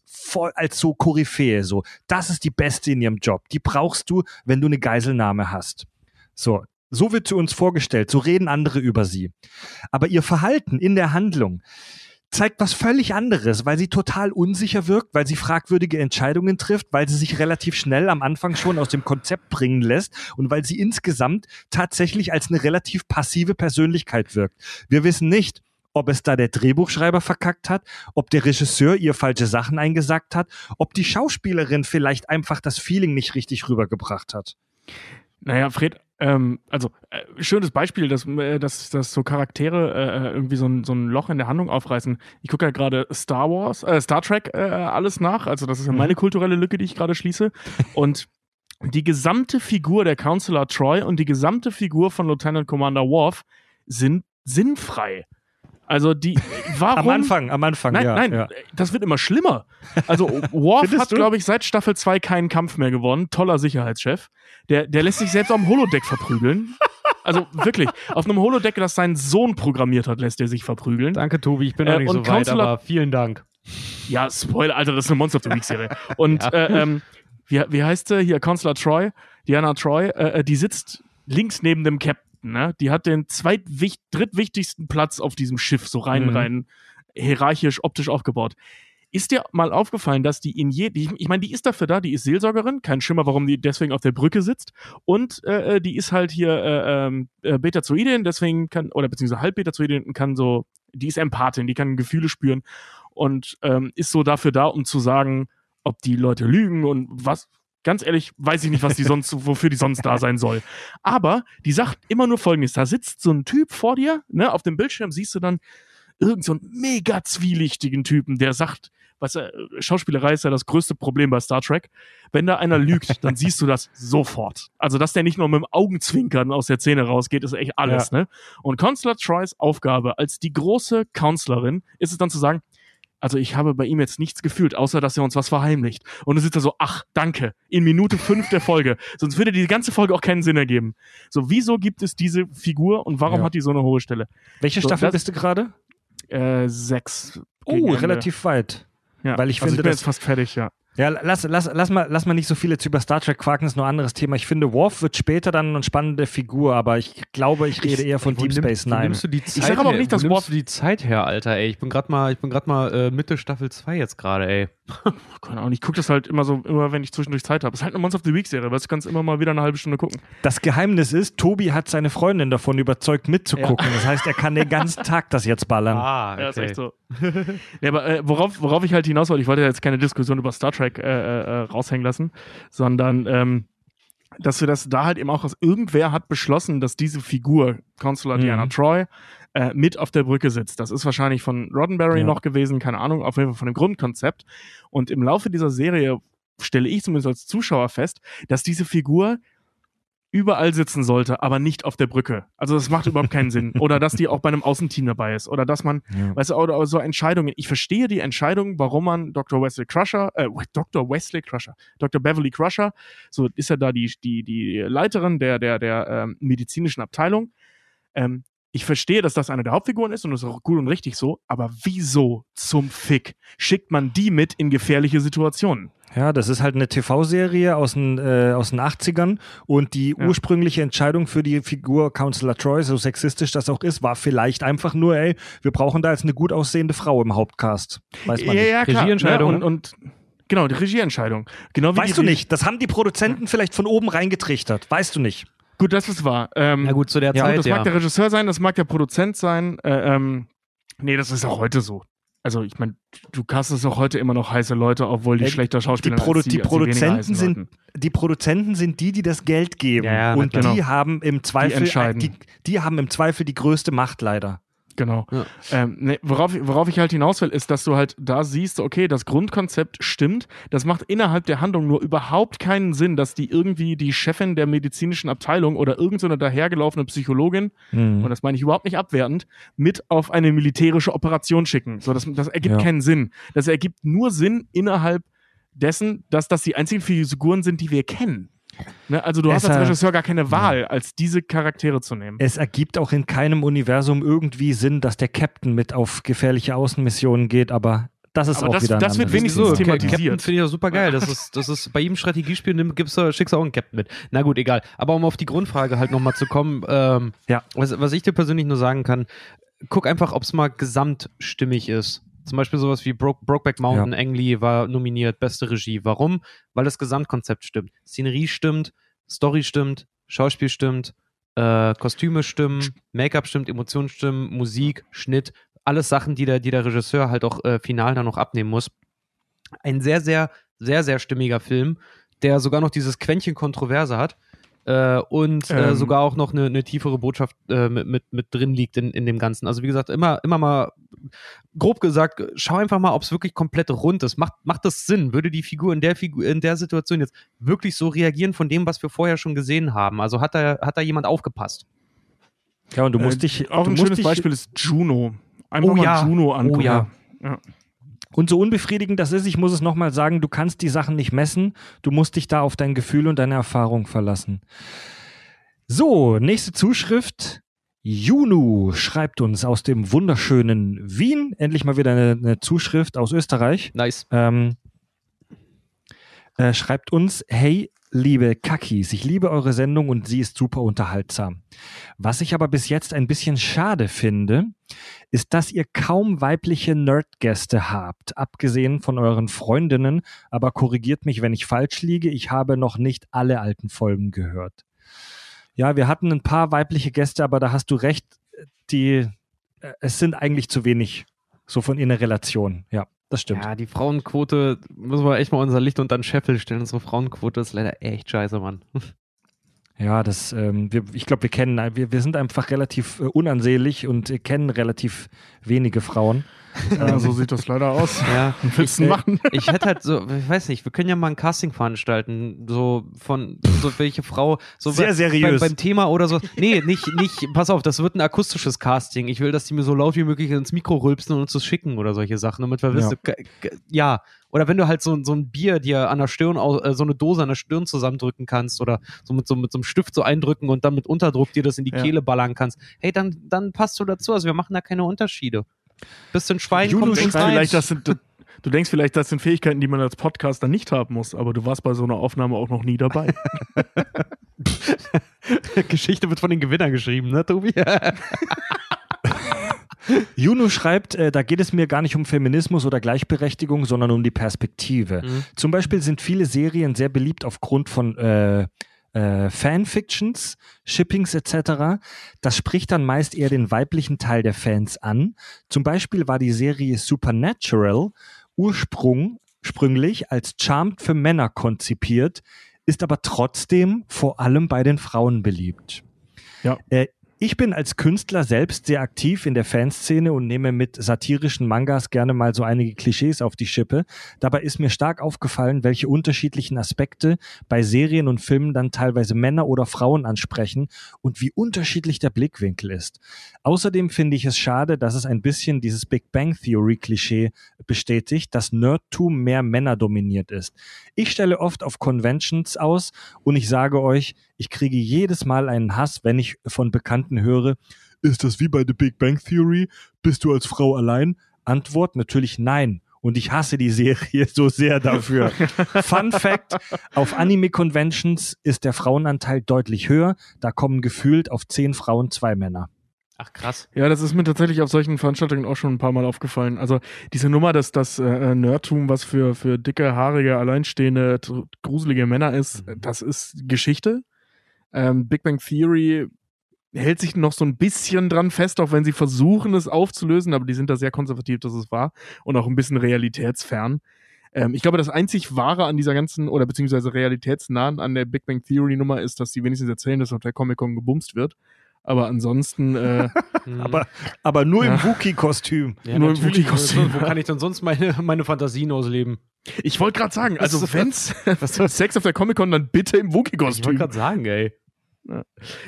als so Koryphäe. So, das ist die Beste in ihrem Job. Die brauchst du, wenn du eine Geiselnahme hast. So, so wird sie uns vorgestellt. So reden andere über sie. Aber ihr Verhalten in der Handlung zeigt was völlig anderes, weil sie total unsicher wirkt, weil sie fragwürdige Entscheidungen trifft, weil sie sich relativ schnell am Anfang schon aus dem Konzept bringen lässt und weil sie insgesamt tatsächlich als eine relativ passive Persönlichkeit wirkt. Wir wissen nicht, ob es da der Drehbuchschreiber verkackt hat, ob der Regisseur ihr falsche Sachen eingesagt hat, ob die Schauspielerin vielleicht einfach das Feeling nicht richtig rübergebracht hat. Naja, Fred, ähm, also äh, schönes Beispiel, dass, äh, dass, dass so Charaktere äh, irgendwie so ein, so ein Loch in der Handlung aufreißen. Ich gucke ja gerade Star Wars, äh, Star Trek äh, alles nach. Also das ist ja meine kulturelle Lücke, die ich gerade schließe. Und die gesamte Figur der Counselor Troy und die gesamte Figur von Lieutenant Commander Worf sind sinnfrei. Also die, warum? Am Anfang, am Anfang, Nein, ja. nein, ja. das wird immer schlimmer. Also Worf hat, glaube ich, seit Staffel 2 keinen Kampf mehr gewonnen. Toller Sicherheitschef. Der, der lässt sich selbst am Holodeck verprügeln. Also wirklich, auf einem Holodeck, das sein Sohn programmiert hat, lässt er sich verprügeln. Danke, Tobi. Ich bin Äh, noch nicht und so weit, Counselor- aber vielen Dank. Ja, Spoiler, Alter, das ist eine Monster of the Week Serie. <laughs> Und äh, ähm, wie, wie heißt sie hier? Counselor Troy, Diana Troy, äh, äh, die sitzt links neben dem Captain. Ne? Die hat den zweitwicht drittwichtigsten Platz auf diesem Schiff, so rein, Mhm. rein hierarchisch, optisch aufgebaut. Ist dir mal aufgefallen, dass die in je, die, ich meine, die ist dafür da, die ist Seelsorgerin, kein Schimmer, warum die deswegen auf der Brücke sitzt. Und äh, äh, die ist halt hier äh, ähm, äh, Betazoidin, deswegen kann, oder beziehungsweise halb Betazoidin kann so, die ist Empathin, die kann Gefühle spüren und ähm, ist so dafür da, um zu sagen, ob die Leute lügen und was. Ganz ehrlich, weiß ich nicht, was die sonst, <laughs> wofür die sonst da sein soll. Aber die sagt immer nur Folgendes: Da sitzt so ein Typ vor dir, ne, auf dem Bildschirm siehst du dann irgend so einen mega zwielichtigen Typen, der sagt, was äh, Schauspielerei ist ja das größte Problem bei Star Trek. Wenn da einer lügt, dann siehst du das sofort. Also, dass der nicht nur mit dem Augenzwinkern aus der Szene rausgeht, ist echt alles, ne? Und Counselor Troys Aufgabe als die große Counselorin ist es dann zu sagen, also ich habe bei ihm jetzt nichts gefühlt, außer dass er uns was verheimlicht. Und es ist da so, ach, danke, in Minute fünf der Folge. Sonst würde die ganze Folge auch keinen Sinn ergeben. So, wieso gibt es diese Figur und warum Ja. hat die so eine hohe Stelle? Welche So, Staffel bist du gerade? Äh, sechs. Oh, relativ weit. Ja. weil ich also finde, ich bin das- jetzt fast fertig, ja. Ja, lass, lass, lass, mal, lass mal nicht so viel jetzt über Star Trek quaken, ist nur ein anderes Thema. Ich finde, Worf wird später dann eine spannende Figur, aber ich glaube, ich rede eher von Deep nimm- Space Nine. nimmst du die Zeit sag aber auch nicht, dass du die Zeit her, Alter, ey? Ich bin gerade mal, ich bin gerade mal äh, Mitte Staffel 2 jetzt gerade, ey. Keine Ahnung, ich gucke das halt immer so, immer wenn ich zwischendurch Zeit habe. Es ist halt eine Monster of the Week Serie, aber du kannst immer mal wieder eine halbe Stunde gucken. Das Geheimnis ist, Tobi hat seine Freundin davon überzeugt, mitzugucken. Das heißt, er kann den ganzen Tag das jetzt ballern. Ah, Ja, ist echt so. <laughs> nee, aber äh, worauf, worauf ich halt hinaus wollte, ich wollte jetzt keine Diskussion über Star Trek äh, äh, raushängen lassen, sondern ähm, dass wir das da halt eben auch, dass irgendwer hat beschlossen, dass diese Figur, Consular Mhm. Diana Troy, äh, mit auf der Brücke sitzt. Das ist wahrscheinlich von Roddenberry Ja. noch gewesen, keine Ahnung, auf jeden Fall von dem Grundkonzept. Und im Laufe dieser Serie stelle ich zumindest als Zuschauer fest, dass diese Figur überall sitzen sollte, aber nicht auf der Brücke. Also das macht überhaupt keinen Sinn. Oder dass die auch bei einem Außenteam dabei ist. Oder dass man <laughs> Ja. Weißt du, oder so Entscheidungen. Ich verstehe die Entscheidung, warum man Dr. Wesley Crusher, äh, <laughs> Dr. Wesley Crusher, Dr. Beverly Crusher, so ist ja da die, die, die Leiterin der, der, der ähm, medizinischen Abteilung. Ähm, ich verstehe, dass das eine der Hauptfiguren ist und das ist auch gut und richtig so, aber wieso zum Fick schickt man die mit in gefährliche Situationen? Ja, das ist halt eine TV-Serie aus den, äh, aus den 80ern und die Ja. ursprüngliche Entscheidung für die Figur Counselor Troy, so sexistisch das auch ist, war vielleicht einfach nur, ey, wir brauchen da jetzt eine gut aussehende Frau im Hauptcast. Weiß man ja, nicht. ja, klar. Regieentscheidung. Ne? Und, und genau, die Regieentscheidung. Genau wie Weißt die du Re- nicht, das haben die Produzenten vielleicht von oben reingetrichtert. Weißt du nicht. Gut, das ist wahr. Ähm, Na gut, zu der Ja, Gut, Zeit, das ja. mag der Regisseur sein, das mag der Produzent sein. Äh, ähm, nee, das ist auch heute so. Also ich meine, du castest auch heute immer noch heiße Leute, obwohl die Äh, schlechter Die, Schauspieler Produ als die, weniger Produzenten heißen sind, Leuten. die Produzenten sind die, die das Geld geben. Ja, ja, und die klar. haben im Zweifel entscheiden. die, die haben im Zweifel die größte Macht leider. Genau. Ja. Ähm, nee, worauf, worauf ich halt hinaus will, ist, dass du halt da siehst, okay, das Grundkonzept stimmt. Das macht innerhalb der Handlung nur überhaupt keinen Sinn, dass die irgendwie die Chefin der medizinischen Abteilung oder irgendeine dahergelaufene Psychologin Mhm. und das meine ich überhaupt nicht abwertend, mit auf eine militärische Operation schicken. So, das, das ergibt Ja. keinen Sinn. Das ergibt nur Sinn innerhalb dessen, dass das die einzigen Figuren sind, die wir kennen. Ne? Also du Es, hast als Regisseur gar keine Wahl, als diese Charaktere zu nehmen. Es ergibt auch in keinem Universum irgendwie Sinn, dass der Captain mit auf gefährliche Außenmissionen geht, aber das ist Aber auch das- wieder ein das wird wenigstens Thema. Ca- thematisiert. Captain finde ich auch super geil. Das ist, das ist bei jedem Strategiespiel nimm, gibst du, schickst du auch einen Captain mit. Na gut, egal. Aber um auf die Grundfrage halt nochmal zu kommen, ähm, Ja. was, was ich dir persönlich nur sagen kann, guck einfach, ob es mal gesamtstimmig ist. Zum Beispiel sowas wie Bro Brokeback Mountain, Ang Lee war nominiert, beste Regie. Warum? Weil das Gesamtkonzept stimmt. Szenerie stimmt, Story stimmt, Schauspiel stimmt, äh, Kostüme stimmen, Make-up stimmt, Emotionen stimmen, Musik, Schnitt, alles Sachen, die der, die der Regisseur halt auch äh, final dann noch abnehmen muss. Ein sehr, sehr, sehr, sehr stimmiger Film, der sogar noch dieses Quäntchen Kontroverse hat äh, und äh, Ähm. sogar auch noch eine, eine tiefere Botschaft äh, mit, mit, mit drin liegt in, in dem Ganzen. Also wie gesagt, immer, immer mal, grob gesagt, schau einfach mal, ob es wirklich komplett rund ist. Macht, macht das Sinn? Würde die Figur in der Figur, in der Situation jetzt wirklich so reagieren von dem, was wir vorher schon gesehen haben? Also hat da, hat da jemand aufgepasst? Ja, und du musst Äh, dich. Auch du ein musst schönes dich, Beispiel ist Juno. Einfach Oh mal ja. Juno angucken. Oh ja. Und so unbefriedigend das ist, ich muss es nochmal sagen, du kannst die Sachen nicht messen. Du musst dich da auf dein Gefühl und deine Erfahrung verlassen. So, nächste Zuschrift. Junu schreibt uns aus dem wunderschönen Wien. Endlich mal wieder eine, eine Zuschrift aus Österreich. Nice. Ähm, äh, schreibt uns, hey, liebe Kakis, ich liebe eure Sendung und sie ist super unterhaltsam. Was ich aber bis jetzt ein bisschen schade finde, ist, dass ihr kaum weibliche Nerdgäste habt, abgesehen von euren Freundinnen, aber korrigiert mich, wenn ich falsch liege, ich habe noch nicht alle alten Folgen gehört. Ja, wir hatten ein paar weibliche Gäste, aber da hast du recht, die, äh, es sind eigentlich zu wenig, so von ihrer Relation. Ja, das stimmt. Ja, die Frauenquote, müssen wir echt mal unser Licht unter den Scheffel stellen. Unsere Frauenquote ist leider echt scheiße, Mann. Ja, das, ähm, wir, ich glaube, wir kennen, wir, wir sind einfach relativ äh, unansehlich und äh, kennen relativ wenige Frauen. Ja, so sieht das leider aus. <laughs> Ja, du äh, machen? <laughs> ich hätte halt so, ich weiß nicht, wir können ja mal ein Casting veranstalten, so von, so welche Frau, so Sehr bei- seriös. Beim, beim Thema oder so. Nee, nicht, nicht, pass auf, das wird ein akustisches Casting. Ich will, dass die mir so laut wie möglich ins Mikro rülpsen und uns das schicken oder solche Sachen, damit wir wissen, ja. ja. Oder wenn du halt so, so ein Bier dir an der Stirn, äh, so eine Dose an der Stirn zusammendrücken kannst oder so mit so, mit so einem Stift so eindrücken und dann mit Unterdruck dir das in die Ja. Kehle ballern kannst, hey, dann, dann passt du dazu. Also wir machen da keine Unterschiede. Bist du ein Schwein, Juno kommt denkst, vielleicht, das sind, du denkst vielleicht, das sind Fähigkeiten, die man als Podcaster nicht haben muss, aber du warst bei so einer Aufnahme auch noch nie dabei. <laughs> <laughs> Geschichte wird von den Gewinnern geschrieben, ne, Tobi? <laughs> <laughs> Juno schreibt, äh, da geht es mir gar nicht um Feminismus oder Gleichberechtigung, sondern um die Perspektive. Mhm. Zum Beispiel sind viele Serien sehr beliebt aufgrund von äh, äh, Fanfictions, Shippings etc. Das spricht dann meist eher den weiblichen Teil der Fans an. Zum Beispiel war die Serie Supernatural Ursprung, sprünglich als Charmed für Männer konzipiert, ist aber trotzdem vor allem bei den Frauen beliebt. Ja. Äh, ich bin als Künstler selbst sehr aktiv in der Fanszene und nehme mit satirischen Mangas gerne mal so einige Klischees auf die Schippe. Dabei ist mir stark aufgefallen, welche unterschiedlichen Aspekte bei Serien und Filmen dann teilweise Männer oder Frauen ansprechen und wie unterschiedlich der Blickwinkel ist. Außerdem finde ich es schade, dass es ein bisschen dieses Big Bang Theory Klischee bestätigt, dass Nerdtum mehr Männer dominiert ist. Ich stelle oft auf Conventions aus und ich sage euch, ich kriege jedes Mal einen Hass, wenn ich von Bekannten höre, ist das wie bei The Big Bang Theory? Bist du als Frau allein? Antwort natürlich nein. Und ich hasse die Serie <laughs> so sehr dafür. Fun Fact: Auf Anime-Conventions ist der Frauenanteil deutlich höher. Da kommen gefühlt auf zehn Frauen zwei Männer. Ach, krass. Ja, das ist mir tatsächlich auf solchen Veranstaltungen auch schon ein paar Mal aufgefallen. Also diese Nummer, dass das äh, Nerdtum, was für, für dicke, haarige, alleinstehende, gruselige Männer ist, Mhm. das ist Geschichte. Ähm, Big Bang Theory hält sich noch so ein bisschen dran fest, auch wenn sie versuchen, es aufzulösen, aber die sind da sehr konservativ, dass es war und auch ein bisschen realitätsfern. Ähm, ich glaube, das einzig Wahre an dieser ganzen, oder beziehungsweise realitätsnahen an der Big Bang Theory Nummer ist, dass sie wenigstens erzählen, dass auf der Comic-Con gebumst wird. Aber ansonsten, äh. <laughs> Aber, aber nur im Ja. Wookie-Kostüm. ja, nur im. Wookie-Kostüm. Wo kann ich denn sonst meine, meine Fantasien ausleben? Ich wollte gerade sagen, also wenn's <laughs> Sex auf der Comic-Con, dann bitte im Ich wollte Wookie-Kostüm. gerade sagen, ey.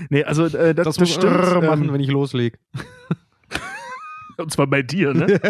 Nee, also äh, das, Das, das, muss stimmt. Rrrr machen, ähm, wenn ich loslege. <laughs> und zwar bei dir, ne?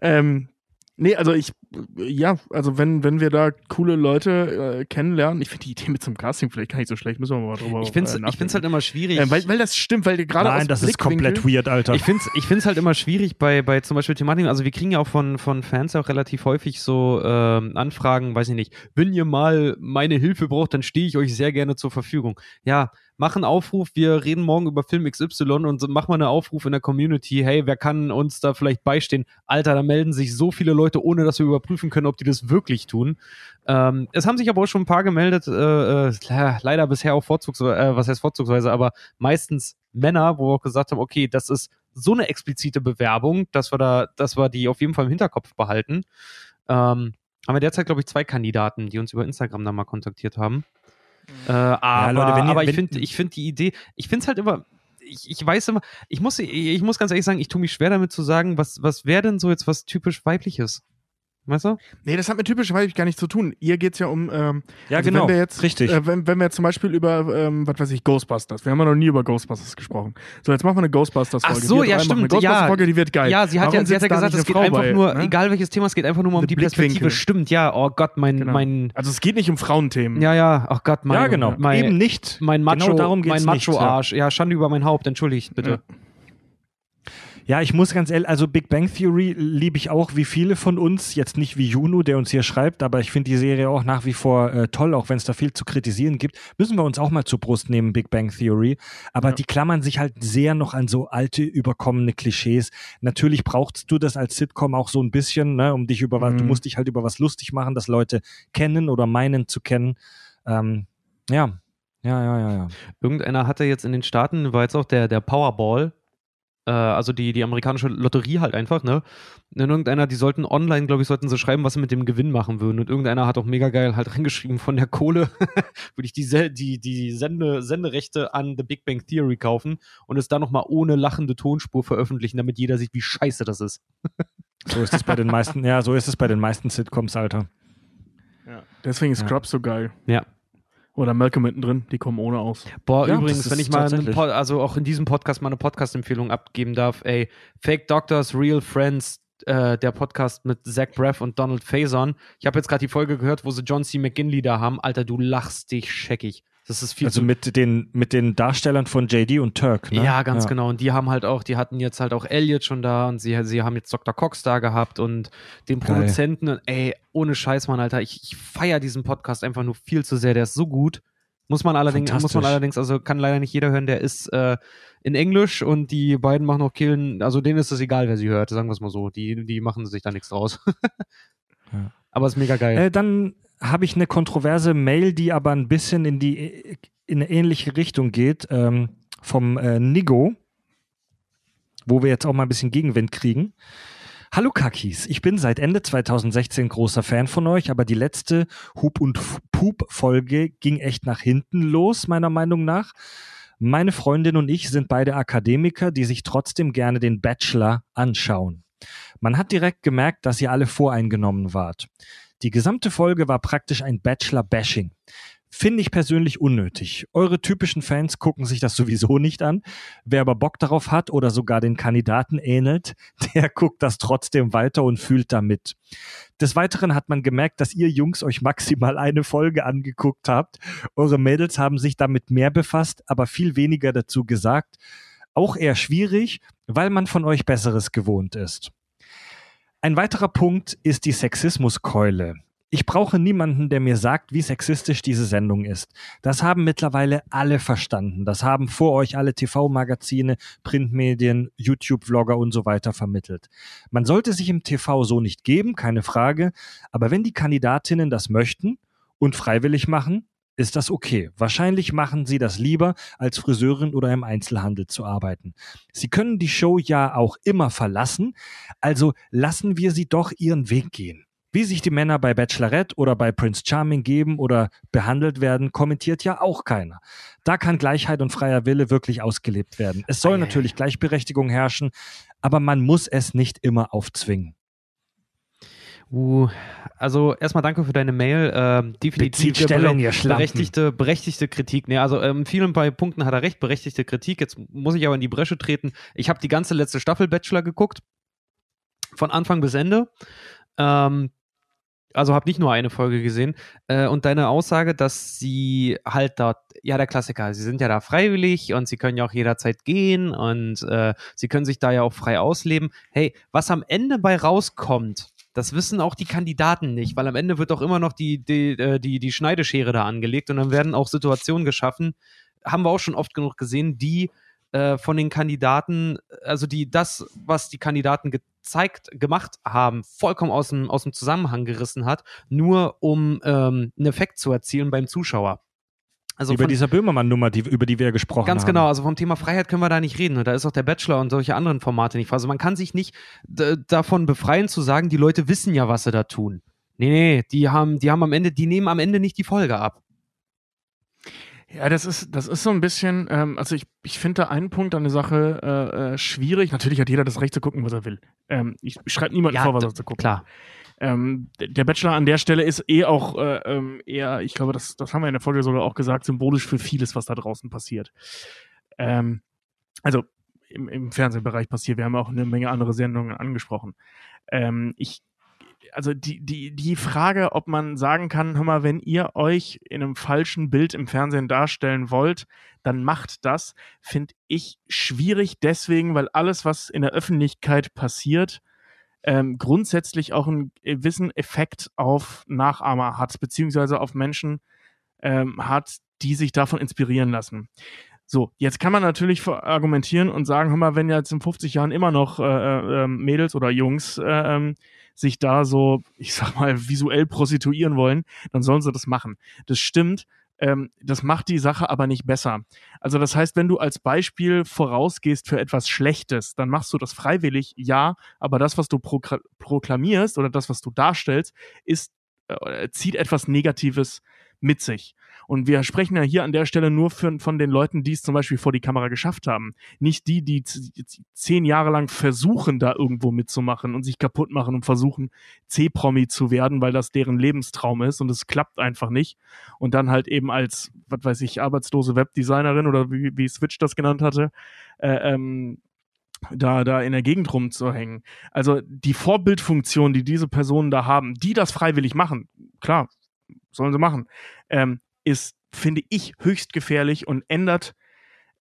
ähm, nee, also ich, ja, also wenn, wenn wir da coole Leute äh, kennenlernen, ich finde die Idee mit zum Casting vielleicht gar nicht so schlecht, müssen wir mal drüber Ich finde es äh, halt immer schwierig. äh, weil, weil das stimmt, weil gerade Nein, das ist komplett weird, Alter. Ich finde es ich find's halt immer schwierig bei, bei zum Beispiel Thematiken. Also, wir kriegen ja auch von, von Fans auch relativ häufig so ähm, Anfragen, weiß ich nicht, wenn ihr mal meine Hilfe braucht, dann stehe ich euch sehr gerne zur Verfügung. Ja, mach einen Aufruf, wir reden morgen über Film XY und mach mal einen Aufruf in der Community, hey, wer kann uns da vielleicht beistehen? Alter, da melden sich so viele Leute, ohne dass wir überprüfen können, ob die das wirklich tun. Ähm, es haben sich aber auch schon ein paar gemeldet, äh, äh, leider bisher auch vorzugsweise, äh, was heißt vorzugsweise, aber meistens Männer, wo wir auch gesagt haben, okay, das ist so eine explizite Bewerbung, dass wir da, dass wir die auf jeden Fall im Hinterkopf behalten. Ähm, haben wir derzeit, glaube ich, zwei Kandidaten, die uns über Instagram dann mal kontaktiert haben. Äh, aber, Leute, wenn ihr- aber ich finde ich find die Idee, ich finde es halt immer, ich, ich weiß immer, ich muss, ich muss ganz ehrlich sagen, ich tue mich schwer damit zu sagen, was, was wäre denn so jetzt was typisch weibliches? Weißt du? Nee, das hat mit typisch weiblich gar nichts zu tun. Ihr geht's ja um, ähm, Ja, also genau. wenn wir jetzt, Richtig. Äh, wenn, wenn wir jetzt zum Beispiel über, ähm, was weiß ich, Ghostbusters, wir haben ja noch nie über Ghostbusters gesprochen. So, jetzt machen wir eine Ghostbusters-Folge. Ach so, ja, machen Eine stimmt, ja. Ghostbusters-Folge, die wird geil. Ja, sie hat Warum ja, sie hat ja gesagt, es geht einfach bei, nur, ne? egal welches Thema, es geht einfach nur mal um die Perspektive. Stimmt, ja, oh Gott, mein, Genau. mein, Also es geht nicht um Frauenthemen. ja, ja, ach Gott, mein, ja, genau. mein, Eben nicht. mein Macho, genau darum geht's mein nicht, ja. Macho-Arsch. Ja. Schande über mein Haupt, entschuldigt bitte. Ja, ich muss ganz ehrlich, also Big Bang Theory liebe ich auch wie viele von uns, jetzt nicht wie Juno, der uns hier schreibt, aber ich finde die Serie auch nach wie vor äh, toll, auch wenn es da viel zu kritisieren gibt. Müssen wir uns auch mal zur Brust nehmen, Big Bang Theory. Aber Ja. die klammern sich halt sehr noch an so alte, überkommene Klischees. Natürlich brauchst du das als Sitcom auch so ein bisschen, ne, um dich über was, du Mhm. musst dich halt über was lustig machen, das Leute kennen oder meinen zu kennen. Ähm, ja. Ja, ja, ja, ja. Irgendeiner hatte jetzt in den Staaten, war jetzt auch der, der Powerball, also die, die amerikanische Lotterie halt einfach, ne? Und irgendeiner, die sollten online, glaube ich, sollten sie schreiben, was sie mit dem Gewinn machen würden. Und irgendeiner hat auch mega geil halt reingeschrieben, von der Kohle <laughs> würde ich die, die, die Sende, Senderechte an The Big Bang Theory kaufen und es dann nochmal ohne lachende Tonspur veröffentlichen, damit jeder sieht, wie scheiße das ist. <laughs> So ist es bei den meisten, ja, so ist es bei den meisten Sitcoms, Alter. Ja. Deswegen ist Ja. Scrubs so geil. Ja. Oder Malcolm mittendrin, die kommen ohne aus. Boah, Ja, übrigens, wenn ich mal. Pod, also auch in diesem Podcast mal eine Podcast-Empfehlung abgeben darf, ey, Fake Doctors, Real Friends, äh, der Podcast mit Zach Braff und Donald Faison. Ich habe jetzt gerade die Folge gehört, wo sie John C. McGinley da haben. Alter, du lachst dich scheckig. Das ist viel Also mit den, mit den Darstellern von JD und Turk, ne? Ja, ganz genau. Und die haben halt auch, die hatten jetzt halt auch Elliot schon da und sie, sie haben jetzt Dr. Cox da gehabt und den. Produzenten. Und ey, ohne Scheiß, Mann, Alter, ich, ich feiere diesen Podcast einfach nur viel zu sehr. Der ist so gut. Muss man allerdings, muss man allerdings, also kann leider nicht jeder hören, der ist äh, in Englisch und die beiden machen auch Killen, also denen ist es egal, wer sie hört, sagen wir es mal so. Die, die machen sich da nichts draus. <laughs> Ja. Aber ist mega geil. Äh, dann habe ich eine kontroverse Mail, die aber ein bisschen in die in eine ähnliche Richtung geht, ähm, vom äh, Nigo, wo wir jetzt auch mal ein bisschen Gegenwind kriegen. Hallo Kakis, ich bin seit Ende 2016 großer Fan von euch, aber die letzte Hub und F- Pup Folge ging echt nach hinten los, meiner Meinung nach. Meine Freundin und ich sind beide Akademiker, die sich trotzdem gerne den Bachelor anschauen. Man hat direkt gemerkt, dass ihr alle voreingenommen wart. Die gesamte Folge war praktisch ein Bachelor-Bashing. Finde ich persönlich unnötig. Eure typischen Fans gucken sich das sowieso nicht an. Wer aber Bock darauf hat oder sogar den Kandidaten ähnelt, <laughs> der guckt das trotzdem weiter und fühlt damit. Des Weiteren hat man gemerkt, dass ihr Jungs euch maximal eine Folge angeguckt habt. Eure Mädels haben sich damit mehr befasst, aber viel weniger dazu gesagt. Auch eher schwierig, weil man von euch Besseres gewohnt ist. Ein weiterer Punkt ist die Sexismuskeule. Ich brauche niemanden, der mir sagt, wie sexistisch diese Sendung ist. Das haben mittlerweile alle verstanden. Das haben vor euch alle TV-Magazine, Printmedien, YouTube-Vlogger und so weiter vermittelt. Man sollte sich im TV so nicht geben, keine Frage. Aber wenn die Kandidatinnen das möchten und freiwillig machen, ist das okay. Wahrscheinlich machen sie das lieber, als Friseurin oder im Einzelhandel zu arbeiten. Sie können die Show ja auch immer verlassen, also lassen wir sie doch ihren Weg gehen. Wie sich die Männer bei Bachelorette oder bei Prince Charming geben oder behandelt werden, kommentiert ja auch keiner. Da kann Gleichheit und freier Wille wirklich ausgelebt werden. Es soll natürlich Gleichberechtigung herrschen, aber man muss es nicht immer aufzwingen. Uh, also erstmal danke für deine Mail. Ähm, definitiv Stellung, berechtigte, berechtigte Kritik. Nee, also ähm, vielen bei Punkten hat er recht, berechtigte Kritik. Jetzt muss ich aber in die Bresche treten. Ich habe die ganze letzte Staffel Bachelor geguckt. Von Anfang bis Ende. Ähm, also habe nicht nur eine Folge gesehen. Äh, und deine Aussage, dass sie halt dort, ja, der Klassiker, sie sind ja da freiwillig und sie können ja auch jederzeit gehen und äh, sie können sich da ja auch frei ausleben. Hey, was am Ende bei rauskommt, das wissen auch die Kandidaten nicht, weil am Ende wird auch immer noch die, die, äh, die, die Schneideschere da angelegt und dann werden auch Situationen geschaffen, haben wir auch schon oft genug gesehen, die äh, von den Kandidaten, also die das, was die Kandidaten gezeigt, gemacht haben, vollkommen aus dem, aus dem Zusammenhang gerissen hat, nur um ähm, einen Effekt zu erzielen beim Zuschauer. Also über von, dieser Böhmermann-Nummer, die, über die wir gesprochen Ganz haben. genau, also vom Thema Freiheit können wir da nicht reden. Und da ist auch der Bachelor und solche anderen Formate nicht. Also man kann sich nicht davon befreien zu sagen, die Leute wissen ja, was sie da tun. Nee, nee, die haben, die haben am Ende, die nehmen am Ende nicht die Folge ab. Ja, das ist, das ist so ein bisschen, ähm, also ich, ich finde da einen Punkt an der Sache äh, äh, schwierig. Natürlich hat jeder das Recht zu gucken, was er will. Ähm, ich schreibe niemandem Ja, vor, was er zu gucken. Klar. Ähm, der Bachelor an der Stelle ist eh auch äh, ähm, eher, ich glaube, das, das haben wir in der Folge sogar auch gesagt, symbolisch für vieles, was da draußen passiert. Ähm, also im, im Fernsehbereich passiert. Wir haben auch eine Menge andere Sendungen angesprochen. Ähm, ich, also die, die, die Frage, ob man sagen kann, hör mal, wenn ihr euch in einem falschen Bild im Fernsehen darstellen wollt, dann macht das, finde ich schwierig deswegen, weil alles, was in der Öffentlichkeit passiert, ähm, grundsätzlich auch einen gewissen Effekt auf Nachahmer hat, beziehungsweise auf Menschen ähm, hat, die sich davon inspirieren lassen. So, jetzt kann man natürlich argumentieren und sagen, hör mal, wenn jetzt in 50 Jahren immer noch äh, äh, Mädels oder Jungs äh, ähm, sich da so, ich sag mal, visuell prostituieren wollen, dann sollen sie das machen. Das stimmt. Ähm, das macht die Sache aber nicht besser. Also das heißt, wenn du als Beispiel vorausgehst für etwas Schlechtes, dann machst du das freiwillig, ja, aber das, was du proklamierst oder das, was du darstellst, ist, äh, zieht etwas Negatives mit sich. Und wir sprechen ja hier an der Stelle nur für, von den Leuten, die es zum Beispiel vor die Kamera geschafft haben. Nicht die, die zehn Jahre lang versuchen, da irgendwo mitzumachen und sich kaputt machen und versuchen, C-Promi zu werden, weil das deren Lebenstraum ist und es klappt einfach nicht. Und dann halt eben als, was weiß ich, arbeitslose Webdesignerin oder wie, wie Switch das genannt hatte, äh, ähm, da, da in der Gegend rumzuhängen. Also die Vorbildfunktion, die diese Personen da haben, die das freiwillig machen, klar, sollen sie machen, ähm, ist, finde ich, höchst gefährlich und ändert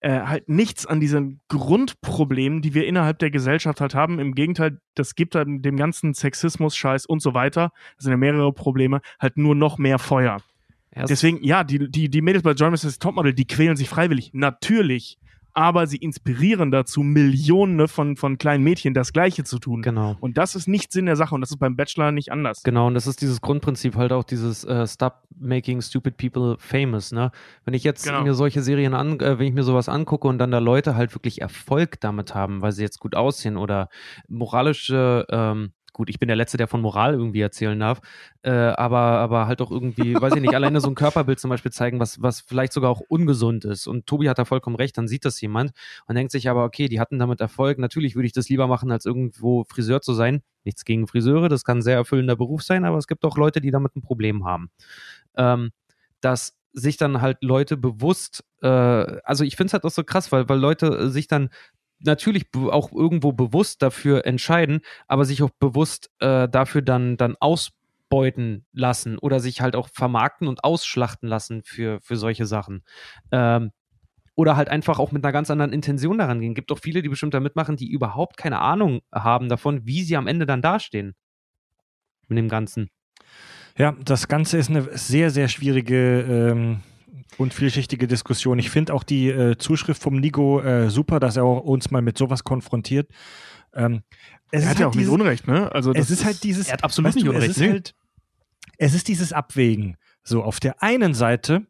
äh, halt nichts an diesen Grundproblemen, die wir innerhalb der Gesellschaft halt haben. Im Gegenteil, das gibt halt dem ganzen Sexismus, Scheiß und so weiter, das sind ja mehrere Probleme, halt nur noch mehr Feuer. Erst, Deswegen, ja, die, die, die Mädels bei Germany's Topmodel, die quälen sich freiwillig, natürlich. Aber sie inspirieren dazu, Millionen von, von kleinen Mädchen das Gleiche zu tun. genau. Und das ist nicht Sinn der Sache und das ist beim Bachelor nicht anders. Genau, und das ist dieses Grundprinzip halt auch dieses äh, Stop making stupid people famous, ne? Wenn ich jetzt Genau. mir solche Serien an, äh, wenn ich mir sowas angucke und dann da Leute halt wirklich Erfolg damit haben, weil sie jetzt gut aussehen oder moralische, ähm, gut, ich bin der Letzte, der von Moral irgendwie erzählen darf, äh, aber, aber halt auch irgendwie, weiß ich nicht, alleine so ein Körperbild zum Beispiel zeigen, was, was vielleicht sogar auch ungesund ist. Und Tobi hat da vollkommen recht, dann sieht das jemand und denkt sich aber, okay, die hatten damit Erfolg, natürlich würde ich das lieber machen, als irgendwo Friseur zu sein. Nichts gegen Friseure, das kann ein sehr erfüllender Beruf sein, aber es gibt auch Leute, die damit ein Problem haben. Ähm, dass sich dann halt Leute bewusst, äh, also ich finde es halt auch so krass, weil, weil Leute sich dann natürlich auch irgendwo bewusst dafür entscheiden, aber sich auch bewusst äh, dafür dann, dann ausbeuten lassen oder sich halt auch vermarkten und ausschlachten lassen für, für solche Sachen. Ähm, oder halt einfach auch mit einer ganz anderen Intention daran gehen. Gibt auch viele, die bestimmt da mitmachen, die überhaupt keine Ahnung haben davon, wie sie am Ende dann dastehen. Mit dem Ganzen. Ja, das Ganze ist eine sehr, sehr schwierige ähm, und vielschichtige Diskussion. Ich finde auch die äh, Zuschrift vom Nico äh, super, dass er auch uns mal mit sowas konfrontiert. Ähm, es Er ist hat ja auch dieses, nicht Unrecht, ne? Also das es ist halt dieses, Er hat absolut nicht Unrecht, Es ist, halt, es ist dieses Abwägen. So, auf der einen Seite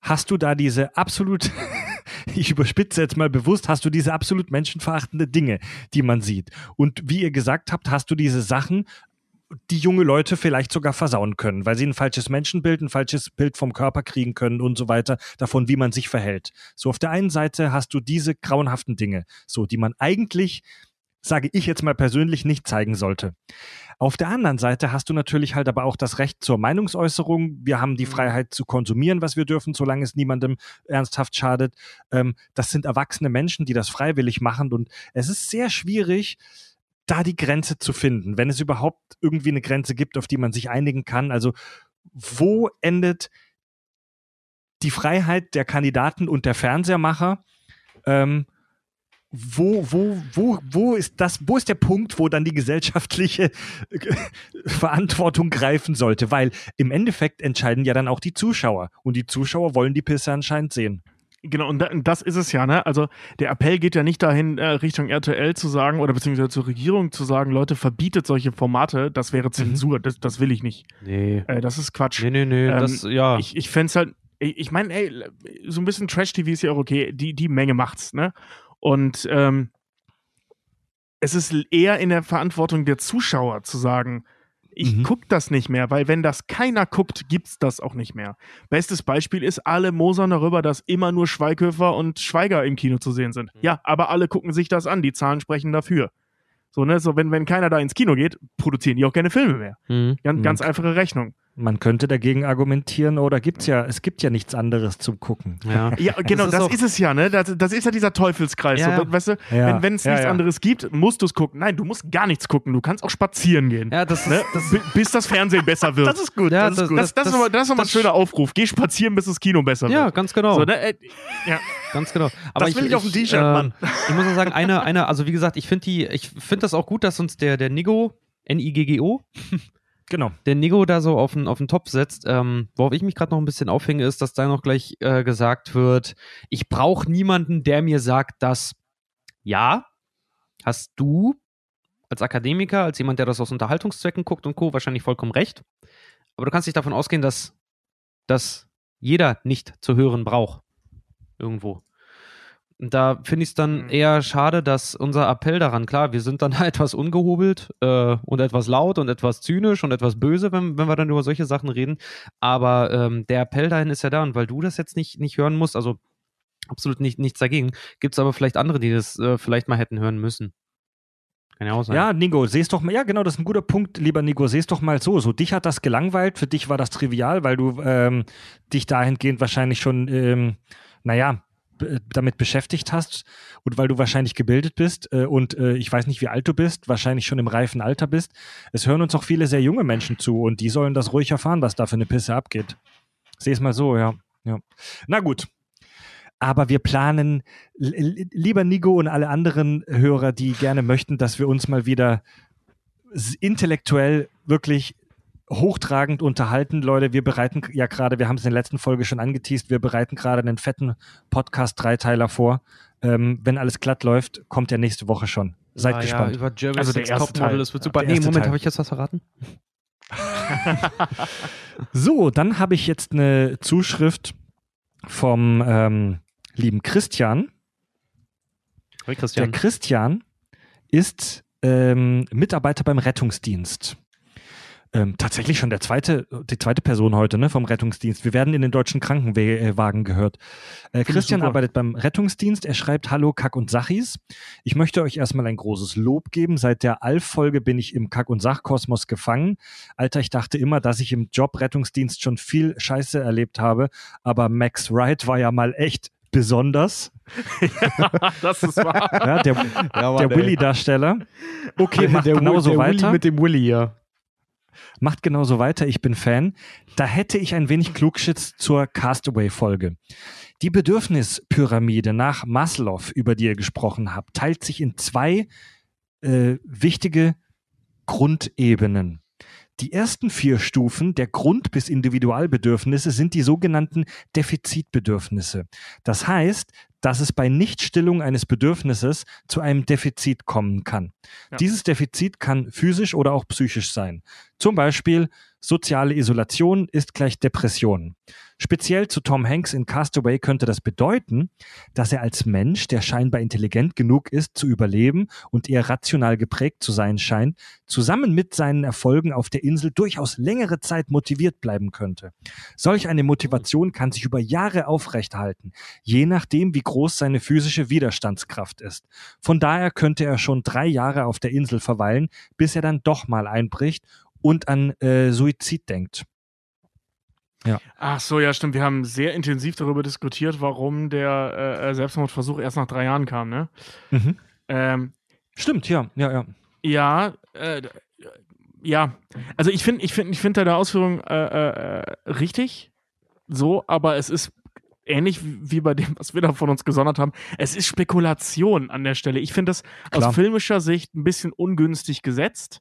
hast du da diese absolut, <laughs> ich überspitze jetzt mal bewusst, hast du diese absolut menschenverachtende Dinge, die man sieht. Und wie ihr gesagt habt, hast du diese Sachen, die junge Leute vielleicht sogar versauen können, weil sie ein falsches Menschenbild, ein falsches Bild vom Körper kriegen können und so weiter, davon, wie man sich verhält. So, auf der einen Seite hast du diese grauenhaften Dinge, so, die man eigentlich, sage ich jetzt mal persönlich, nicht zeigen sollte. Auf der anderen Seite hast du natürlich halt aber auch das Recht zur Meinungsäußerung. Wir haben die Freiheit zu konsumieren, was wir dürfen, solange es niemandem ernsthaft schadet. Ähm, das sind erwachsene Menschen, die das freiwillig machen und es ist sehr schwierig, da die Grenze zu finden, wenn es überhaupt irgendwie eine Grenze gibt, auf die man sich einigen kann. Also wo endet die Freiheit der Kandidaten und der Fernsehermacher? Ähm, wo, wo, wo, wo ist das, wo ist der Punkt, wo dann die gesellschaftliche äh, Verantwortung greifen sollte? Weil im Endeffekt entscheiden ja dann auch die Zuschauer. Und die Zuschauer wollen die Pisse anscheinend sehen. Genau, und da, das ist es ja, ne? Also der Appell geht ja nicht dahin, äh, Richtung RTL zu sagen oder beziehungsweise zur Regierung zu sagen, Leute, verbietet solche Formate, das wäre Zensur, das, das will ich nicht. Nee. Äh, das ist Quatsch. Nee, nee, nee. Ähm, das, ja. Ich, ich fände es halt, ich, ich meine, ey, so ein bisschen Trash-TV ist ja auch okay, die, die Menge macht's, ne? Und ähm, es ist eher in der Verantwortung der Zuschauer zu sagen, ich Mhm. guck das nicht mehr, weil wenn das keiner guckt, gibt's das auch nicht mehr. Bestes Beispiel ist, alle mosern darüber, dass immer nur Schweighöfer und Schweiger im Kino zu sehen sind. Ja, aber alle gucken sich das an, die Zahlen sprechen dafür. So, ne, so wenn, wenn keiner da ins Kino geht, produzieren die auch keine Filme mehr. Mhm. Ganz, Mhm. ganz einfache Rechnung. Man könnte dagegen argumentieren, oder gibt's ja, es gibt ja nichts anderes zum Gucken. Ja. <laughs> Ja, genau, ist das ist, es ja, ne? Das, das ist ja dieser Teufelskreis. Ja, so, ja. weißt du, Ja. wenn es Ja, nichts ja. anderes gibt, musst du es gucken. Nein, du musst gar nichts gucken. Du kannst auch spazieren gehen. ja, das ist, Ne? das, Bi- bis das Fernsehen besser wird. ist gut. Ja, das das- ist gut. Das, das, ist nochmal das ist noch mal ein das- schöner Aufruf. Geh spazieren, bis das Kino besser ja, wird. ganz genau. So, ne? äh, ja. Ganz genau. Aber Das will ich auf dem T-Shirt, Mann. Ich muss auch sagen, eine, eine, also wie gesagt, ich finde die, ich finde das auch gut, dass uns der, der Nigo, N-I-G-G-O, Genau. der Nigo da so auf den, auf den Topf setzt. Ähm, worauf ich mich gerade noch ein bisschen aufhänge, ist, dass da noch gleich äh, gesagt wird, ich brauche niemanden, der mir sagt, dass ja, hast du als Akademiker, als jemand, der das aus Unterhaltungszwecken guckt und Co., wahrscheinlich vollkommen recht. Aber du kannst nicht davon ausgehen, dass, dass jeder nicht zu hören braucht. Irgendwo. Und da finde ich es dann Mhm. eher schade, dass unser Appell daran, klar, wir sind dann <laughs> etwas ungehobelt äh, und etwas laut und etwas zynisch und etwas böse, wenn, wenn wir dann über solche Sachen reden. Aber ähm, der Appell dahin ist ja da. Und weil du das jetzt nicht, nicht hören musst, also absolut nicht, nichts dagegen, gibt es aber vielleicht andere, die das äh, vielleicht mal hätten hören müssen. Kann ja auch sein. Ja, Nico, seh's doch mal, ja genau, das ist ein guter Punkt, lieber Nico, seh's doch mal so. So, dich hat das gelangweilt, für dich war das trivial, weil du ähm, dich dahingehend wahrscheinlich schon, ähm, naja, damit beschäftigt hast und weil du wahrscheinlich gebildet bist äh, und äh, ich weiß nicht, wie alt du bist, wahrscheinlich schon im reifen Alter bist. Es hören uns auch viele sehr junge Menschen zu und die sollen das ruhig erfahren, was da für eine Pisse abgeht. Seh's mal so, ja. ja. Na gut. Aber wir planen, lieber Nico und alle anderen Hörer, die gerne möchten, dass wir uns mal wieder intellektuell wirklich hochtragend unterhalten. Leute, wir bereiten ja gerade, wir haben es in der letzten Folge schon angeteased, wir bereiten gerade einen fetten Podcast-Dreiteiler vor. Ähm, wenn alles glatt läuft, kommt der nächste Woche schon. Seid Ah, gespannt. Ja, über Jerry's Also der erste Topmodel, Teil. das wird Ja, super. der Nee, Moment, habe ich jetzt was verraten? <laughs> So, dann habe ich jetzt eine Zuschrift vom ähm, lieben Christian. Hey, Der Christian. Christian ist ähm, Mitarbeiter beim Rettungsdienst. Ähm, tatsächlich schon der zweite, die zweite Person heute ne, vom Rettungsdienst. Wir werden in den deutschen Krankenwagen gehört. Äh, Christian arbeitet beim Rettungsdienst. Er schreibt Hallo Kack und Sachis. Ich möchte euch erstmal ein großes Lob geben. Seit der Alf-Folge bin ich im Kack- und Sachkosmos gefangen. Alter, ich dachte immer, dass ich im Job Rettungsdienst schon viel Scheiße erlebt habe. Aber Max Wright war ja mal echt besonders. <laughs> das ist wahr. Ja, der, der Willy-Darsteller. Okay, macht der, genauso der Willy weiter. mit dem Willy, ja. Macht genauso weiter. Ich bin Fan. Da hätte ich ein wenig Klugschitz zur Castaway-Folge. Die Bedürfnispyramide nach Maslow, über die ihr gesprochen habt, teilt sich in zwei äh, wichtige Grundebenen. Die ersten vier Stufen der Grund- bis Individualbedürfnisse sind die sogenannten Defizitbedürfnisse. Das heißt, dass es bei Nichtstillung eines Bedürfnisses zu einem Defizit kommen kann. Ja. Dieses Defizit kann physisch oder auch psychisch sein. Zum Beispiel soziale Isolation ist gleich Depression. Speziell zu Tom Hanks in Castaway könnte das bedeuten, dass er als Mensch, der scheinbar intelligent genug ist, zu überleben und eher rational geprägt zu sein scheint, zusammen mit seinen Erfolgen auf der Insel durchaus längere Zeit motiviert bleiben könnte. Solch eine Motivation kann sich über Jahre aufrechthalten, je nachdem, wie groß seine physische Widerstandskraft ist. Von daher könnte er schon drei Jahre auf der Insel verweilen, bis er dann doch mal einbricht und an äh, Suizid denkt. Ach so, ja, stimmt. Wir haben sehr intensiv darüber diskutiert, warum der äh, Selbstmordversuch erst nach drei Jahren kam, ne? Mhm. Ähm, Stimmt, ja, ja, ja. ja, äh, ja. Also ich finde, ich finde, ich finde deine Ausführung äh, äh, richtig, so, aber es ist ähnlich wie wie bei dem, was wir da von uns gesondert haben. Es ist Spekulation an der Stelle. Ich finde das Klar. aus filmischer Sicht ein bisschen ungünstig gesetzt.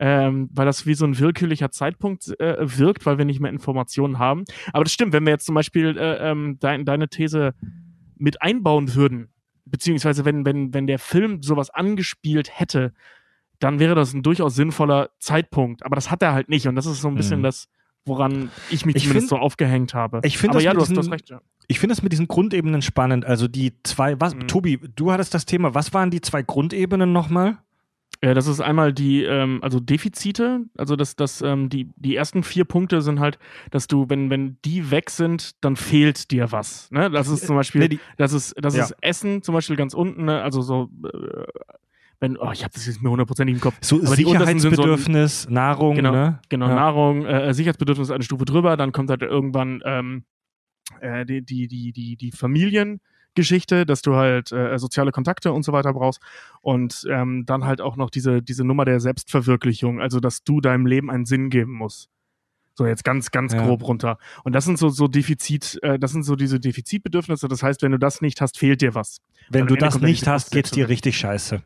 Ähm, weil das wie so ein willkürlicher Zeitpunkt äh, wirkt, weil wir nicht mehr Informationen haben. Aber das stimmt, wenn wir jetzt zum Beispiel äh, ähm, dein, deine These mit einbauen würden, beziehungsweise wenn, wenn, wenn der Film sowas angespielt hätte, dann wäre das ein durchaus sinnvoller Zeitpunkt. Aber das hat er halt nicht. Und das ist so ein bisschen Mhm. das, woran ich mich Ich zumindest find- so aufgehängt habe. ich find Aber das ja, diesen- recht. Ja. Ich finde es mit diesen Grundebenen spannend. Also die zwei, was, Mhm. Tobi, du hattest das Thema, was waren die zwei Grundebenen nochmal? Ja, das ist einmal die, ähm, also Defizite, also das, das, ähm, die, die ersten vier Punkte sind halt, dass du, wenn, wenn die weg sind, dann fehlt dir was. Ne? Das ist zum Beispiel, Nee, die- das ist, das Ja. ist Essen zum Beispiel ganz unten, ne? also so, äh, wenn, oh, ich habe das jetzt mir hundertprozentig im Kopf. So Aber sind so- Sicherheitsbedürfnis, Nahrung, Genau, ne? Genau, Ja. Nahrung, äh, Sicherheitsbedürfnis eine Stufe drüber, dann kommt halt irgendwann ähm, äh, die, die, die, die, die Familiengeschichte, dass du halt äh, soziale Kontakte und so weiter brauchst. Und ähm, dann halt auch noch diese, diese Nummer der Selbstverwirklichung, also dass du deinem Leben einen Sinn geben musst. So jetzt ganz, ganz Ja. grob runter. Und das sind so, so Defizit, äh, das sind so diese Defizitbedürfnisse. Das heißt, wenn du das nicht hast, fehlt dir was. Wenn du Ende das nicht hast, geht's dir Selbstverwirklichung. richtig scheiße.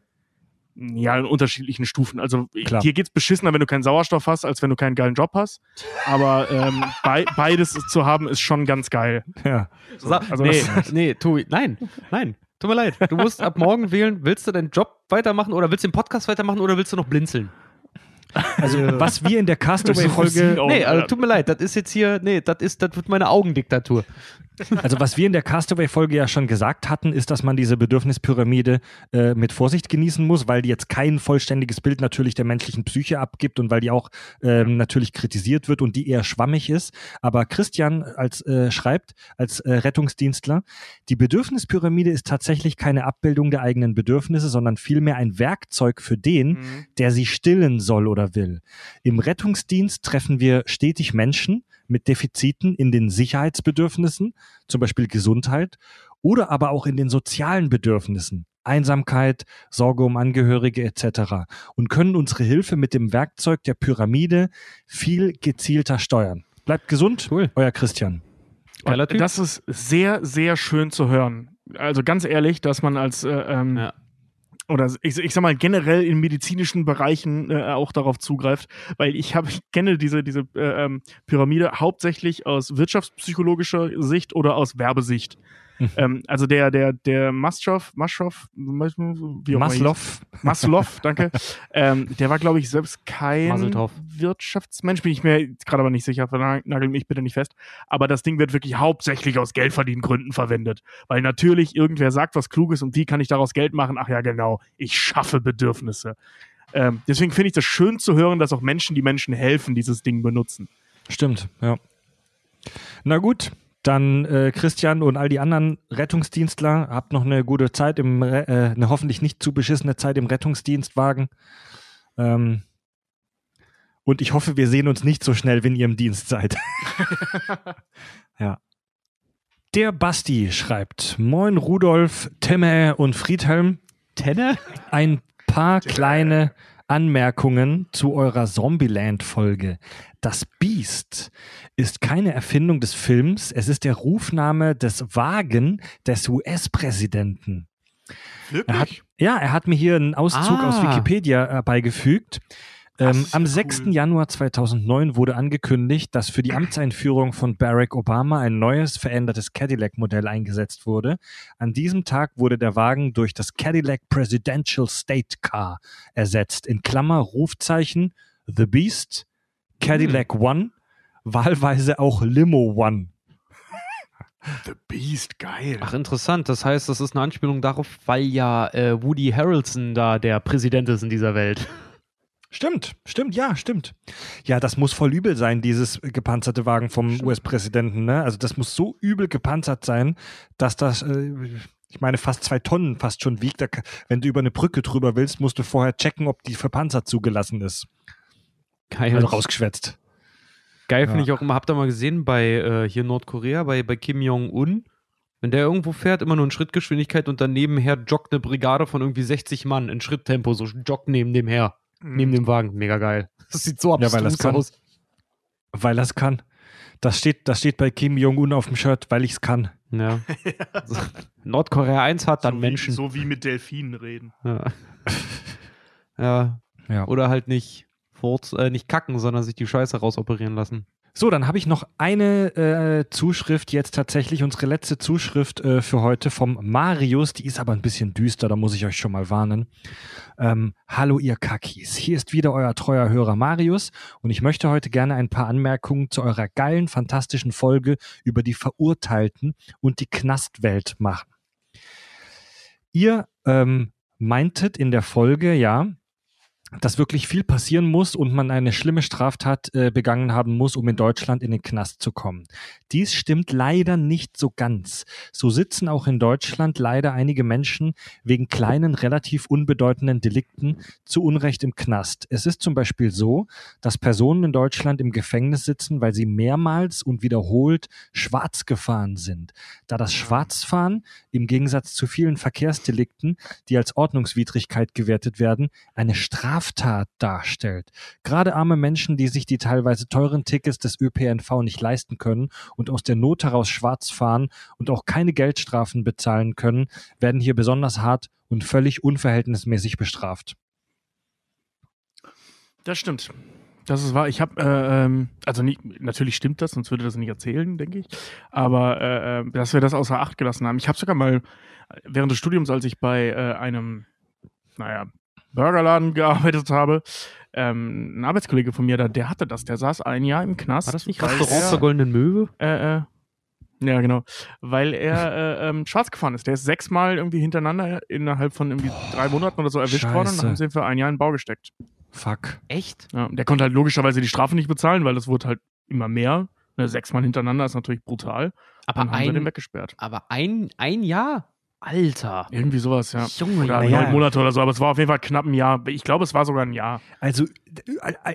Ja, in unterschiedlichen Stufen. Also Klar. dir geht's beschissener, wenn du keinen Sauerstoff hast, als wenn du keinen geilen Job hast. Aber ähm, <laughs> bei, beides zu haben, ist schon ganz geil. Ja. Sa Also nee, nee, Tobi, nein, nein. Tut mir leid. Du musst ab morgen wählen, willst du deinen Job weitermachen oder willst du den Podcast weitermachen oder willst du noch blinzeln? Also, <laughs> was wir in der Castaway-Folge, <laughs> nee, also tut mir leid, das ist jetzt hier, nee, das ist, das wird meine Augendiktatur. also was wir in der Castaway-Folge ja schon gesagt hatten, ist, dass man diese Bedürfnispyramide äh, mit Vorsicht genießen muss, weil die jetzt kein vollständiges Bild natürlich der menschlichen Psyche abgibt und weil die auch ähm, natürlich kritisiert wird und die eher schwammig ist. Aber Christian als äh, schreibt, als äh, Rettungsdienstler, die Bedürfnispyramide ist tatsächlich keine Abbildung der eigenen Bedürfnisse, sondern vielmehr ein Werkzeug für den, Mhm. der sie stillen soll oder will. Im Rettungsdienst treffen wir stetig Menschen mit Defiziten in den Sicherheitsbedürfnissen, zum Beispiel Gesundheit, oder aber auch in den sozialen Bedürfnissen, Einsamkeit, Sorge um Angehörige etc. und können unsere Hilfe mit dem Werkzeug der Pyramide viel gezielter steuern. Bleibt gesund, Cool. euer Christian. Das ist sehr, sehr schön zu hören. Also ganz ehrlich, dass man als äh, ähm, Ja. Oder ich, ich sag mal generell in medizinischen Bereichen äh, auch darauf zugreift, weil ich habe <laughs> kenne diese diese äh, ähm, Pyramide hauptsächlich aus wirtschaftspsychologischer Sicht oder aus Werbesicht. Mhm. ähm, also der der der Maslow Maslow wie auch. Maslow. Maslow, danke. <laughs> ähm, der war, glaube ich, selbst kein Maseltoff. Wirtschaftsmensch, bin ich mir gerade aber nicht sicher, nagel mich bitte nicht fest. Aber das Ding wird wirklich hauptsächlich aus Geldverdiengründen verwendet. Weil natürlich irgendwer sagt was Kluges und wie kann ich daraus Geld machen? Ach ja, genau, ich schaffe Bedürfnisse. Ähm, deswegen finde ich das schön zu hören, dass auch Menschen, die Menschen helfen, dieses Ding benutzen. Stimmt, ja. Na gut, dann äh, Christian und all die anderen Rettungsdienstler, habt noch eine gute Zeit im, äh, eine hoffentlich nicht zu beschissene Zeit im Rettungsdienstwagen. Ähm, und ich hoffe, wir sehen uns nicht so schnell, wenn ihr im Dienst seid. <laughs> ja. Der Basti schreibt: Moin Rudolf, Timme und Friedhelm. Tenne? Ein paar kleine Anmerkungen zu eurer Zombieland-Folge. Das Biest ist keine Erfindung des Films, es ist der Rufname des Wagen des US-Präsidenten. Er hat, ja, er hat mir hier einen Auszug Ah. aus Wikipedia äh, beigefügt. Ähm, am cool. 6. Januar 2009 wurde angekündigt, dass für die Amtseinführung von Barack Obama ein neues, verändertes Cadillac-Modell eingesetzt wurde. An diesem Tag wurde der Wagen durch das Cadillac Presidential State Car ersetzt. In Klammer Rufzeichen The Beast, Cadillac One, wahlweise auch Limo One. <laughs> The Beast, geil. Ach, interessant. Das heißt, das ist eine Anspielung darauf, weil ja äh, Woody Harrelson da der Präsident ist in dieser Welt. <laughs> Stimmt, stimmt, ja, stimmt. Ja, das muss voll übel sein, dieses gepanzerte Wagen vom US-Präsidenten. Ne? Also das muss so übel gepanzert sein, dass das, äh, ich meine, fast zwei Tonnen fast schon wiegt. Da, wenn du über eine Brücke drüber willst, musst du vorher checken, ob die für Panzer zugelassen ist. Geil. Also rausgeschwätzt. Geil finde Ja. ich auch immer, habt ihr mal gesehen bei äh, hier Nordkorea, bei, bei Kim Jong-un? Wenn der irgendwo fährt, immer nur in Schrittgeschwindigkeit und dann nebenher joggt eine Brigade von irgendwie 60 Mann in Schritttempo, so joggt neben dem her, neben dem Wagen. Mega geil. <laughs> Das sieht so Ja, abstrus weil das kann. aus. Weil er es kann. Das steht, das steht bei Kim Jong-un auf dem Shirt, weil ich es kann. Ja. <laughs> So, Nordkorea 1 hat dann so Menschen. Wie, so wie mit Delfinen reden. <laughs> Ja. ja. Ja. Oder halt nicht furz, äh, nicht kacken, sondern sich die Scheiße rausoperieren lassen. So, dann habe ich noch eine äh, Zuschrift jetzt tatsächlich, unsere letzte Zuschrift äh, für heute vom Marius. Die ist aber ein bisschen düster, da muss ich euch schon mal warnen. Ähm, Hallo ihr Kakis, hier ist wieder euer treuer Hörer Marius und ich möchte heute gerne ein paar Anmerkungen zu eurer geilen, fantastischen Folge über die Verurteilten und die Knastwelt machen. Ihr ähm, meintet in der Folge, ja, dass wirklich viel passieren muss und man eine schlimme Straftat äh, begangen haben muss, um in Deutschland in den Knast zu kommen. Dies stimmt leider nicht so ganz. So sitzen auch in Deutschland leider einige Menschen wegen kleinen, relativ unbedeutenden Delikten zu Unrecht im Knast. Es ist zum Beispiel so, dass Personen in Deutschland im Gefängnis sitzen, weil sie mehrmals und wiederholt schwarz gefahren sind. Da das Schwarzfahren im Gegensatz zu vielen Verkehrsdelikten, die als Ordnungswidrigkeit gewertet werden, eine Straftat darstellt. Gerade arme Menschen, die sich die teilweise teuren Tickets des ÖPNV nicht leisten können und aus der Not heraus schwarz fahren und auch keine Geldstrafen bezahlen können, werden hier besonders hart und völlig unverhältnismäßig bestraft. Das stimmt. Das ist wahr. Ich habe, äh, ähm, also nie, natürlich stimmt das, sonst würde das nicht erzählen, denke ich. Aber äh, äh, dass wir das außer Acht gelassen haben. Ich habe sogar mal während des Studiums, als ich bei äh, einem, naja, Burgerladen gearbeitet habe, ähm, ein Arbeitskollege von mir, da, der hatte das. Der saß ein Jahr im Knast. War das nicht Restaurant zur Goldenen Möwe? äh, äh, ja, genau. Weil er äh, ähm, schwarz gefahren ist. Der ist sechsmal irgendwie hintereinander innerhalb von irgendwie drei Monaten oder so erwischt worden und Scheiße. dann haben sie ihn für ein Jahr in den Bau gesteckt. Fuck. Echt? Ja, der konnte halt logischerweise die Strafe nicht bezahlen, weil es wurde halt immer mehr. Ne, sechsmal hintereinander ist natürlich brutal. Aber Dann haben sie den ein, weggesperrt. aber ein, ein Jahr? Alter. Irgendwie sowas, ja. Junge, Oder. Naja. neun Monate oder so, aber es war auf jeden Fall knapp ein Jahr. Ich glaube, es war sogar ein Jahr. Also,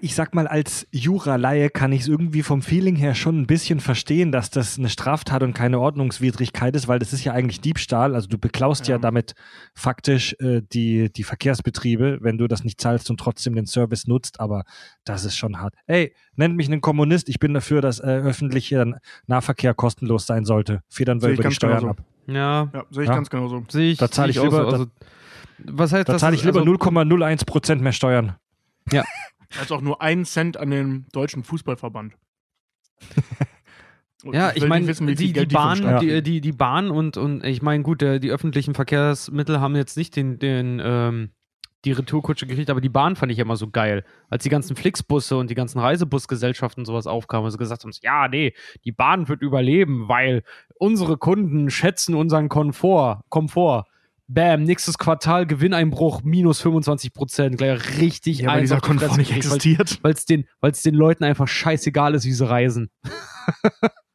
ich sag mal, als Jura-Laie kann ich es irgendwie vom Feeling her schon ein bisschen verstehen, dass das eine Straftat und keine Ordnungswidrigkeit ist, weil das ist ja eigentlich Diebstahl. Also du beklaust ja, Ja. damit faktisch äh, die, die Verkehrsbetriebe, wenn du das nicht zahlst und trotzdem den Service nutzt, aber das ist schon hart. Ey, nennt mich einen Kommunist, ich bin dafür, dass äh, öffentlicher Nahverkehr kostenlos sein sollte. Federn wir über die Steuern genauso. ab. Ja, Ja, sehe ich Ja. ganz genauso. sehe ich. Da zahle sehe ich lieber- so. Also, was heißt Da das? zahle ich lieber also, 0,01 Prozent mehr Steuern. <laughs> Also auch nur einen Cent an den deutschen Fußballverband. <laughs> Und Ja, ich nicht meine, die, die vom Bahn, die, die, die Bahn und, und ich meine, gut, der, die öffentlichen Verkehrsmittel haben jetzt nicht den, den, ähm, die Retourkutsche gekriegt, aber die Bahn fand ich immer so geil. Als die ganzen Flixbusse und die ganzen Reisebusgesellschaften und sowas aufkamen, also gesagt haben, ja, nee, die Bahn wird überleben, weil unsere Kunden schätzen unseren Komfort. Komfort. Bam, nächstes Quartal Gewinneinbruch minus 25 Prozent. Gleich richtig Ja, weil dieser Komfort nicht existiert. Weil es den, weil's den Leuten einfach scheißegal ist, wie sie reisen. <laughs>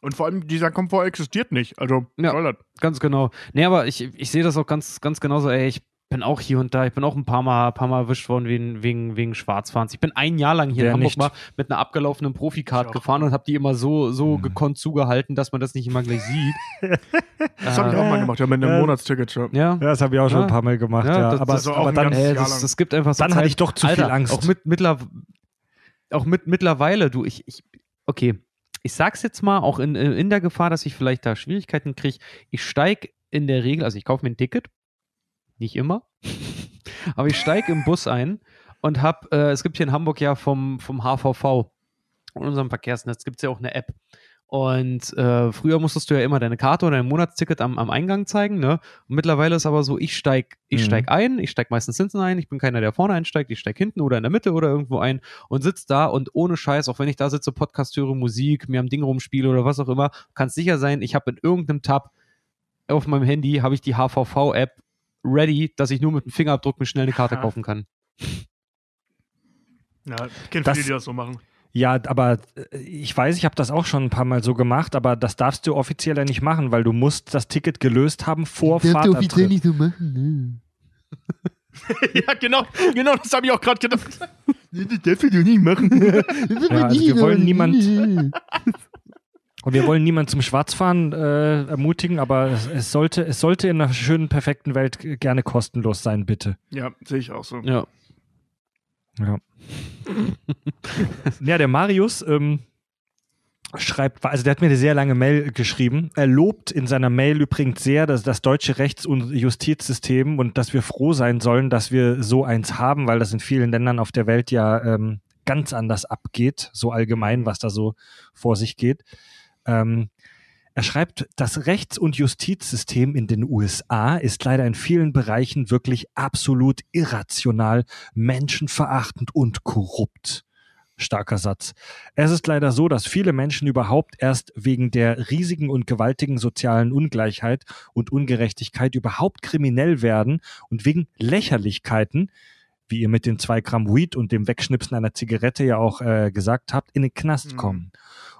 Ja. Und vor allem, dieser Komfort existiert nicht. Also, Ja. soll das? Ganz genau. Nee, aber ich, ich sehe das auch ganz, ganz genauso. Ey, ich bin auch hier und da, ich bin auch ein paar Mal, paar Mal erwischt worden wegen, wegen, wegen Schwarzfahrens. Ich bin ein Jahr lang hier Wer in Hamburg nicht? mal mit einer abgelaufenen Profikart gefahren und habe die immer so, so Hm. gekonnt zugehalten, dass man das nicht immer gleich sieht. <laughs> Das habe ich auch mal gemacht, ja, mit einem Ja. Monatsticket schon. Ja. Ja, das habe ich auch schon Ja. ein paar Mal gemacht. Ja, Ja, das- aber, das aber dann, Ey, das, das gibt einfach so dann hatte Zeit- ich doch zu Alter, viel Angst. Auch mit mittler, auch mit mittlerweile, du, ich, ich, okay, ich sag's jetzt mal, auch in, in der Gefahr, dass ich vielleicht da Schwierigkeiten kriege. Ich steig in der Regel, also ich kaufe mir ein Ticket, nicht immer, <laughs> aber ich steige im Bus ein und hab, äh, es gibt hier in Hamburg ja vom, vom HVV, in unserem Verkehrsnetz, gibt's ja auch eine App. Und äh, früher musstest du ja immer deine Karte oder dein Monatsticket am, am Eingang zeigen, ne? Und mittlerweile ist aber so, ich steig, ich Mhm. steig ein, ich steig meistens hinten ein, ich bin keiner, der vorne einsteigt, ich steig hinten oder in der Mitte oder irgendwo ein und sitz da und ohne Scheiß, auch wenn ich da sitze, Podcast höre, Musik, mir am Ding rumspiele oder was auch immer, kannst sicher sein, ich habe in irgendeinem Tab auf meinem Handy habe ich die HVV-App ready, dass ich nur mit dem Fingerabdruck mir schnell eine Karte Aha. kaufen kann. Ja, ich kenne Das- viele, die das so machen. Ja, aber äh, ich weiß, ich habe das auch schon ein paar Mal so gemacht, aber das darfst du offiziell ja nicht machen, weil du musst das Ticket gelöst haben vor Fahrtantritt. nicht so machen. <laughs> ja, genau, genau, das habe ich auch gerade gedacht. <laughs> Ne? Das darfst du nicht machen. <laughs> Ja, also wir wollen niemand- Und wir wollen niemanden zum Schwarzfahren äh, ermutigen, aber es, es, sollte, es sollte in einer schönen, perfekten Welt g- gerne kostenlos sein, bitte. Ja, sehe ich auch so. Ja. Ja. ja, der Marius ähm, schreibt, also der hat mir eine sehr lange Mail geschrieben. Er lobt in seiner Mail übrigens sehr das, das deutsche Rechts- und Justizsystem und dass wir froh sein sollen, dass wir so eins haben, weil das in vielen Ländern auf der Welt ja ähm, ganz anders abgeht, so allgemein, was da so vor sich geht. Ähm, er schreibt, das Rechts- und Justizsystem in den USA ist leider in vielen Bereichen wirklich absolut irrational, menschenverachtend und korrupt. Starker Satz. Es ist leider so, dass viele Menschen überhaupt erst wegen der riesigen und gewaltigen sozialen Ungleichheit und Ungerechtigkeit überhaupt kriminell werden und wegen Lächerlichkeiten, wie ihr mit den zwei Gramm Weed und dem Wegschnipsen einer Zigarette ja auch äh, gesagt habt, in den Knast Mhm.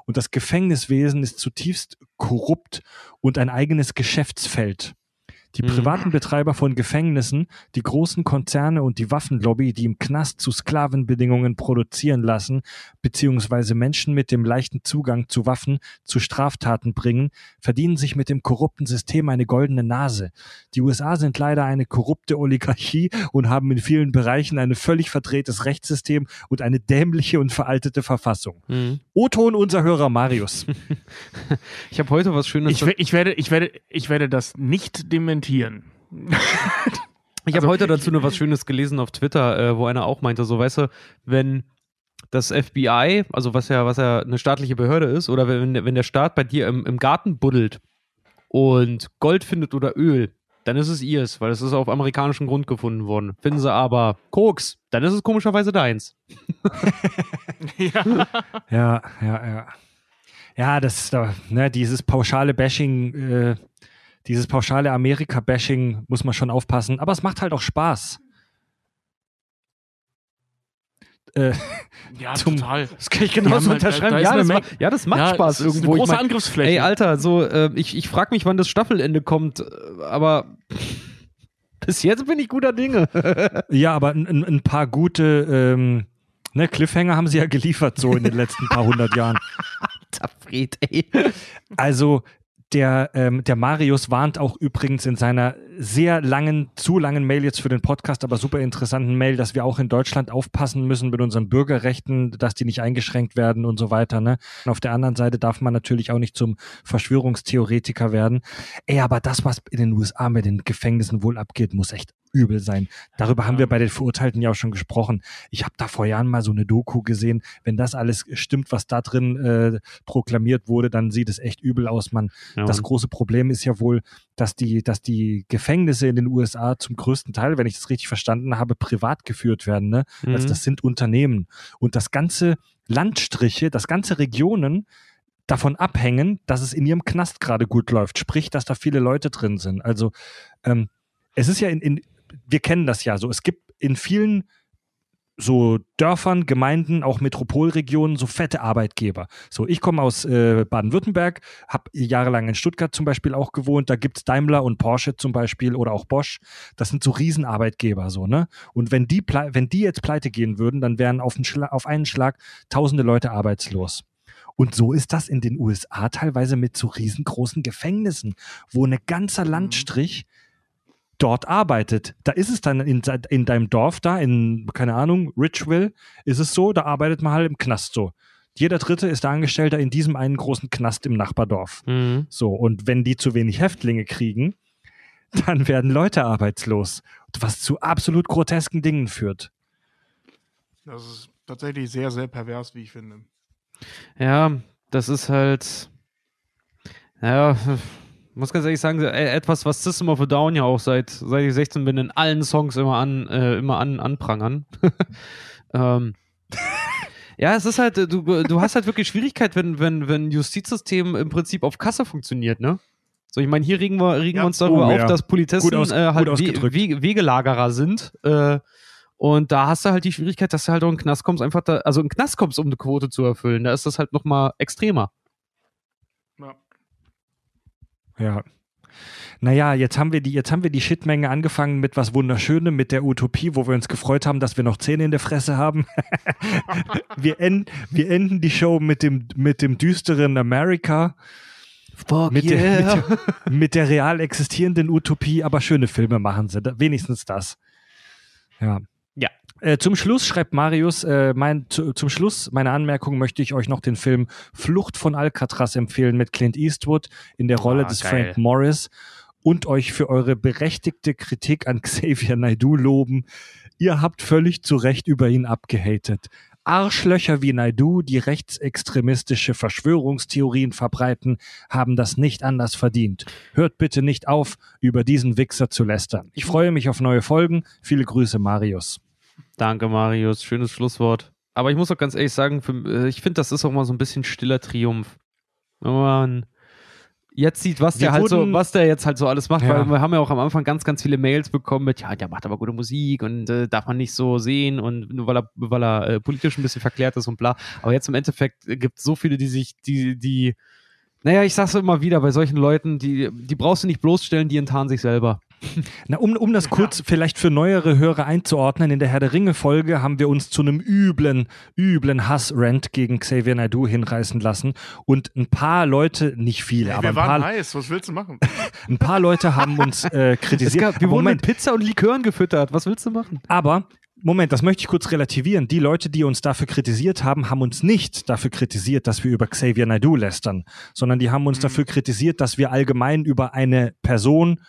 Und das Gefängniswesen ist zutiefst korrupt und ein eigenes Geschäftsfeld. Die Mhm. privaten Betreiber von Gefängnissen, die großen Konzerne und die Waffenlobby, die im Knast zu Sklavenbedingungen produzieren lassen, beziehungsweise Menschen mit dem leichten Zugang zu Waffen zu Straftaten bringen, verdienen sich mit dem korrupten System eine goldene Nase. Die USA sind leider eine korrupte Oligarchie und haben in vielen Bereichen ein völlig verdrehtes Rechtssystem und eine dämliche und veraltete Verfassung. Mhm. O-Ton unser Hörer Marius. <laughs> Ich habe heute was Schönes. Ich, ich, werde, ich, werde, ich werde das nicht dementieren. Ich habe heute dazu noch was Schönes gelesen auf Twitter, äh, wo einer auch meinte, so weißt du, wenn das FBI, also was ja, was ja eine staatliche Behörde ist, oder wenn, wenn der Staat bei dir im, im Garten buddelt und Gold findet oder Öl, dann ist es ihrs, weil es ist auf amerikanischem Grund gefunden worden. Finden sie aber Koks, dann ist es komischerweise deins. <laughs> ja. Ja, ja, ja. Ja, das ist da, ne, dieses pauschale Bashing, äh, dieses pauschale Amerika-Bashing muss man schon aufpassen, aber es macht halt auch Spaß. Äh, <laughs> ja, Zum- total. Das kann ich Ja, genauso da- unterschreiben. da ist ja, das ja, das macht ja, Spaß ist irgendwo. Eine große ich mein, Angriffsfläche. Ey, Alter, so, äh, ich, ich frage mich, wann das Staffelende kommt, äh, aber <laughs> bis jetzt bin ich guter Dinge. <laughs> ja, aber ein, ein- paar gute ähm, ne, Cliffhanger haben sie ja geliefert, so in den letzten paar hundert Jahren. Fred, ey. Also der, ähm, der Marius warnt auch übrigens in seiner sehr langen, zu langen Mail jetzt für den Podcast, aber super interessanten Mail, dass wir auch in Deutschland aufpassen müssen mit unseren Bürgerrechten, dass die nicht eingeschränkt werden und so weiter. Ne? Auf der anderen Seite darf man natürlich auch nicht zum Verschwörungstheoretiker werden. Ey, aber das, was in den USA mit den Gefängnissen wohl abgeht, muss echt übel sein. Darüber haben wir bei den Verurteilten ja auch schon gesprochen. Ich habe da vor Jahren mal so eine Doku gesehen. Wenn das alles stimmt, was da drin äh, proklamiert wurde, dann sieht es echt übel aus, Mann. das große Problem ist ja wohl, dass die, dass die Gefängnisse in den USA zum größten Teil, wenn ich das richtig verstanden habe, privat geführt werden. Ne? Also Mhm. das sind Unternehmen. Und das ganze Landstriche, das ganze Regionen davon abhängen, dass es in ihrem Knast gerade gut läuft. Sprich, dass da viele Leute drin sind. Also ähm, es ist ja in, in, wir kennen das ja so. Es gibt in vielen so Dörfern, Gemeinden, auch Metropolregionen, so fette Arbeitgeber. So, ich komme aus äh, Baden-Württemberg, habe jahrelang in Stuttgart zum Beispiel auch gewohnt. Da gibt's Daimler und Porsche zum Beispiel oder auch Bosch. Das sind so Riesenarbeitgeber, so, ne? Und wenn die, wenn die jetzt pleite gehen würden, dann wären auf, einen Schla- auf einen Schlag tausende Leute arbeitslos. Und so ist das in den USA teilweise mit so riesengroßen Gefängnissen, wo ein ganzer Landstrich dort arbeitet. Da ist es dann in, in deinem Dorf da, in, keine Ahnung, Richville, ist es so, da arbeitet man halt im Knast so. Jeder Dritte ist der Angestellter in diesem einen großen Knast im Nachbardorf. Mhm. So, und wenn die zu wenig Häftlinge kriegen, <laughs> dann werden Leute arbeitslos. Was zu absolut grotesken Dingen führt. Das ist tatsächlich sehr, sehr pervers, wie ich finde. Ja, das ist halt. Ja, muss ganz ehrlich sagen, äh, etwas, was System of a Down ja auch seit, seit ich 16 bin, in allen Songs immer an, äh, immer an, anprangern. <laughs> ähm, ja, es ist halt, äh, du, du hast halt wirklich Schwierigkeit, wenn, wenn, wenn Justizsystem im Prinzip auf Kasse funktioniert, ne? So, ich meine, hier regen wir, regen Ja. wir uns darüber Oh, auf, ja. dass Politessen Gut aus- äh, halt We. We Wegelagerer sind. Äh, und da hast du halt die Schwierigkeit, dass du halt auch in den Knast kommst, einfach da, also in den Knast kommst, um eine Quote zu erfüllen. Da ist das halt nochmal extremer. Ja. Ja. Naja, jetzt haben wir die, jetzt haben wir die Shitmenge angefangen mit was Wunderschönem, mit der Utopie, wo wir uns gefreut haben, dass wir noch Zähne in der Fresse haben. <laughs> wir, enden, wir enden die Show mit dem, mit dem düsteren America, Fuck mit, der, mit, der, mit der real existierenden Utopie, aber schöne Filme machen sie, wenigstens das. Ja. Ja. Äh, zum Schluss schreibt Marius, äh, mein, zu, zum Schluss meiner Anmerkung möchte ich euch noch den Film Flucht von Alcatraz empfehlen mit Clint Eastwood in der Rolle Ah, des geil. Frank Morris und euch für eure berechtigte Kritik an <laughs> Xavier Naidoo loben. Ihr habt völlig zu Recht über ihn abgehatet. Arschlöcher wie Naidu, die rechtsextremistische Verschwörungstheorien verbreiten, haben das nicht anders verdient. Hört bitte nicht auf, über diesen Wichser zu lästern. Ich freue mich auf neue Folgen. Viele Grüße, Marius. Danke, Marius. Schönes Schlusswort. Aber ich muss auch ganz ehrlich sagen, für, äh, ich finde, das ist auch mal so ein bisschen stiller Triumph. Wenn man jetzt sieht, was der halt so, was der jetzt halt so alles macht, Ja. weil wir haben ja auch am Anfang ganz, ganz viele Mails bekommen mit, ja, der macht aber gute Musik und äh, darf man nicht so sehen und nur weil er, weil er äh, politisch ein bisschen verklärt ist und bla. Aber jetzt im Endeffekt gibt es so viele, die sich, die, die, naja, ich sag's immer wieder, bei solchen Leuten, die, die brauchst du nicht bloßstellen, die enttarnen sich selber. Na, um, um das kurz vielleicht für neuere Hörer einzuordnen, in der Herr der Ringe-Folge haben wir uns zu einem üblen, üblen Hass-Rant gegen Xavier Naidoo hinreißen lassen. Und ein paar Leute, nicht viele, aber wir ein waren paar, heiß, was willst du machen? <laughs> ein paar Leute haben uns äh, Es kritisiert. gab, wir wurden mit Pizza und Likören gefüttert. Was willst du machen? Aber, Moment, das möchte ich kurz relativieren. Die Leute, die uns dafür kritisiert haben, haben uns nicht dafür kritisiert, dass wir über Xavier Naidoo lästern, sondern die haben uns Mhm. dafür kritisiert, dass wir allgemein über eine Person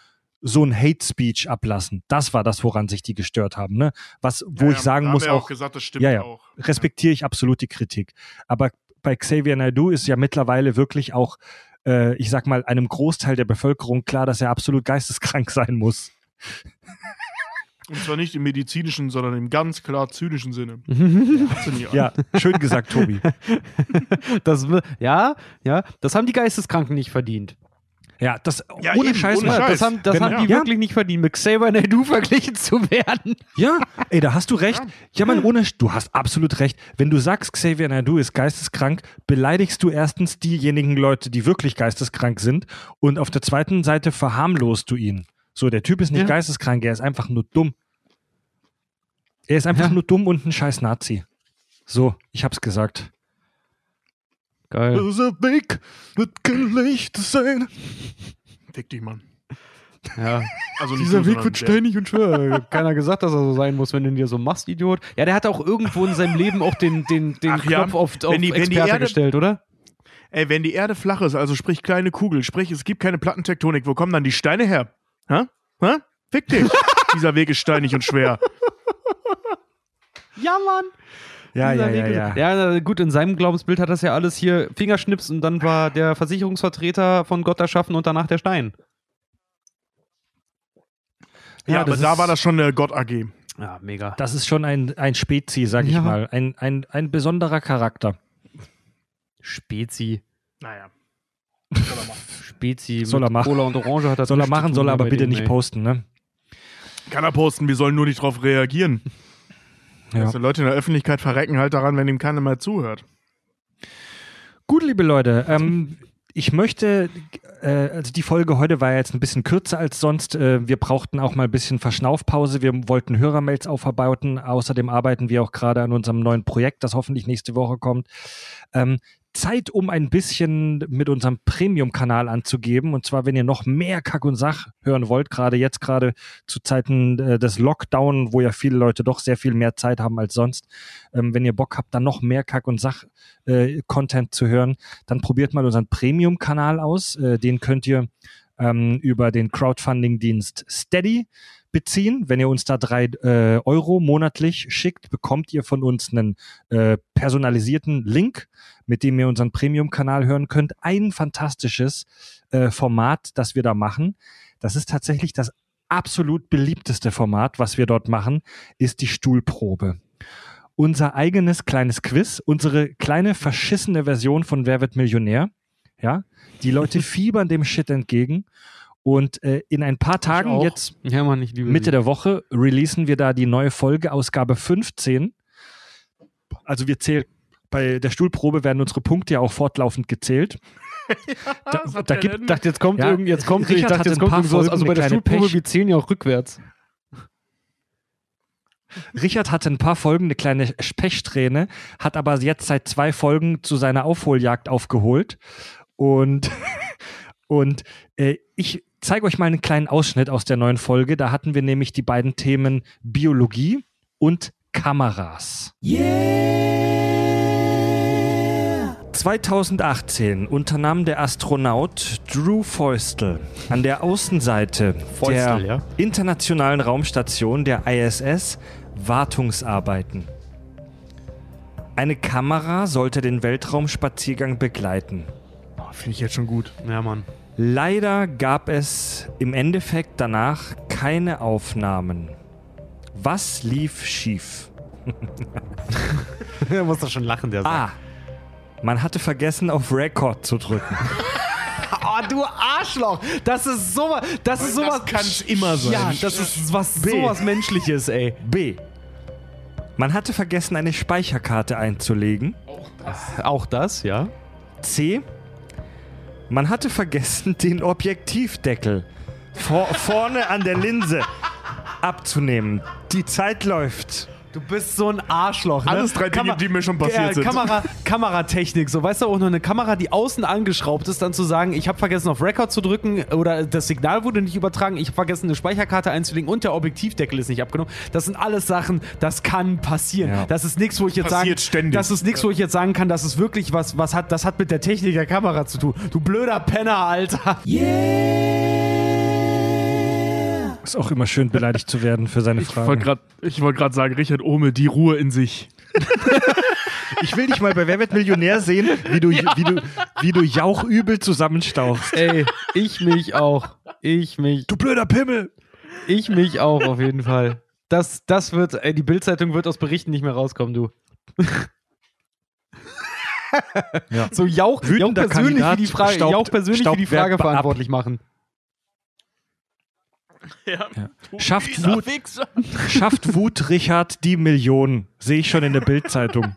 so ein Hate Speech ablassen. Das war das, woran sich die gestört haben. Ne? Was, wo Ja, ich sagen da muss, haben wir auch, gesagt, das stimmt Ja, ja. auch. respektiere ich absolut die Kritik. Aber bei Xavier Naidoo ist ja mittlerweile wirklich auch, äh, ich sag mal, einem Großteil der Bevölkerung klar, dass er absolut geisteskrank <laughs> sein muss. Und zwar nicht im medizinischen, sondern im ganz klar zynischen Sinne. Hat's ja schön gesagt, Tobi. <laughs> Das, ja, ja, das haben die Geisteskranken nicht verdient. Ja, das Ja, ohne eben, Scheiß. ohne. Scheiß. Das haben, das Wenn- haben die ja. wirklich nicht verdient, mit Xavier Naidoo <laughs> verglichen zu werden. Ja, ey, da hast du recht. Ja, man, ohne, du hast absolut recht. Wenn du sagst, Xavier Naidoo ist geisteskrank, beleidigst du erstens diejenigen Leute, die wirklich geisteskrank sind und auf der zweiten Seite verharmlost du ihn. So, der Typ ist nicht Ja. geisteskrank, er ist einfach nur dumm. Er ist einfach Ja. nur dumm und ein scheiß Nazi. So, ich hab's gesagt. Geil. ist ein Weg, wird kein Licht sein. Fick dich, Mann. Ja. Also nicht du, sondern der. und schwer. Keiner gesagt, dass er so sein muss, wenn du ihn dir so machst, Idiot. Ja, der hat auch irgendwo in seinem Leben auch den, den, den Ach ja, Knopf auf, auf wenn die- wenn die Experte Erde- gestellt, oder? Ey, wenn die Erde flach ist, also sprich kleine Kugel, sprich es gibt keine Plattentektonik, wo kommen dann die Steine her? Hä? Hä? Fick dich. <laughs> Dieser Weg ist steinig und schwer. Ja, Mann. Ja, ja, ja, ja. Ja, gut, in seinem Glaubensbild hat das ja alles hier Fingerschnips und dann war der Versicherungsvertreter von Gott erschaffen und danach der Stein. Ja, Ja, aber da war das schon eine Gott AG. Ja, mega. Das ist schon ein, ein Spezi, sag ich Ja. mal. Ein, ein, ein besonderer Charakter. Spezi. Naja. <laughs> Spezi. Soll er machen. Cola und Orange hat das Soll er machen, tun soll er aber bitte dem, nicht ey. posten, ne? Kann er posten, wir sollen nur nicht drauf reagieren. Ja. Die Leute in der Öffentlichkeit verrecken halt daran, wenn ihm keiner mehr zuhört. Gut, liebe Leute, ähm, ich möchte, äh, also die Folge heute war ja jetzt ein bisschen kürzer als sonst. Äh, wir brauchten auch mal ein bisschen Verschnaufpause. Wir wollten Hörermails aufarbeiten. Außerdem arbeiten wir auch gerade an unserem neuen Projekt, das hoffentlich nächste Woche kommt. Ähm, Zeit, um ein bisschen mit unserem Premium-Kanal anzugeben. Und zwar, wenn ihr noch mehr Kack und Sach hören wollt, gerade jetzt, gerade zu Zeiten äh, des Lockdown, wo ja viele Leute doch sehr viel mehr Zeit haben als sonst. Ähm, wenn ihr Bock habt, dann noch mehr Kack und Sach äh, zu hören, dann probiert mal unseren Premium-Kanal aus. Äh, den könnt ihr ähm, über den Crowdfunding-Dienst Steady beziehen. Wenn ihr uns da drei äh, Euro monatlich schickt, bekommt ihr von uns einen äh, personalisierten Link, mit dem ihr unseren Premium-Kanal hören könnt. Ein fantastisches äh, Format, das wir da machen. Das ist tatsächlich das absolut beliebteste Format, was wir dort machen, ist die Stuhlprobe unser eigenes kleines Quiz, unsere kleine verschissene Version von Wer wird Millionär. Ja, die Leute <laughs> fiebern dem Shit entgegen. Und äh, in ein paar Tagen, jetzt Ja, Mann, Mitte sie. der Woche, releasen wir da die neue Folge, Ausgabe 15. Also wir zählen, bei der Stuhlprobe werden unsere Punkte ja auch fortlaufend gezählt. <laughs> Da, hat da der gibt? Ich dachte, jetzt kommt Ja, irgend, jetzt kommt, ich Richard dachte, hat jetzt ein kommt paar irgend sowas. Folgen Also bei eine der kleine Stuhlprobe, Pech. wir zählen ja auch rückwärts. Richard hatte ein paar Folgen eine kleine Pechsträhne, hat aber jetzt seit zwei Folgen zu seiner Aufholjagd aufgeholt. Und, <laughs> und äh, ich zeige euch mal einen kleinen Ausschnitt aus der neuen Folge. Da hatten wir nämlich die beiden Themen Biologie und Kameras. 2018 unternahm der Astronaut Drew Feustel an der Außenseite Feustel, der ja? internationalen Raumstation der ISS Wartungsarbeiten. Eine Kamera sollte den Weltraumspaziergang begleiten. Oh, Finde ich jetzt schon gut. Ja, Mann. Leider gab es im Endeffekt danach keine Aufnahmen. Was lief schief? <laughs> Er muss doch schon lachen, der A. Man hatte vergessen, auf Record zu drücken. <laughs> Oh, du Arschloch! Das ist sowas. Das ist sowas. kann's immer sein. Ja, das ist was B. sowas Menschliches, ey. B. Man hatte vergessen, eine Speicherkarte einzulegen. Auch das, ja. C. Man hatte vergessen, den Objektivdeckel vor, vorne an der Linse abzunehmen. Die Zeit läuft. Du bist so ein Arschloch. Ne? Alles drei Dinge, die mir schon passiert sind. Kamera, Kameratechnik, so weißt du auch noch eine Kamera, die außen angeschraubt ist, dann zu sagen, ich habe vergessen auf Record zu drücken oder das Signal wurde nicht übertragen, ich habe vergessen eine Speicherkarte einzulegen und der Objektivdeckel ist nicht abgenommen. Das sind alles Sachen, das kann passieren. Ja. Das ist nichts, wo ich jetzt sagen, Passiert ständig. das ist nichts, wo ich jetzt sagen kann, das ist wirklich was, was hat, das hat mit der Technik der Kamera zu tun. Du blöder Penner, Alter. Ist auch immer schön beleidigt zu werden für seine Ich wollte Fragen. gerade wollt grad sagen, Richard Ohme, die Ruhe in sich. <laughs> Ich will dich mal bei Wer wird Millionär sehen, wie du, wie du, wie du jauchübel zusammenstauchst. Ey, ich mich auch. Ich mich. Du blöder Pimmel! Ich mich auch, auf jeden Fall. Das, das wird, ey, die Bildzeitung wird aus Berichten nicht mehr rauskommen, du. Ja. So Jauch, Jauch persönlich, für die Kandidat Frage, staubt- Jauch persönlich für die Frage Werbe ab. verantwortlich machen. Ja. Schafft Wut, <laughs> schafft Wut Richard die Million. Sehe ich schon in der Bildzeitung.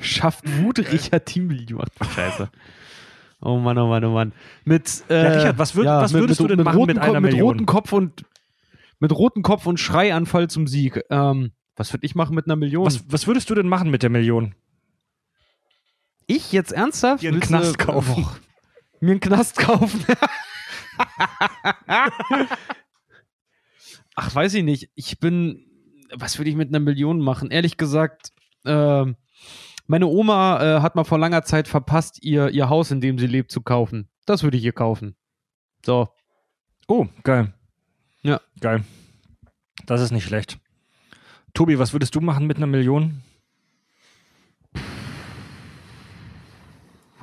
Schafft Wut Richard. Ach du Scheiße. Oh Mann, oh Mann, oh Mann. Mit, äh, Ja, Richard, was würd- was würdest du denn machen roten mit einer Kopf, mit Million? rotem Kopf und mit rotem Kopf und Schreianfall zum Sieg. Ähm, was würde ich machen mit einer Million? Was, was würdest du denn machen mit der Million? ich jetzt ernsthaft? Dir einen Knast kaufen. Mir einen Knast kaufen. <laughs> <laughs> Ach, weiß ich nicht. Ich bin. Was würde ich mit einer Million machen? Ehrlich gesagt, ähm, meine Oma äh, hat mal vor langer Zeit verpasst, ihr, ihr Haus, in dem sie lebt, zu kaufen. Das würde ich ihr kaufen. So. Oh, geil. Ja. Geil. Das ist nicht schlecht. Tobi, was würdest du machen mit einer Million?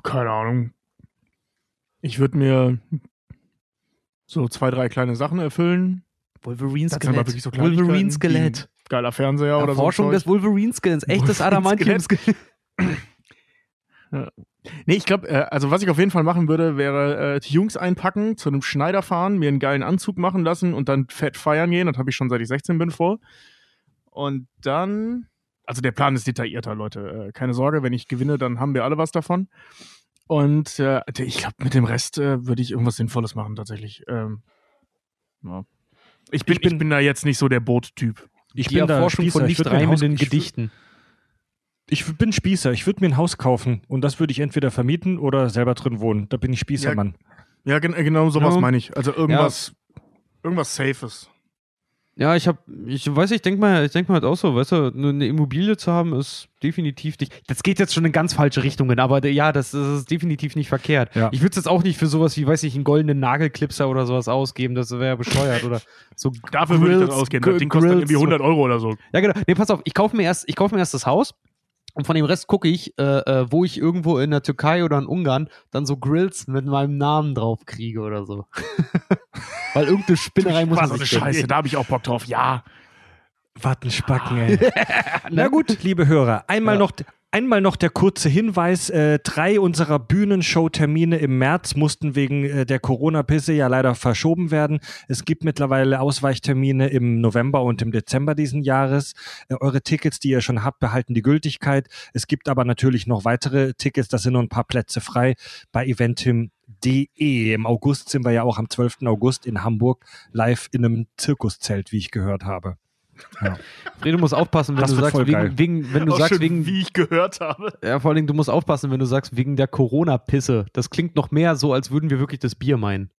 Keine Ahnung. Ich würde mir so zwei, drei kleine Sachen erfüllen. Wolverine-Skelett. so Wolverine-Skelett. ein Geiler Fernseher oder so. Erforschung Zeug. des Wolverine-Skeletts. Echtes Adamantium-Skelett. <laughs> Nee, ich glaube, äh, also was ich auf jeden Fall machen würde, wäre äh, die Jungs einpacken, zu einem Schneider fahren, mir einen geilen Anzug machen lassen und dann fett feiern gehen. Das habe ich schon seit ich 16 bin vor. Und dann, also der Plan ist detaillierter, Leute. Äh, keine Sorge, wenn ich gewinne, dann haben wir alle was davon. Und äh, ich glaube, mit dem Rest äh, würde ich irgendwas Sinnvolles machen, tatsächlich. Ähm, ja. ich, bin, ich, bin- bin, da jetzt nicht so der Boot-Typ. Ich Die Erforschung Spießer. von Ich nicht reimenden ich Gedichten. Ich bin Spießer. Ich würde mir ein Haus kaufen und das würde ich entweder vermieten oder selber drin wohnen. Da bin ich Spießermann. Ja, gen genau sowas Ja. meine ich. Also irgendwas, irgendwas Safes. Ja, ich habe, ich weiß, ich denke mal, ich denke mal halt auch so, weißt du, nur eine Immobilie zu haben ist definitiv nicht. Das geht jetzt schon in ganz falsche Richtungen, aber ja, das, das ist definitiv nicht verkehrt. Ja. Ich würde es jetzt auch nicht für sowas wie, weiß ich, einen goldenen Nagelclipser oder sowas ausgeben, das wäre ja bescheuert oder so. Dafür würde ich das Grills. Gr- Das Ding kostet Grills, irgendwie 100 Euro oder so. Ja, genau. Nee, pass auf, ich kaufe mir erst, ich kaufe mir erst das Haus und von dem Rest gucke ich, äh, äh, wo ich irgendwo in der Türkei oder in Ungarn dann so Grills mit meinem Namen drauf kriege oder so. <laughs> Weil irgendeine <laughs> Spinnerei muss Was man so eine. Scheiße, da habe ich auch Bock drauf. Ja. Wattenspacken, ey. <laughs> Na gut, liebe Hörer, einmal, Ja. noch, einmal noch der kurze Hinweis. Äh, drei unserer Bühnenshow-Termine im März mussten wegen äh, der Corona-Pisse ja leider verschoben werden. Es gibt mittlerweile Ausweichtermine im November und im Dezember diesen Jahres. Äh, eure Tickets, die ihr schon habt, behalten die Gültigkeit. Es gibt aber natürlich noch weitere Tickets, da sind noch ein paar Plätze frei bei eventim.de. Im August sind wir ja auch am 12. August in Hamburg live in einem Zirkuszelt, wie ich gehört habe. Fredo muss aufpassen, wenn Das du sagst, wegen, wegen, wenn du Auch sagst, schön, wegen, wie ich gehört habe. ja, vor allen Dingen, du musst aufpassen, wenn du sagst, wegen der Corona-Pisse. Das klingt noch mehr so, als würden wir wirklich das Bier meinen.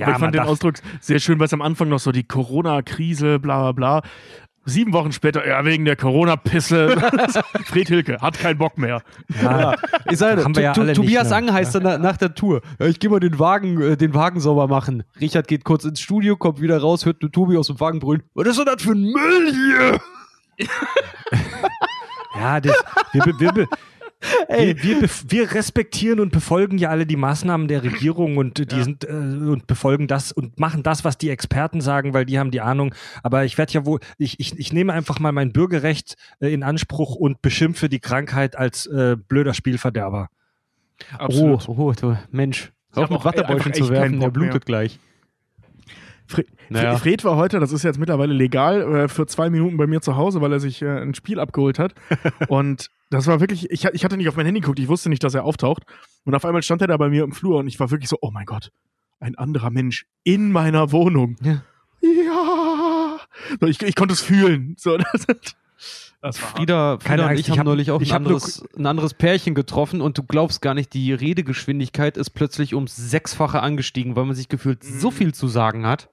Aber ich fand den Ausdruck sehr schön, weil es am Anfang noch so die Corona-Krise, bla bla bla. Sieben Wochen später, ja, wegen der Corona-Pisse. <laughs> Fred Hilke hat keinen Bock mehr. Ja, Ich sage, Haben wir ja alle Tobias ne? Ang heißt dann na- nach der Tour. Ja, ich gehe mal den Wagen, äh, den Wagen sauber machen. Richard geht kurz ins Studio, kommt wieder raus, hört nur Tobi aus dem Wagen brüllen. Was ist denn das für ein Müll hier? <laughs> ja das, wir, be- wir, be- Ey. wir, wir, wir respektieren und befolgen ja alle die Maßnahmen der Regierung und die sind äh, und befolgen das und machen das, was die Experten sagen, weil die haben die Ahnung. Aber ich werde ja wohl, ich, ich, ich nehme einfach mal mein Bürgerrecht äh, in Anspruch und beschimpfe die Krankheit als äh, blöder Spielverderber. Oh, oh, du, Mensch. Hör auf mit Wattebäuschen zu werfen, der Bock mehr. blutet gleich. Fred, Naja. Fred war heute, das ist jetzt mittlerweile legal, äh, für zwei Minuten bei mir zu Hause, weil er sich äh, ein Spiel abgeholt hat. <laughs> und das war wirklich, ich, ich hatte nicht auf mein Handy geguckt, ich wusste nicht, dass er auftaucht. Und auf einmal stand er da bei mir im Flur und ich war wirklich so, oh mein Gott, ein anderer Mensch in meiner Wohnung. Ja. Ja. So, ich, ich konnte es fühlen. So, <laughs> das, das Frieda, Frieda und ich haben hab- neulich auch ein hab anderes, ein anderes Pärchen getroffen und du glaubst gar nicht, die Redegeschwindigkeit ist plötzlich ums Sechsfache angestiegen, weil man sich gefühlt so Mhm. viel zu sagen hat.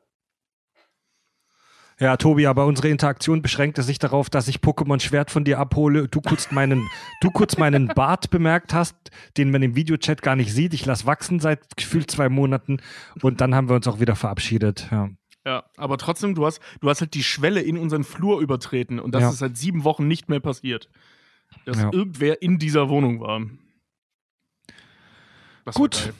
Ja, Tobi, aber unsere Interaktion beschränkte sich darauf, dass ich Pokémon Schwert von dir abhole. Du kurz meinen, du kurz meinen Bart bemerkt hast, den man im Videochat gar nicht sieht. Ich lasse wachsen seit gefühlt zwei Monaten und dann haben wir uns auch wieder verabschiedet. Ja. Ja, aber trotzdem, du hast, du hast halt die Schwelle in unseren Flur übertreten und das Ja. ist seit sieben Wochen nicht mehr passiert. Dass Ja. irgendwer in dieser Wohnung war. Das war Gut. geil.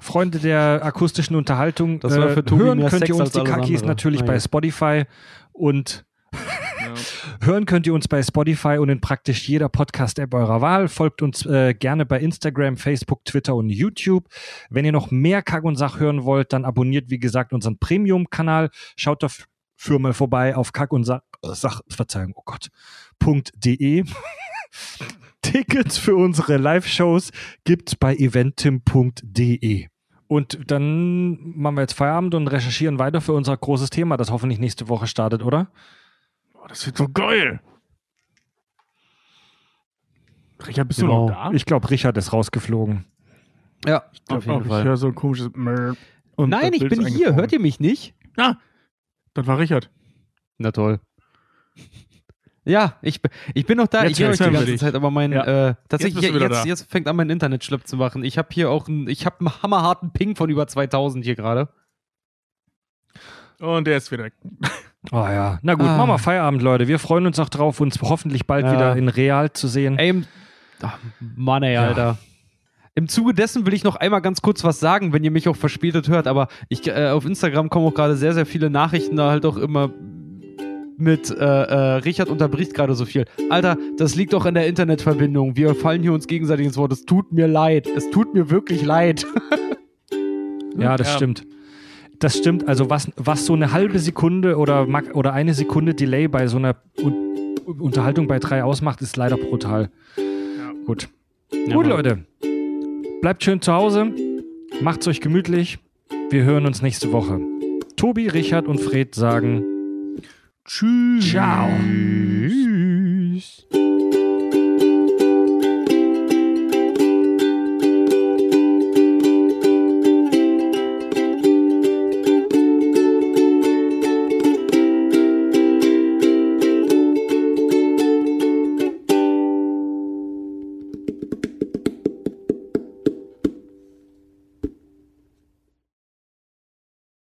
Freunde der akustischen Unterhaltung, Das war für Tobi hören könnt Sex ihr uns die Kakis andere. natürlich Naja. bei Spotify und Ja. <laughs> hören könnt ihr uns bei Spotify und in praktisch jeder Podcast-App eurer Wahl. Folgt uns äh, gerne bei Instagram, Facebook, Twitter und YouTube. Wenn ihr noch mehr Kack und Sach hören wollt, dann abonniert, wie gesagt, unseren Premium-Kanal. Schaut dafür mal vorbei auf Kack und Sach, Sach Verzeihung, oh Gott, .de. <laughs> Tickets für unsere Live-Shows gibt's bei eventim.de. Und dann machen wir jetzt Feierabend und recherchieren weiter für unser großes Thema, das hoffentlich nächste Woche startet, oder? Boah, das wird so geil. Richard, bist Genau. du noch da? Ich glaube, Richard ist rausgeflogen. Ja, Ich, auf jeden ich Fall. höre so ein komisches. Und Nein, ich bin hier. Hört ihr mich nicht? Ah, das war Richard. Na toll. Ja, ich, bin- ich bin noch da. Jetzt ich höre euch die ganze. Zeit, aber mein Ja. äh, tatsächlich Jetzt jetzt, jetzt, fängt an mein Internet schlimm zu machen. Ich habe hier auch einen, ich habe einen hammerharten Ping von über 2000 hier gerade. Und der ist wieder weg. Oh ja. Na gut, Ah. machen wir Feierabend, Leute. Wir freuen uns auch drauf, uns hoffentlich bald Ja. wieder in real zu sehen. Ey, ach, Mann, ey, Alter. Im Zuge dessen will ich noch einmal ganz kurz was sagen, wenn ihr mich auch verspätet hört, aber ich, äh, auf Instagram kommen auch gerade sehr, sehr viele Nachrichten, da halt auch immer mit äh, äh, Richard unterbricht gerade so viel. Alter, das liegt doch an der Internetverbindung. Wir fallen hier uns gegenseitig ins Wort. Es tut mir leid. Es tut mir wirklich leid. <laughs> Ja, das Ja. stimmt. Das stimmt. Also was, was so eine halbe Sekunde oder, mag- oder eine Sekunde Delay bei so einer Un Unterhaltung bei drei ausmacht, ist leider brutal. Gut. Gut, Leute. Bleibt schön zu Hause. Macht's euch gemütlich. Wir hören uns nächste Woche. Tobi, Richard und Fred sagen Tschüss. Ciao.